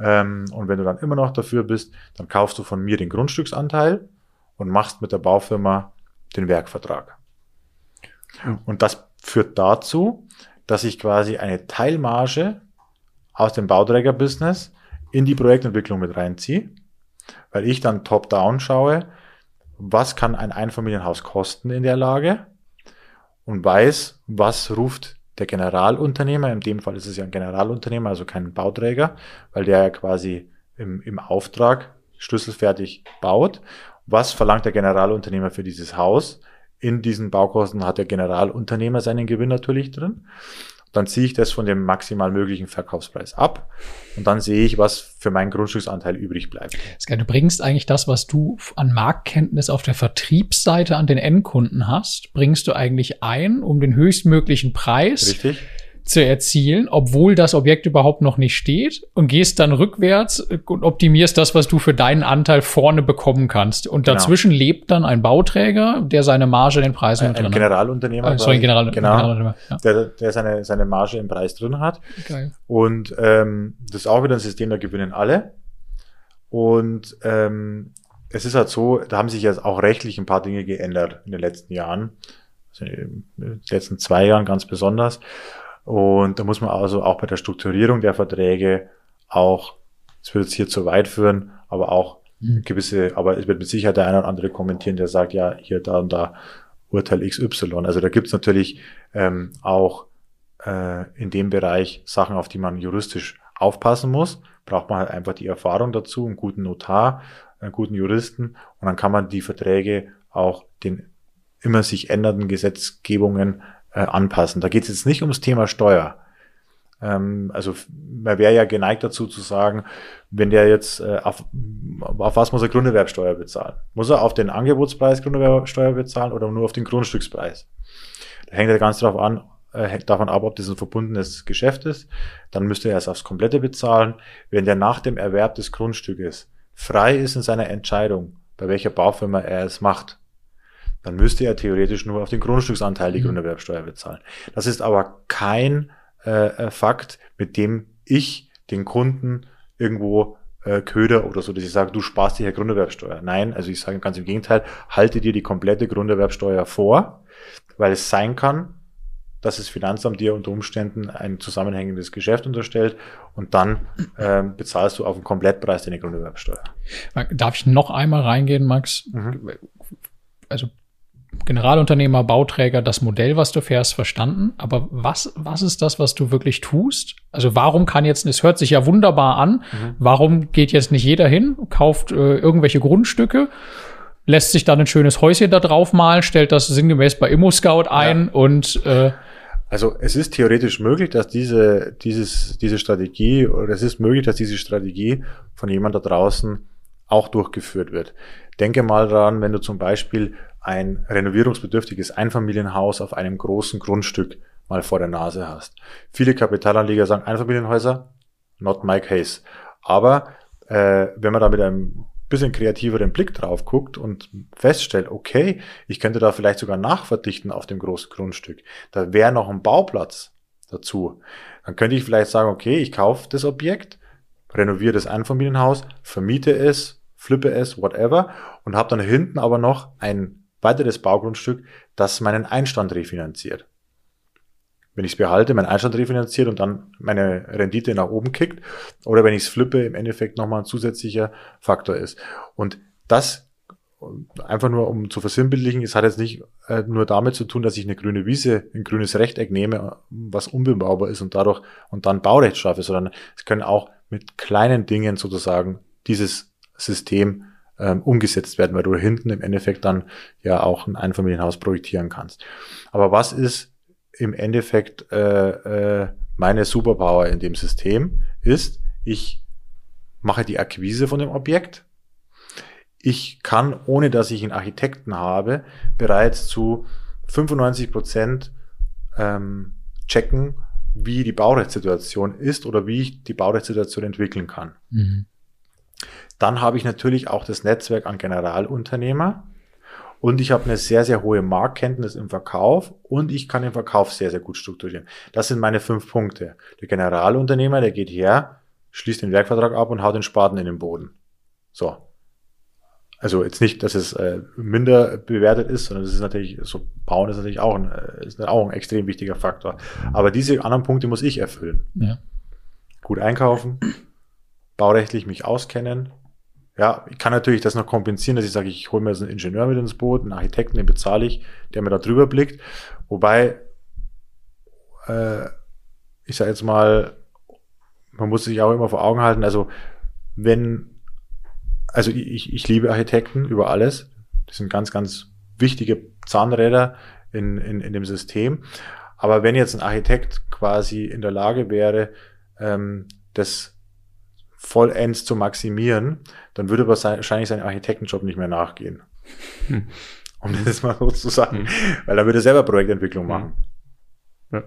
Ähm, und wenn du dann immer noch dafür bist, dann kaufst du von mir den Grundstücksanteil und machst mit der Baufirma den Werkvertrag. Und das führt dazu, dass ich quasi eine Teilmarge aus dem Bauträgerbusiness in die Projektentwicklung mit reinziehe, weil ich dann top-down schaue, was kann ein Einfamilienhaus kosten in der Lage und weiß, was ruft der Generalunternehmer, in dem Fall ist es ja ein Generalunternehmer, also kein Bauträger, weil der ja quasi im, im Auftrag schlüsselfertig baut. Was verlangt der Generalunternehmer für dieses Haus? In diesen Baukosten hat der Generalunternehmer seinen Gewinn natürlich drin. Dann ziehe ich das von dem maximal möglichen Verkaufspreis ab und dann sehe ich, was für meinen Grundstücksanteil übrig bleibt. Du bringst eigentlich das, was du an Marktkenntnis auf der Vertriebsseite an den Endkunden hast, bringst du eigentlich ein, um den höchstmöglichen Preis Richtig? Zu erzielen, obwohl das Objekt überhaupt noch nicht steht und gehst dann rückwärts und optimierst das, was du für deinen Anteil vorne bekommen kannst. Und Genau. dazwischen lebt dann ein Bauträger, der seine Marge in den Preis mit Ein, drin ein hat. Generalunternehmer, Ah, sorry, General, genau, Generalunternehmer, ja. der, der seine, seine Marge im Preis drin hat. Geil. Und ähm, das ist auch wieder ein System, da gewinnen alle. Und ähm, es ist halt so, da haben sich jetzt auch rechtlich ein paar Dinge geändert in den letzten Jahren. Also in den letzten zwei Jahren ganz besonders. Und da muss man also auch bei der Strukturierung der Verträge auch, es wird jetzt hier zu weit führen, aber auch Mhm. gewisse, aber es wird mit Sicherheit der eine oder andere kommentieren, der sagt, ja, hier, da und da Urteil XY. Also da gibt's natürlich ähm, auch äh, in dem Bereich Sachen, auf die man juristisch aufpassen muss. Braucht man halt einfach die Erfahrung dazu, einen guten Notar, einen guten Juristen und dann kann man die Verträge auch den immer sich ändernden Gesetzgebungen äh, anpassen. Da geht es jetzt nicht ums Thema Steuer. Ähm, also man wäre ja geneigt dazu zu sagen, wenn der jetzt äh, auf, auf was muss er Grunderwerbsteuer bezahlen? Muss er auf den Angebotspreis Grunderwerbsteuer bezahlen oder nur auf den Grundstückspreis? Da hängt ja ganz drauf an, äh, hängt davon ab, ob das ein verbundenes Geschäft ist. Dann müsste er es aufs Komplette bezahlen. Wenn der nach dem Erwerb des Grundstückes frei ist in seiner Entscheidung, bei welcher Baufirma er es macht, dann müsste er theoretisch nur auf den Grundstücksanteil die Mhm. Grunderwerbsteuer bezahlen. Das ist aber kein äh, äh, Fakt, mit dem ich den Kunden irgendwo äh, köder oder so, dass ich sage, du sparst dir ja Grunderwerbsteuer. Nein, also ich sage ganz im Gegenteil, halte dir die komplette Grunderwerbsteuer vor, weil es sein kann, dass das Finanzamt dir unter Umständen ein zusammenhängendes Geschäft unterstellt und dann ähm, bezahlst du auf den Komplettpreis deine Grunderwerbsteuer. Darf ich noch einmal reingehen, Max? Mhm. Also Generalunternehmer, Bauträger, das Modell, was du fährst, verstanden. Aber was, was ist das, was du wirklich tust? Also warum kann jetzt, es hört sich ja wunderbar an, Mhm. warum geht jetzt nicht jeder hin, kauft äh, irgendwelche Grundstücke, lässt sich dann ein schönes Häuschen da drauf malen, stellt das sinngemäß bei ImmoScout ein und äh, Also es ist theoretisch möglich, dass diese, dieses, diese Strategie, oder es ist möglich, dass diese Strategie von jemand da draußen auch durchgeführt wird. Denke mal daran, wenn du zum Beispiel ein renovierungsbedürftiges Einfamilienhaus auf einem großen Grundstück mal vor der Nase hast. Viele Kapitalanleger sagen Einfamilienhäuser, not my case. Aber äh, wenn man da mit einem bisschen kreativeren Blick drauf guckt und feststellt, okay, ich könnte da vielleicht sogar nachverdichten auf dem großen Grundstück. Da wäre noch ein Bauplatz dazu. Dann könnte ich vielleicht sagen, okay, ich kaufe das Objekt, renoviere das Einfamilienhaus, vermiete es, flippe es, whatever und habe dann hinten aber noch ein weiteres Baugrundstück, das meinen Einstand refinanziert. wenn ich es behalte, mein Einstand refinanziert und dann meine Rendite nach oben kickt, oder wenn ich es flippe, im Endeffekt nochmal ein zusätzlicher Faktor ist. Und das einfach nur um zu versinnbildlichen, es hat jetzt nicht äh, nur damit zu tun, dass ich eine grüne Wiese, ein grünes Rechteck nehme, was unbebaubar ist und dadurch und dann Baurecht schaffe, sondern es können auch mit kleinen Dingen sozusagen dieses System ähm, umgesetzt werden, weil du hinten im Endeffekt dann ja auch ein Einfamilienhaus projektieren kannst. Aber was ist im Endeffekt äh, äh, meine Superpower in dem System? Ist, ich mache die Akquise von dem Objekt, ich kann, ohne dass ich einen Architekten habe, bereits zu 95 Prozent ähm, checken, wie die Baurechtssituation ist oder wie ich die Baurechtssituation entwickeln kann. Mhm. Dann habe ich natürlich auch das Netzwerk an Generalunternehmer und ich habe eine sehr, sehr hohe Marktkenntnis im Verkauf und ich kann den Verkauf sehr, sehr gut strukturieren. Das sind meine fünf Punkte. Der Generalunternehmer, der geht her, schließt den Werkvertrag ab und haut den Spaten in den Boden. So, also jetzt nicht, dass es äh, minder bewertet ist, sondern es ist natürlich, so bauen ist natürlich auch ein, äh, ist auch ein extrem wichtiger Faktor. Aber diese anderen Punkte muss ich erfüllen. Ja. Gut einkaufen, baurechtlich mich auskennen. Ja, ich kann natürlich das noch kompensieren, dass ich sage, ich hole mir jetzt einen Ingenieur mit ins Boot, einen Architekten, den bezahle ich, der mir da drüber blickt. Wobei, äh, ich sage jetzt mal, man muss sich auch immer vor Augen halten, also wenn also ich, ich liebe Architekten über alles. Das sind ganz, ganz wichtige Zahnräder in, in, in dem System. Aber wenn jetzt ein Architekt quasi in der Lage wäre, ähm, das vollends zu maximieren, dann würde wahrscheinlich sein Architektenjob nicht mehr nachgehen. Hm. Um das mal so zu sagen. Hm. Weil dann würde er selber Projektentwicklung machen. Ja.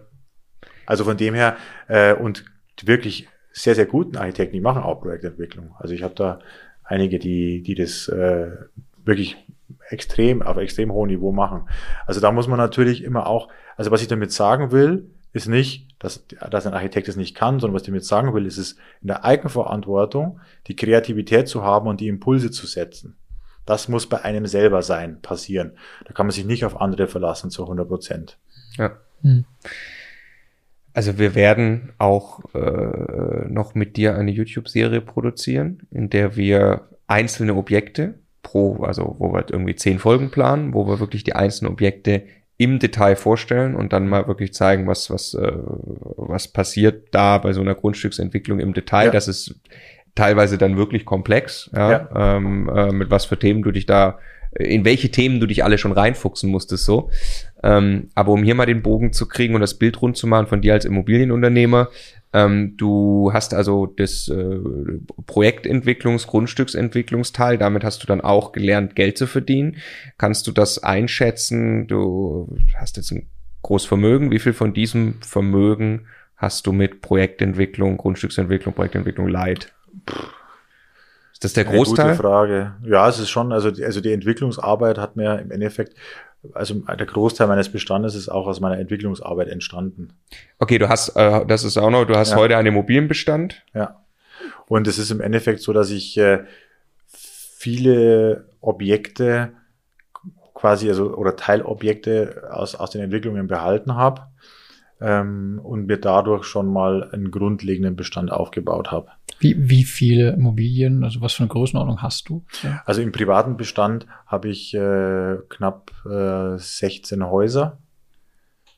Also von dem her, äh, und wirklich sehr, sehr guten Architekten, die machen auch Projektentwicklung. Also ich habe da einige, die, die das äh, wirklich extrem, auf extrem hohem Niveau machen. Also da muss man natürlich immer auch, also was ich damit sagen will, ist nicht, dass, dass ein Architekt es nicht kann, sondern was ich damit sagen will, ist es in der Eigenverantwortung, die Kreativität zu haben und die Impulse zu setzen. Das muss bei einem selber sein, passieren. Da kann man sich nicht auf andere verlassen zu 100 Prozent. Ja. Hm. Also wir werden auch äh, noch mit dir eine YouTube-Serie produzieren, in der wir einzelne Objekte pro, also wo wir irgendwie zehn Folgen planen, wo wir wirklich die einzelnen Objekte im Detail vorstellen und dann mal wirklich zeigen, was was äh, was passiert da bei so einer Grundstücksentwicklung im Detail. Ja. Das ist teilweise dann wirklich komplex, ja, ja. Ähm, äh, mit was für Themen du dich da in welche Themen du dich alle schon reinfuchsen musstest, so. Ähm, aber um hier mal den Bogen zu kriegen und das Bild rund zu machen von dir als Immobilienunternehmer, ähm, du hast also das äh, Projektentwicklungs-, Grundstücksentwicklungsteil, damit hast du dann auch gelernt, Geld zu verdienen. Kannst du das einschätzen? Du hast jetzt ein großes Vermögen. Wie viel von diesem Vermögen hast du mit Projektentwicklung, Grundstücksentwicklung, Projektentwicklung Leid? Ist das der Großteil? Eine gute Frage. Ja, es ist schon, also die, also die Entwicklungsarbeit hat mir im Endeffekt, also der Großteil meines Bestandes ist auch aus meiner Entwicklungsarbeit entstanden. Okay, du hast, äh, das ist auch noch, du hast ja. heute einen Immobilienbestand. Ja. Und es ist im Endeffekt so, dass ich äh, viele Objekte quasi, also oder Teilobjekte aus, aus den Entwicklungen behalten habe ähm, und mir dadurch schon mal einen grundlegenden Bestand aufgebaut habe. Wie, wie viele Immobilien, also was für eine Größenordnung hast du? Ja. Also im privaten Bestand habe ich äh, knapp äh, 16 Häuser.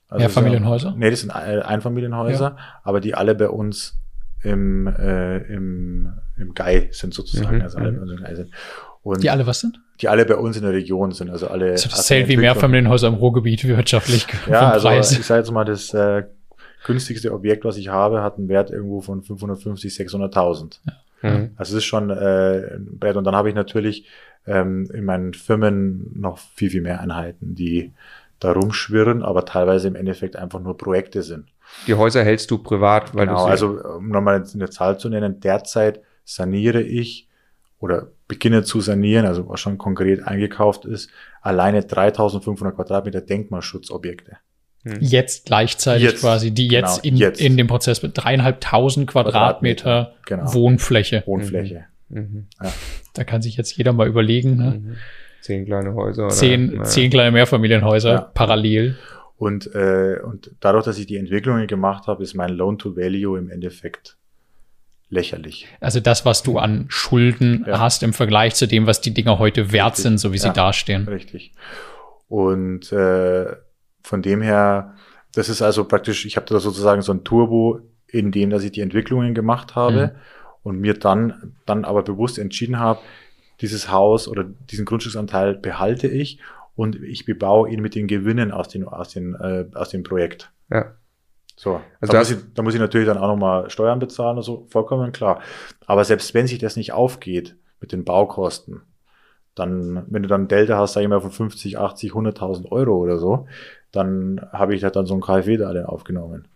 Also Mehrfamilienhäuser? So, nee, das sind Einfamilienhäuser, ja. aber die alle bei uns im, äh, im, im Gai sind sozusagen. Mhm. Also alle mhm. im Gai sind. Und die alle was sind? Die alle bei uns in der Region sind. Also alle. Also das zählt wie Mehrfamilienhäuser im Ruhrgebiet wirtschaftlich. Ja, also ich sage jetzt mal, das äh, günstigste Objekt, was ich habe, hat einen Wert irgendwo von 550, 600.000. Ja. Mhm. Also es ist schon äh, ein Brett. Und dann habe ich natürlich ähm, in meinen Firmen noch viel, viel mehr Einheiten, die da rumschwirren, aber teilweise im Endeffekt einfach nur Projekte sind. Die Häuser hältst du privat, weil genau, du also um nochmal eine Zahl zu nennen, derzeit saniere ich oder beginne zu sanieren, also was schon konkret eingekauft ist, alleine 3500 Quadratmeter Denkmalschutzobjekte. Hm. Jetzt gleichzeitig jetzt, quasi, die jetzt, genau, in, jetzt. in dem Prozess mit dreieinhalbtausend Quadratmeter, Quadratmeter genau. Wohnfläche. Wohnfläche. Mhm. mhm. Ja. Da kann sich jetzt jeder mal überlegen. Ne? Mhm. Zehn kleine Häuser. Zehn, oder? zehn kleine Mehrfamilienhäuser ja. parallel. Und, äh, und dadurch, dass ich die Entwicklungen gemacht habe, ist mein Loan to Value im Endeffekt lächerlich. Also das, was du an Schulden Ja. hast im Vergleich zu dem, was die Dinger heute wert Richtig. sind, so wie sie dastehen. Richtig. Und äh, von dem her, das ist also praktisch, ich habe da sozusagen so ein Turbo, in dem, dass ich die Entwicklungen gemacht habe und mir dann, dann aber bewusst entschieden habe, dieses Haus oder diesen Grundstücksanteil behalte ich und ich bebaue ihn mit den Gewinnen aus, den, aus, den, äh, aus dem Projekt. Ja. So, Also da, muss ich, da muss ich natürlich dann auch nochmal Steuern bezahlen und so, vollkommen klar. Aber selbst wenn sich das nicht aufgeht mit den Baukosten, dann, wenn du dann ein Delta hast, sag ich mal, von 50, 80, 100.000 Euro oder so, dann habe ich da dann so ein KfW-Darlehen aufgenommen.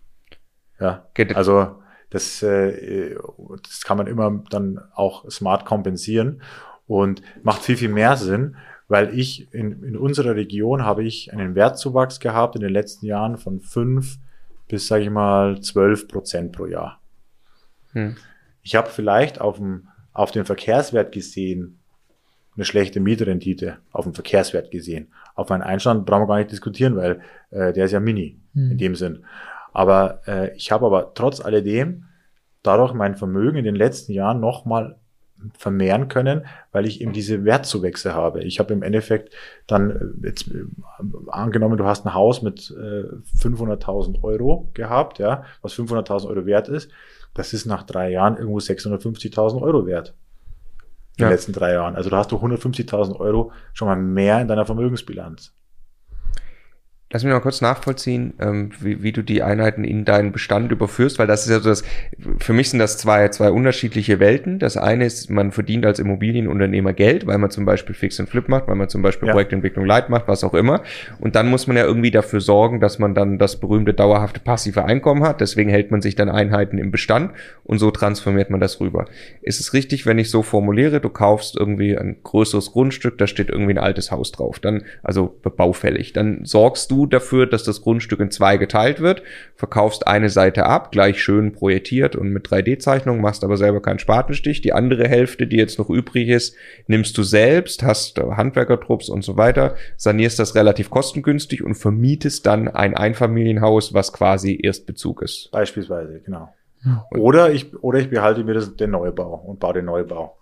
Ja, Geht- also das, äh, das kann man immer dann auch smart kompensieren und macht viel, viel mehr Sinn, weil ich in, in unserer Region habe ich einen Wertzuwachs gehabt in den letzten Jahren von fünf bis, sage ich mal, 12 Prozent pro Jahr. Hm. Ich habe vielleicht auf, dem, auf den Verkehrswert gesehen eine schlechte Mietrendite, auf den Verkehrswert gesehen. Auf meinen Einstand brauchen wir gar nicht diskutieren, weil äh, der ist ja mini Hm. in dem Sinn. Aber äh, ich habe aber trotz alledem dadurch mein Vermögen in den letzten Jahren nochmal vermehren können, weil ich eben diese Wertzuwächse habe. Ich habe im Endeffekt dann äh, jetzt äh, angenommen, du hast ein Haus mit äh, 500.000 Euro gehabt, ja, was 500.000 Euro wert ist. Das ist nach drei Jahren irgendwo 650.000 Euro wert. In den letzten drei Jahren. Also da hast du 150.000 Euro schon mal mehr in deiner Vermögensbilanz. Lass mich mal kurz nachvollziehen, ähm, wie, wie du die Einheiten in deinen Bestand überführst, weil das ist ja so das, für mich sind das zwei, zwei unterschiedliche Welten. Das eine ist, man verdient als Immobilienunternehmer Geld, weil man zum Beispiel Fix und Flip macht, weil man zum Beispiel Ja. Projektentwicklung Light macht, was auch immer. Und dann muss man ja irgendwie dafür sorgen, dass man dann das berühmte dauerhafte passive Einkommen hat. Deswegen hält man sich dann Einheiten im Bestand und so transformiert man das rüber. Ist es richtig, wenn ich so formuliere, du kaufst irgendwie ein größeres Grundstück, da steht irgendwie ein altes Haus drauf, dann, also baufällig, dann sorgst du dafür, dass das Grundstück in zwei geteilt wird, verkaufst eine Seite ab, gleich schön projektiert und mit 3D-Zeichnung, machst aber selber keinen Spatenstich. Die andere Hälfte, die jetzt noch übrig ist, nimmst du selbst, hast Handwerkertrupps und so weiter, sanierst das relativ kostengünstig und vermietest dann ein Einfamilienhaus, was quasi Erstbezug ist. Beispielsweise, genau. Oder ich, oder ich behalte mir das, den Neubau und baue den Neubau.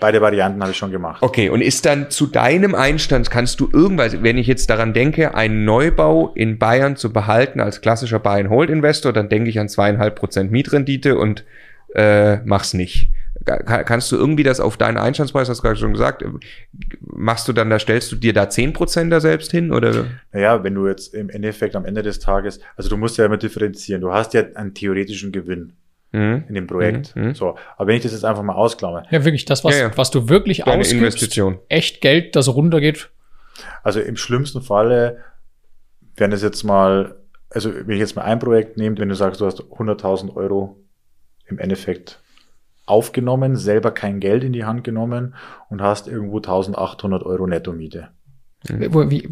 Beide Varianten habe ich schon gemacht. Okay, und ist dann zu deinem Einstand, kannst du irgendwas, wenn ich jetzt daran denke, einen Neubau in Bayern zu behalten als klassischer Buy-and-Hold-Investor, dann denke ich an zweieinhalb Prozent Mietrendite und äh, mach's nicht. Ka- Kannst du irgendwie das auf deinen Einstandspreis, hast du gerade schon gesagt, machst du dann, da stellst du dir da zehn Prozent da selbst hin oder? Naja, wenn du jetzt im Endeffekt am Ende des Tages, also du musst ja immer differenzieren. Du hast ja einen theoretischen Gewinn Mhm. in dem Projekt. Mhm, mhm. So, aber wenn ich das jetzt einfach mal ausklammer, Ja, wirklich, das, was, Ja, ja. was du wirklich Deine ausgibst, Investition. echt Geld, das runtergeht. also im schlimmsten Falle, wenn es jetzt mal, also wenn ich jetzt mal ein Projekt nehme, wenn du sagst, du hast 100.000 Euro im Endeffekt aufgenommen, selber kein Geld in die Hand genommen und hast irgendwo 1.800 Euro Nettomiete. Wo- Wie,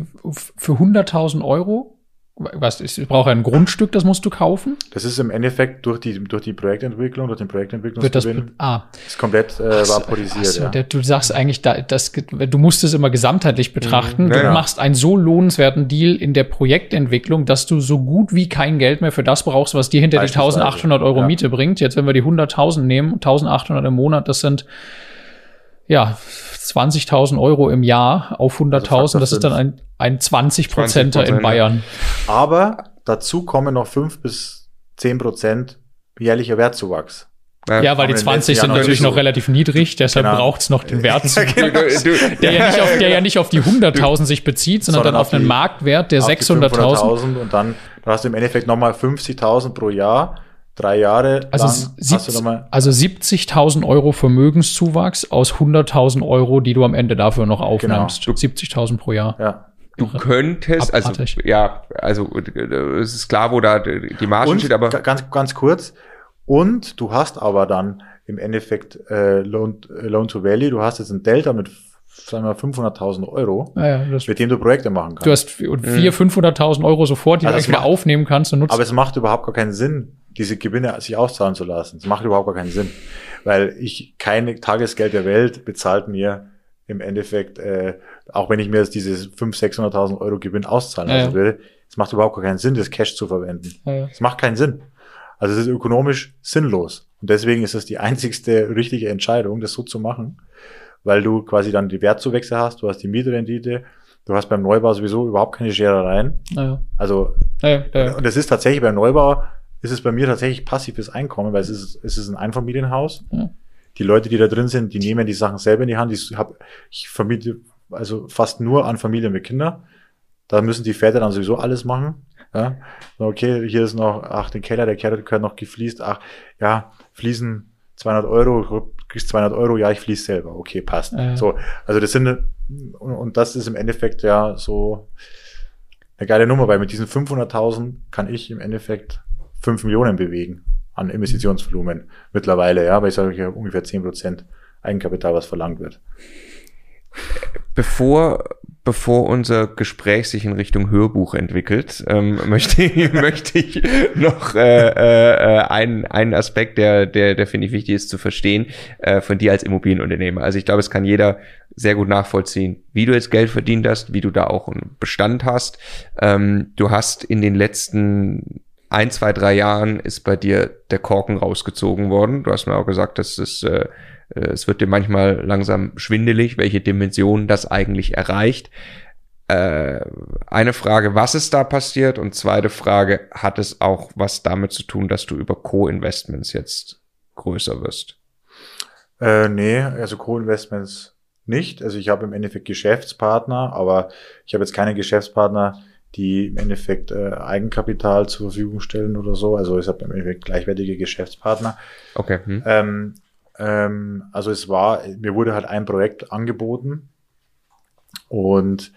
für 100.000 Euro? Was ist, ich brauche ein Grundstück, das musst du kaufen? Das ist im Endeffekt durch die, durch die Projektentwicklung, durch den Wird das, Projektentwicklungsgewinn, ah, ist komplett äh, Ach so, vaporisiert. ach so, ja. der, du sagst eigentlich, da, das, du musst es immer gesamtheitlich betrachten. Mhm, du ja, machst einen so lohnenswerten Deal in der Projektentwicklung, dass du so gut wie kein Geld mehr für das brauchst, was dir hinter die Beispielsweise, 1800 Euro. Miete bringt. Jetzt, wenn wir die 100.000 nehmen, 1800 im Monat, das sind ja 20.000 Euro im Jahr auf 100.000. Faktor das ist dann ein, ein 20 Prozenter 20%, in ja. Bayern. Aber dazu kommen noch fünf bis zehn Prozent jährlicher Wertzuwachs. Ja, weil die in den 20 letzten sind natürlich noch relativ niedrig, deshalb Genau. braucht's noch den Wert. Du, du, Der ja, nicht auf, der ja nicht auf die 100.000 sich bezieht, sondern, Sondern dann auf auf einen die- Marktwert der auf die 600.000. 500.000 und dann dann hast du im Endeffekt nochmal 50.000 pro Jahr, drei Jahre Also, lang hast du 70 nochmal, also 70.000 Euro Vermögenszuwachs aus 100.000 Euro, die du am Ende dafür noch aufnimmst. Genau. 70.000 pro Jahr. ja. du könntest, also Abartig. ja, also es ist klar, wo da die Marge steht, aber ga- ganz, ganz kurz, und du hast aber dann im Endeffekt äh, Loan, äh, Loan to Value, du hast jetzt ein Delta mit, sagen wir mal, 500.000 Euro, Ja, ja, das, mit dem du Projekte machen kannst. du hast 400.000, 500.000 Euro sofort, die Also du wieder macht- aufnehmen kannst und nutzen. Aber es macht überhaupt gar keinen Sinn, diese Gewinne sich auszahlen zu lassen. Es macht überhaupt gar keinen Sinn. Weil ich keine Tagesgeld der Welt bezahlt mir im Endeffekt, äh, auch wenn ich mir jetzt diese 500.000, 600.000 Euro Gewinn auszahlen Ja, lassen ja. will, Es macht überhaupt keinen Sinn, das Cash zu verwenden. Ja. Es macht keinen Sinn. Also es ist ökonomisch sinnlos. Und deswegen ist es die einzigste richtige Entscheidung, das so zu machen, weil du quasi dann die Wertzuwächse hast, du hast die Mietrendite, du hast beim Neubau sowieso überhaupt keine Scherereien. Ja. Also, Ja, ja. und es ist tatsächlich beim Neubau, ist es bei mir tatsächlich passives Einkommen, weil es ist, es ist ein Einfamilienhaus. Ja. Die Leute, die da drin sind, die nehmen die Sachen selber in die Hand. Ich, hab, ich vermiete also fast nur an Familien mit Kindern. Da müssen die Väter dann sowieso alles machen. Ja? Okay, hier ist noch, ach, den Keller, der Keller gehört noch gefliest. Ach, ja, Fliesen 200 Euro, du kriegst 200 Euro, ja, ich fließ selber. Okay, passt. Ja. So, also das sind, und, und das ist im Endeffekt ja so eine geile Nummer, weil mit diesen 500.000 kann ich im Endeffekt 5 Millionen bewegen an Investitionsvolumen mittlerweile, ja, weil ich sage, ich habe ungefähr 10 Prozent Eigenkapital, was verlangt wird. Bevor, bevor unser Gespräch sich in Richtung Hörbuch entwickelt, ähm, möchte, ich, möchte ich noch äh, äh, einen, einen Aspekt, der, der, der finde ich wichtig ist zu verstehen, äh, von dir als Immobilienunternehmer. Also ich glaube, es kann jeder sehr gut nachvollziehen, wie du jetzt Geld verdient hast, wie du da auch einen Bestand hast. Ähm, du hast in den letzten ein, zwei, drei Jahren ist bei dir der Korken rausgezogen worden. Du hast mir auch gesagt, dass äh, äh, es wird dir manchmal langsam schwindelig, welche Dimension das eigentlich erreicht. Äh, eine Frage, was ist da passiert? Und zweite Frage, hat es auch was damit zu tun, dass du über Co-Investments jetzt größer wirst? Äh, nee, also Co-Investments nicht. Also ich habe im Endeffekt Geschäftspartner, aber ich habe jetzt keine Geschäftspartner, die im Endeffekt äh, Eigenkapital zur Verfügung stellen oder so. Also ich habe im Endeffekt gleichwertige Geschäftspartner. Okay. Hm. Ähm, ähm, also es war, mir wurde halt ein Projekt angeboten und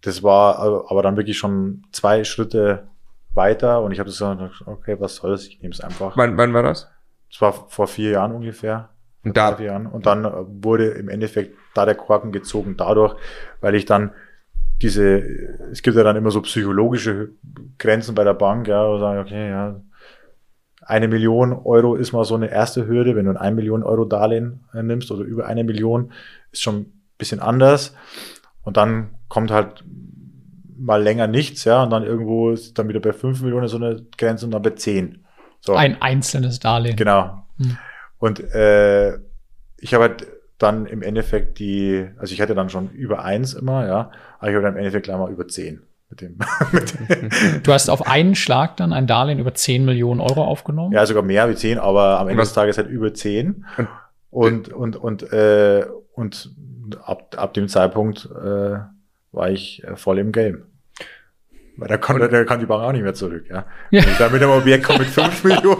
das war aber aber dann wirklich schon zwei Schritte weiter und ich habe gesagt, okay, was soll's, ich nehme es einfach. Wann, wann war das? Das war vor vier Jahren ungefähr. Und da, vier Jahren. Und dann äh, wurde im Endeffekt da der Korken gezogen dadurch, weil ich dann diese, es gibt ja dann immer so psychologische Grenzen bei der Bank, ja, wo sagen, okay, ja, eine Million Euro ist mal so eine erste Hürde, wenn du ein 1 Million Euro Darlehen äh, nimmst oder über eine Million, ist schon ein bisschen anders. Und dann kommt halt mal länger nichts, ja, und dann irgendwo ist dann wieder bei 5 Millionen so eine Grenze und dann bei 10. So. Ein einzelnes Darlehen. Genau. Hm. Und äh, ich habe halt dann im Endeffekt die, also ich hatte dann schon über eins immer, ja, aber ich habe dann im Endeffekt gleich mal über zehn mit dem. mit dem Du hast auf einen Schlag dann ein Darlehen über 10 Millionen Euro aufgenommen? ja, sogar mehr wie zehn, aber am Ende des Tages halt über zehn. Und, und, und, äh, und ab, ab dem Zeitpunkt äh, war ich äh, voll im Game. Weil da kann, da kann die Bank auch nicht mehr zurück, ja. Ja. Wenn ich da mit einem Objekt komme mit fünf Millionen.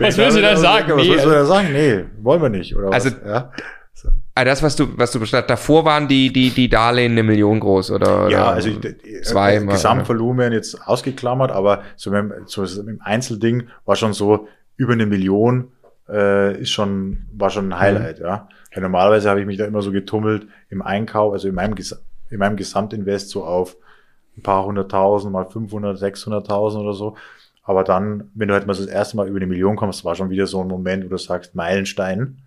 Was willst du da sagen? Was Nee. willst du da sagen? Nee, wollen wir nicht, oder Also- was? Ja. Ah, das, was du, was du bestand, davor waren die, die, die Darlehen eine Million groß, oder? Ja, oder also ich, äh, zwei das mal, Gesamtvolumen jetzt ausgeklammert, aber so mit, so mit Einzelding war schon so über eine Million äh, ist schon war schon ein Highlight, ja. Weil normalerweise habe ich mich da immer so getummelt im Einkauf, also in meinem in meinem Gesamtinvest so auf ein paar hunderttausend, mal 500, 600.000 oder so. Aber dann, wenn du halt mal so das erste Mal über eine Million kommst, war schon wieder so ein Moment, wo du sagst Meilenstein.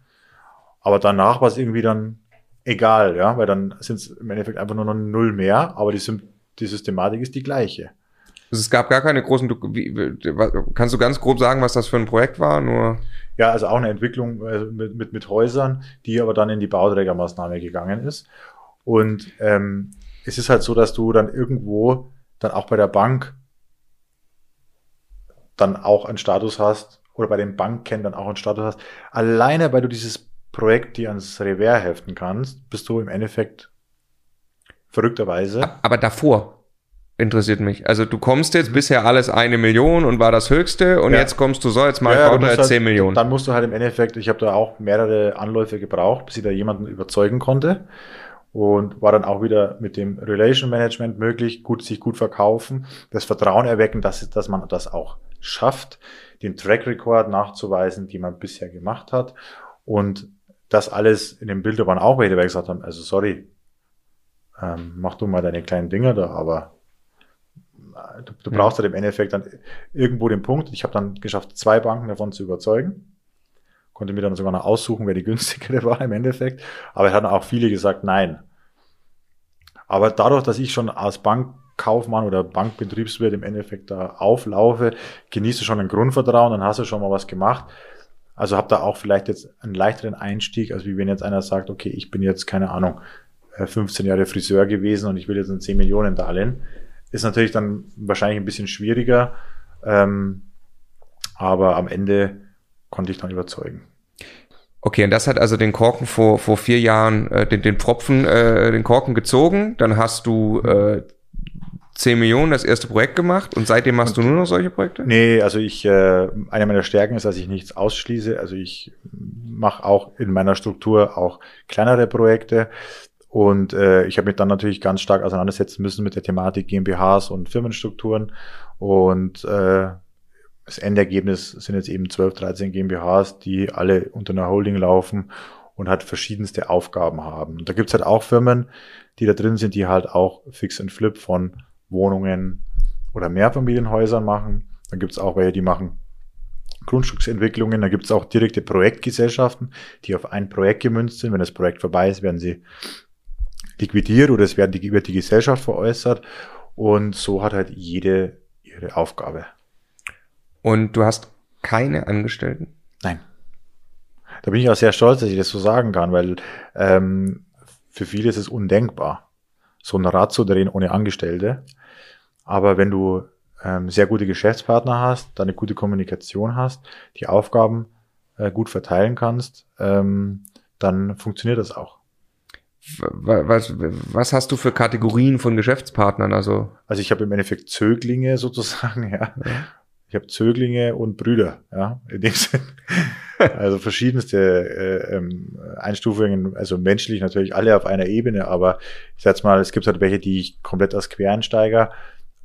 Aber danach war es irgendwie dann egal, ja, weil dann sind es im Endeffekt einfach nur noch null mehr, aber die, die Systematik ist die gleiche. Also es gab gar keine großen, kannst du ganz grob sagen, was das für ein Projekt war? Nur, Ja, also auch eine Entwicklung äh, mit, mit, mit Häusern, die aber dann in die Bauträgermaßnahme gegangen ist. Und ähm, es ist halt so, dass du dann irgendwo dann auch bei der Bank dann auch einen Status hast oder bei den Banken dann auch einen Status hast. Alleine, weil du dieses Projekt dir ans Revers heften kannst, bist du im Endeffekt verrückterweise. aber davor interessiert mich. Also du kommst jetzt bisher alles eine Million und war das höchste und Ja. jetzt kommst du so, jetzt mal Ja, ja, jetzt 10 Millionen. Dann musst du halt im Endeffekt, ich habe da auch mehrere Anläufe gebraucht, bis ich da jemanden überzeugen konnte. Und war dann auch wieder mit dem Relation Management möglich, gut, sich gut verkaufen, das Vertrauen erwecken, dass, dass man das auch schafft, den Track Record nachzuweisen, die man bisher gemacht hat. Und das alles in dem Bild waren auch welche, die gesagt haben, also sorry, ähm, mach du mal deine kleinen Dinger da, aber äh, du, du brauchst halt im Endeffekt dann irgendwo den Punkt. Ich habe dann geschafft, zwei Banken davon zu überzeugen. Konnte mir dann sogar noch aussuchen, wer die günstigere war im Endeffekt. Aber es hatten auch viele gesagt, nein. Aber dadurch, dass ich schon als Bank Bankkaufmann oder Bankbetriebswirt im Endeffekt da auflaufe, genießt du schon ein Grundvertrauen, dann hast du schon mal was gemacht. Also habe da auch vielleicht jetzt einen leichteren Einstieg, als wie wenn jetzt einer sagt, okay, ich bin jetzt, keine Ahnung, 15 äh, Jahre Friseur gewesen und ich will jetzt ein 10 Millionen Darlehen. Ist natürlich dann wahrscheinlich ein bisschen schwieriger, ähm, aber am Ende konnte ich dann überzeugen. Okay, und das hat also den Korken vor, vor vier Jahren, äh, den, den Pfropfen, äh, den Korken gezogen. Dann hast du äh, 10 Millionen das erste Projekt gemacht und seitdem machst und, du nur noch solche Projekte? Nee, also ich, äh, eine meiner Stärken ist, dass ich nichts ausschließe. Also ich mache auch in meiner Struktur auch kleinere Projekte. Und äh, ich habe mich dann natürlich ganz stark auseinandersetzen müssen mit der Thematik GmbHs und Firmenstrukturen. Und äh, das Endergebnis sind jetzt eben 12, 13 GmbHs, die alle unter einer Holding laufen und halt verschiedenste Aufgaben haben. Und da gibt's halt auch Firmen, die da drin sind, die halt auch Fix and Flip von Wohnungen oder Mehrfamilienhäusern machen. Dann gibt's auch welche, die machen Grundstücksentwicklungen. Da gibt's auch direkte Projektgesellschaften, die auf ein Projekt gemünzt sind. Wenn das Projekt vorbei ist, werden sie liquidiert oder es werden die, wird die Gesellschaft veräußert. Und so hat halt jede ihre Aufgabe. Und du hast keine Angestellten? Nein. Da bin ich auch sehr stolz, dass ich das so sagen kann, weil ähm, für viele ist es undenkbar, so ein Rad zu drehen ohne Angestellte. Aber wenn du ähm, sehr gute Geschäftspartner hast, da eine gute Kommunikation hast, die Aufgaben äh, gut verteilen kannst, ähm, dann funktioniert das auch. Was, was hast du für Kategorien von Geschäftspartnern? Also, also ich habe im Endeffekt Zöglinge sozusagen, ja. ja ich habe Zöglinge und Brüder, ja, in dem Sinn. Also verschiedenste äh, ähm, Einstufungen, also menschlich natürlich alle auf einer Ebene, aber ich sag mal, es gibt halt welche, die ich komplett als Quereinsteiger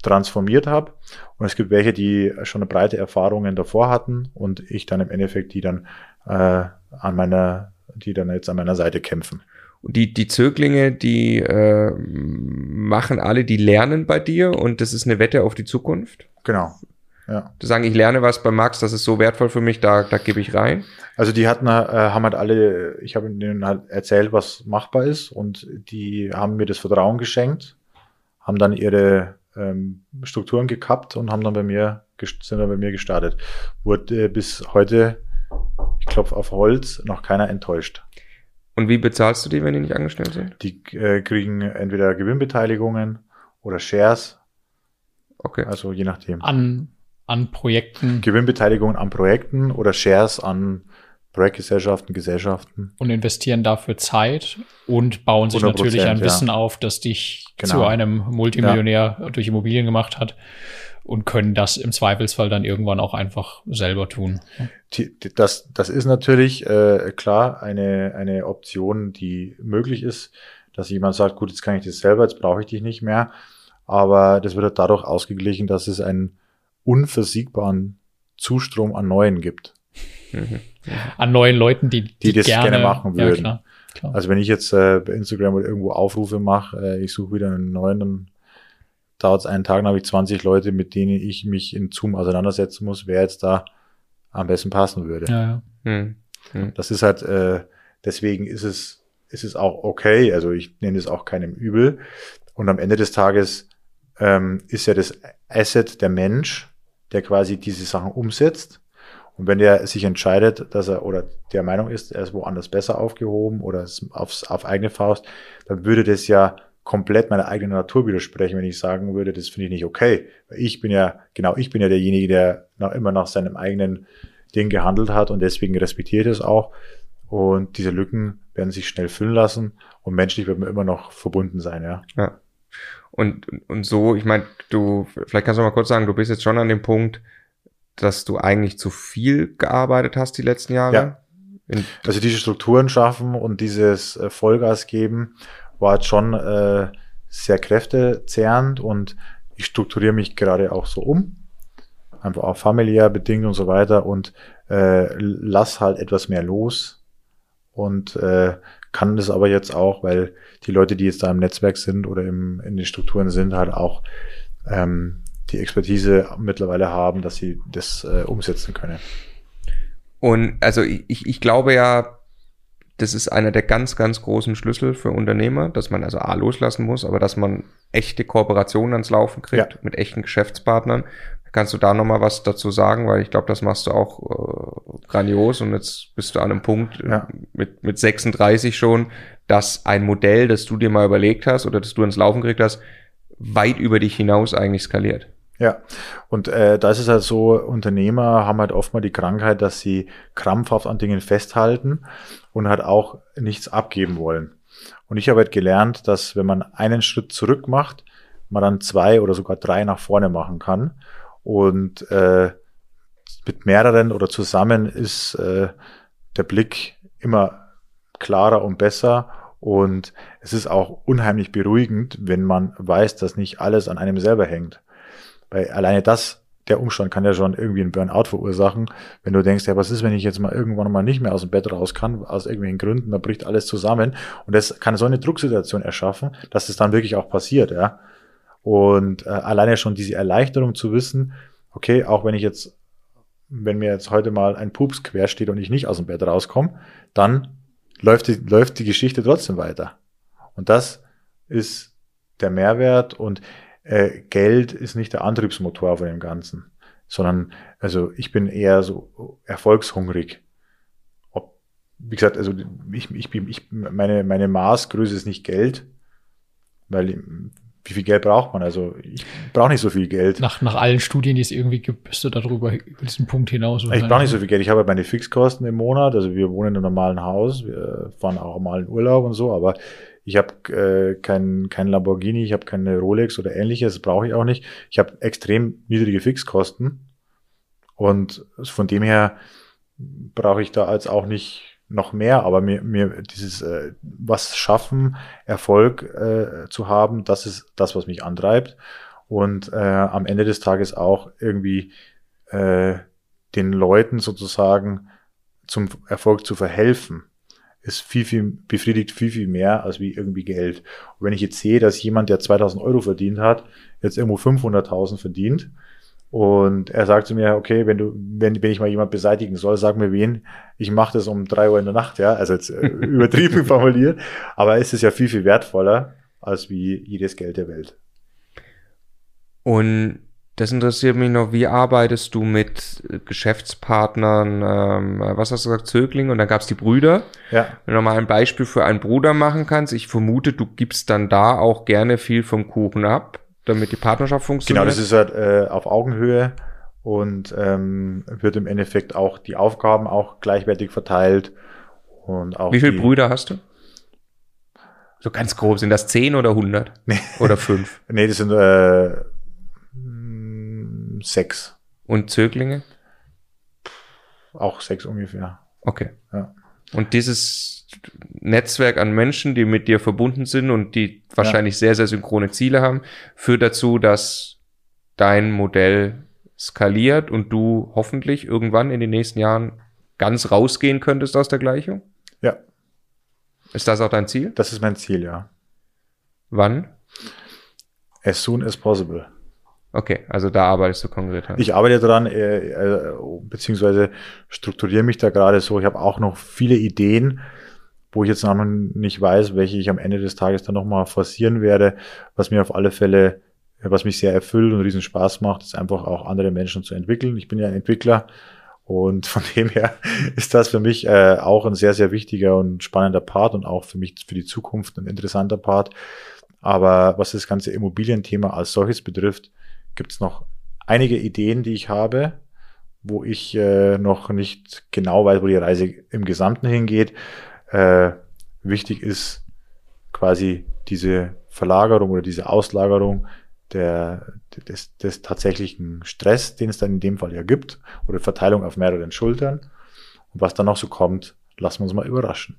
transformiert habe und es gibt welche, die schon eine breite Erfahrungen davor hatten und ich dann im Endeffekt die dann äh, an meiner, die dann jetzt an meiner Seite kämpfen. Und die, die Zöglinge, die äh, machen alle, die lernen bei dir und das ist eine Wette auf die Zukunft? Genau. Ja. Zu sagen, ich lerne was bei Max, das ist so wertvoll für mich, da, da gebe ich rein. Also die hatten, äh, haben halt alle, ich habe ihnen halt erzählt, was machbar ist und die haben mir das Vertrauen geschenkt, haben dann ihre ähm, Strukturen gekappt und haben dann bei mir, sind dann bei mir gestartet. Wurde äh, bis heute, ich klopfe auf Holz, noch keiner enttäuscht. Und wie bezahlst du die, wenn die nicht angestellt sind? Die äh, kriegen entweder Gewinnbeteiligungen oder Shares. Okay. Also je nachdem. An an Projekten. Gewinnbeteiligungen an Projekten oder Shares an Projektgesellschaften, Gesellschaften. Und investieren dafür Zeit und bauen sich natürlich ein ja. Wissen auf, das dich genau. zu einem Multimillionär ja. durch Immobilien gemacht hat und können das im Zweifelsfall dann irgendwann auch einfach selber tun. Das, das ist natürlich äh, klar eine, eine Option, die möglich ist, dass jemand sagt, gut, jetzt kann ich das selber, jetzt brauche ich dich nicht mehr. Aber das wird halt dadurch ausgeglichen, dass es ein unversiegbaren Zustrom an Neuen gibt. Mhm. An neuen Leuten, die, die, die das gerne, gerne machen würden. Ja, klar, klar. Also wenn ich jetzt äh, bei Instagram oder irgendwo Aufrufe mache, äh, ich suche wieder einen neuen, dann dauert es einen Tag, dann habe ich 20 Leute, mit denen ich mich in Zoom auseinandersetzen muss, wer jetzt da am besten passen würde. Ja, ja. Hm. Hm. Das ist halt, äh, deswegen ist es, ist es auch okay. Also ich nenne es auch keinem übel. Und am Ende des Tages ähm, ist ja das Asset der Mensch, der quasi diese Sachen umsetzt. Und wenn der sich entscheidet, dass er oder der Meinung ist, er ist woanders besser aufgehoben oder aufs, auf eigene Faust, dann würde das ja komplett meiner eigenen Natur widersprechen, wenn ich sagen würde, das finde ich nicht okay. Ich bin ja, genau, ich bin ja derjenige, der noch immer nach seinem eigenen Ding gehandelt hat und deswegen respektiert es auch. Und diese Lücken werden sich schnell füllen lassen und menschlich wird man immer noch verbunden sein, ja. Ja. Und, und so, ich meine, du, vielleicht kannst du mal kurz sagen, du bist jetzt schon an dem Punkt, dass du eigentlich zu viel gearbeitet hast die letzten Jahre. Ja. In also diese Strukturen schaffen und dieses äh, Vollgas geben war jetzt schon äh, sehr kräftezehrend und ich strukturiere mich gerade auch so um. Einfach auch familiär bedingt und so weiter und äh, lass halt etwas mehr los und äh, kann das aber jetzt auch, weil die Leute, die jetzt da im Netzwerk sind oder im, in den Strukturen sind, halt auch ähm, die Expertise mittlerweile haben, dass sie das äh, umsetzen können. Und also ich, ich glaube ja, das ist einer der ganz, ganz großen Schlüssel für Unternehmer, dass man also A loslassen muss, aber dass man echte Kooperationen ans Laufen kriegt Ja. mit echten Geschäftspartnern. Kannst du da nochmal was dazu sagen? Weil ich glaube, das machst du auch äh, grandios und jetzt bist du an einem Punkt äh, Ja. mit, mit 36 schon, dass ein Modell, das du dir mal überlegt hast oder das du ins Laufen gekriegt hast, weit über dich hinaus eigentlich skaliert. Ja, und äh, da ist es halt so, Unternehmer haben halt oft mal die Krankheit, dass sie krampfhaft an Dingen festhalten und halt auch nichts abgeben wollen. Und ich habe halt gelernt, dass wenn man einen Schritt zurück macht, man dann zwei oder sogar drei nach vorne machen kann. Und äh, mit mehreren oder zusammen ist äh, der Blick immer klarer und besser. Und es ist auch unheimlich beruhigend, wenn man weiß, dass nicht alles an einem selber hängt. Weil alleine das, der Umstand kann ja schon irgendwie einen Burnout verursachen, wenn du denkst, ja, was ist, wenn ich jetzt mal irgendwann mal nicht mehr aus dem Bett raus kann, aus irgendwelchen Gründen, da bricht alles zusammen. Und das kann so eine Drucksituation erschaffen, dass es dann wirklich auch passiert, ja. Und äh, alleine schon diese Erleichterung zu wissen, okay, auch wenn ich jetzt, wenn mir jetzt heute mal ein Pups quer steht und ich nicht aus dem Bett rauskomme, dann läuft die, läuft die Geschichte trotzdem weiter. Und das ist der Mehrwert und äh, Geld ist nicht der Antriebsmotor von dem Ganzen, sondern also ich bin eher so erfolgshungrig. Ob, wie gesagt, also ich, ich ich, meine, meine Maßgröße ist nicht Geld, weil wie viel Geld braucht man? Also ich brauche nicht so viel Geld. Nach, nach allen Studien, die es irgendwie gibt, bist du darüber über diesen Punkt hinaus. Ich brauche nicht so viel Geld. Ich habe meine Fixkosten im Monat. Also wir wohnen in einem normalen Haus. Wir fahren auch mal in Urlaub und so. Aber ich habe äh, kein, kein Lamborghini, ich habe keine Rolex oder ähnliches. Brauche ich auch nicht. Ich habe extrem niedrige Fixkosten. Und von dem her brauche ich da als auch nicht noch mehr, aber mir, mir dieses äh, was schaffen, Erfolg äh, zu haben, das ist das, was mich antreibt. Und äh, am Ende des Tages auch irgendwie äh, den Leuten sozusagen zum Erfolg zu verhelfen, ist viel, viel, befriedigt viel, viel mehr als wie irgendwie Geld. Und wenn ich jetzt sehe, dass jemand, der 2000 Euro verdient hat, jetzt irgendwo 500.000 verdient, und er sagt zu mir, okay, wenn du, wenn, wenn ich mal jemand beseitigen soll, sag mir wen. Ich mache das um drei Uhr in der Nacht, ja. Also jetzt äh, übertrieben formuliert. Aber es ist ja viel, viel wertvoller als wie jedes Geld der Welt. Und das interessiert mich noch, wie arbeitest du mit Geschäftspartnern, ähm, was hast du gesagt, Zöglinge und dann gab es die Brüder. Ja. Wenn du mal ein Beispiel für einen Bruder machen kannst, ich vermute, du gibst dann da auch gerne viel vom Kuchen ab, damit die Partnerschaft funktioniert. Genau, das ist halt äh, auf Augenhöhe und ähm, wird im Endeffekt auch die Aufgaben auch gleichwertig verteilt. Und auch Wie viele Brüder hast du? So ganz grob, sind das 10 oder 100? Nee. Oder 5? Nee, das sind äh, sechs. Und Zöglinge? Auch sechs ungefähr. Okay. Ja. Und dieses Netzwerk an Menschen, die mit dir verbunden sind und die wahrscheinlich sehr, sehr synchrone Ziele haben, führt dazu, dass dein Modell skaliert und du hoffentlich irgendwann in den nächsten Jahren ganz rausgehen könntest aus der Gleichung? Ja, Ist das auch dein Ziel? das ist mein Ziel, ja. Wann? As soon as possible. Okay, also da arbeitest du konkret an. Ich arbeite daran, äh, äh, beziehungsweise strukturiere mich da gerade so. Ich habe auch noch viele Ideen, wo ich jetzt noch nicht weiß, welche ich am Ende des Tages dann nochmal forcieren werde. Was mir auf alle Fälle, was mich sehr erfüllt und riesen Spaß macht, ist einfach auch andere Menschen zu entwickeln. Ich bin ja ein Entwickler und von dem her ist das für mich äh, auch ein sehr, sehr wichtiger und spannender Part und auch für mich für die Zukunft ein interessanter Part. Aber was das ganze Immobilienthema als solches betrifft, gibt es noch einige Ideen, die ich habe, wo ich äh, noch nicht genau weiß, wo die Reise im Gesamten hingeht. Äh, wichtig ist quasi diese Verlagerung oder diese Auslagerung der, des, des tatsächlichen Stress, den es dann in dem Fall ja gibt, oder Verteilung auf mehreren Schultern. Und was dann noch so kommt, lassen wir uns mal überraschen.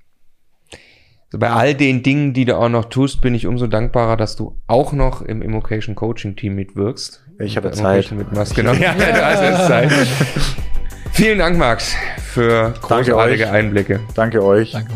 Also bei all den Dingen, die du auch noch tust, bin ich umso dankbarer, dass du auch noch im Immocation Coaching Team mitwirkst. Ich habe Zeit. Immocation Mitmachst. Genau. ja, hast jetzt Zeit. Vielen Dank, Max, für großartige. Einblicke. Danke euch. Danke,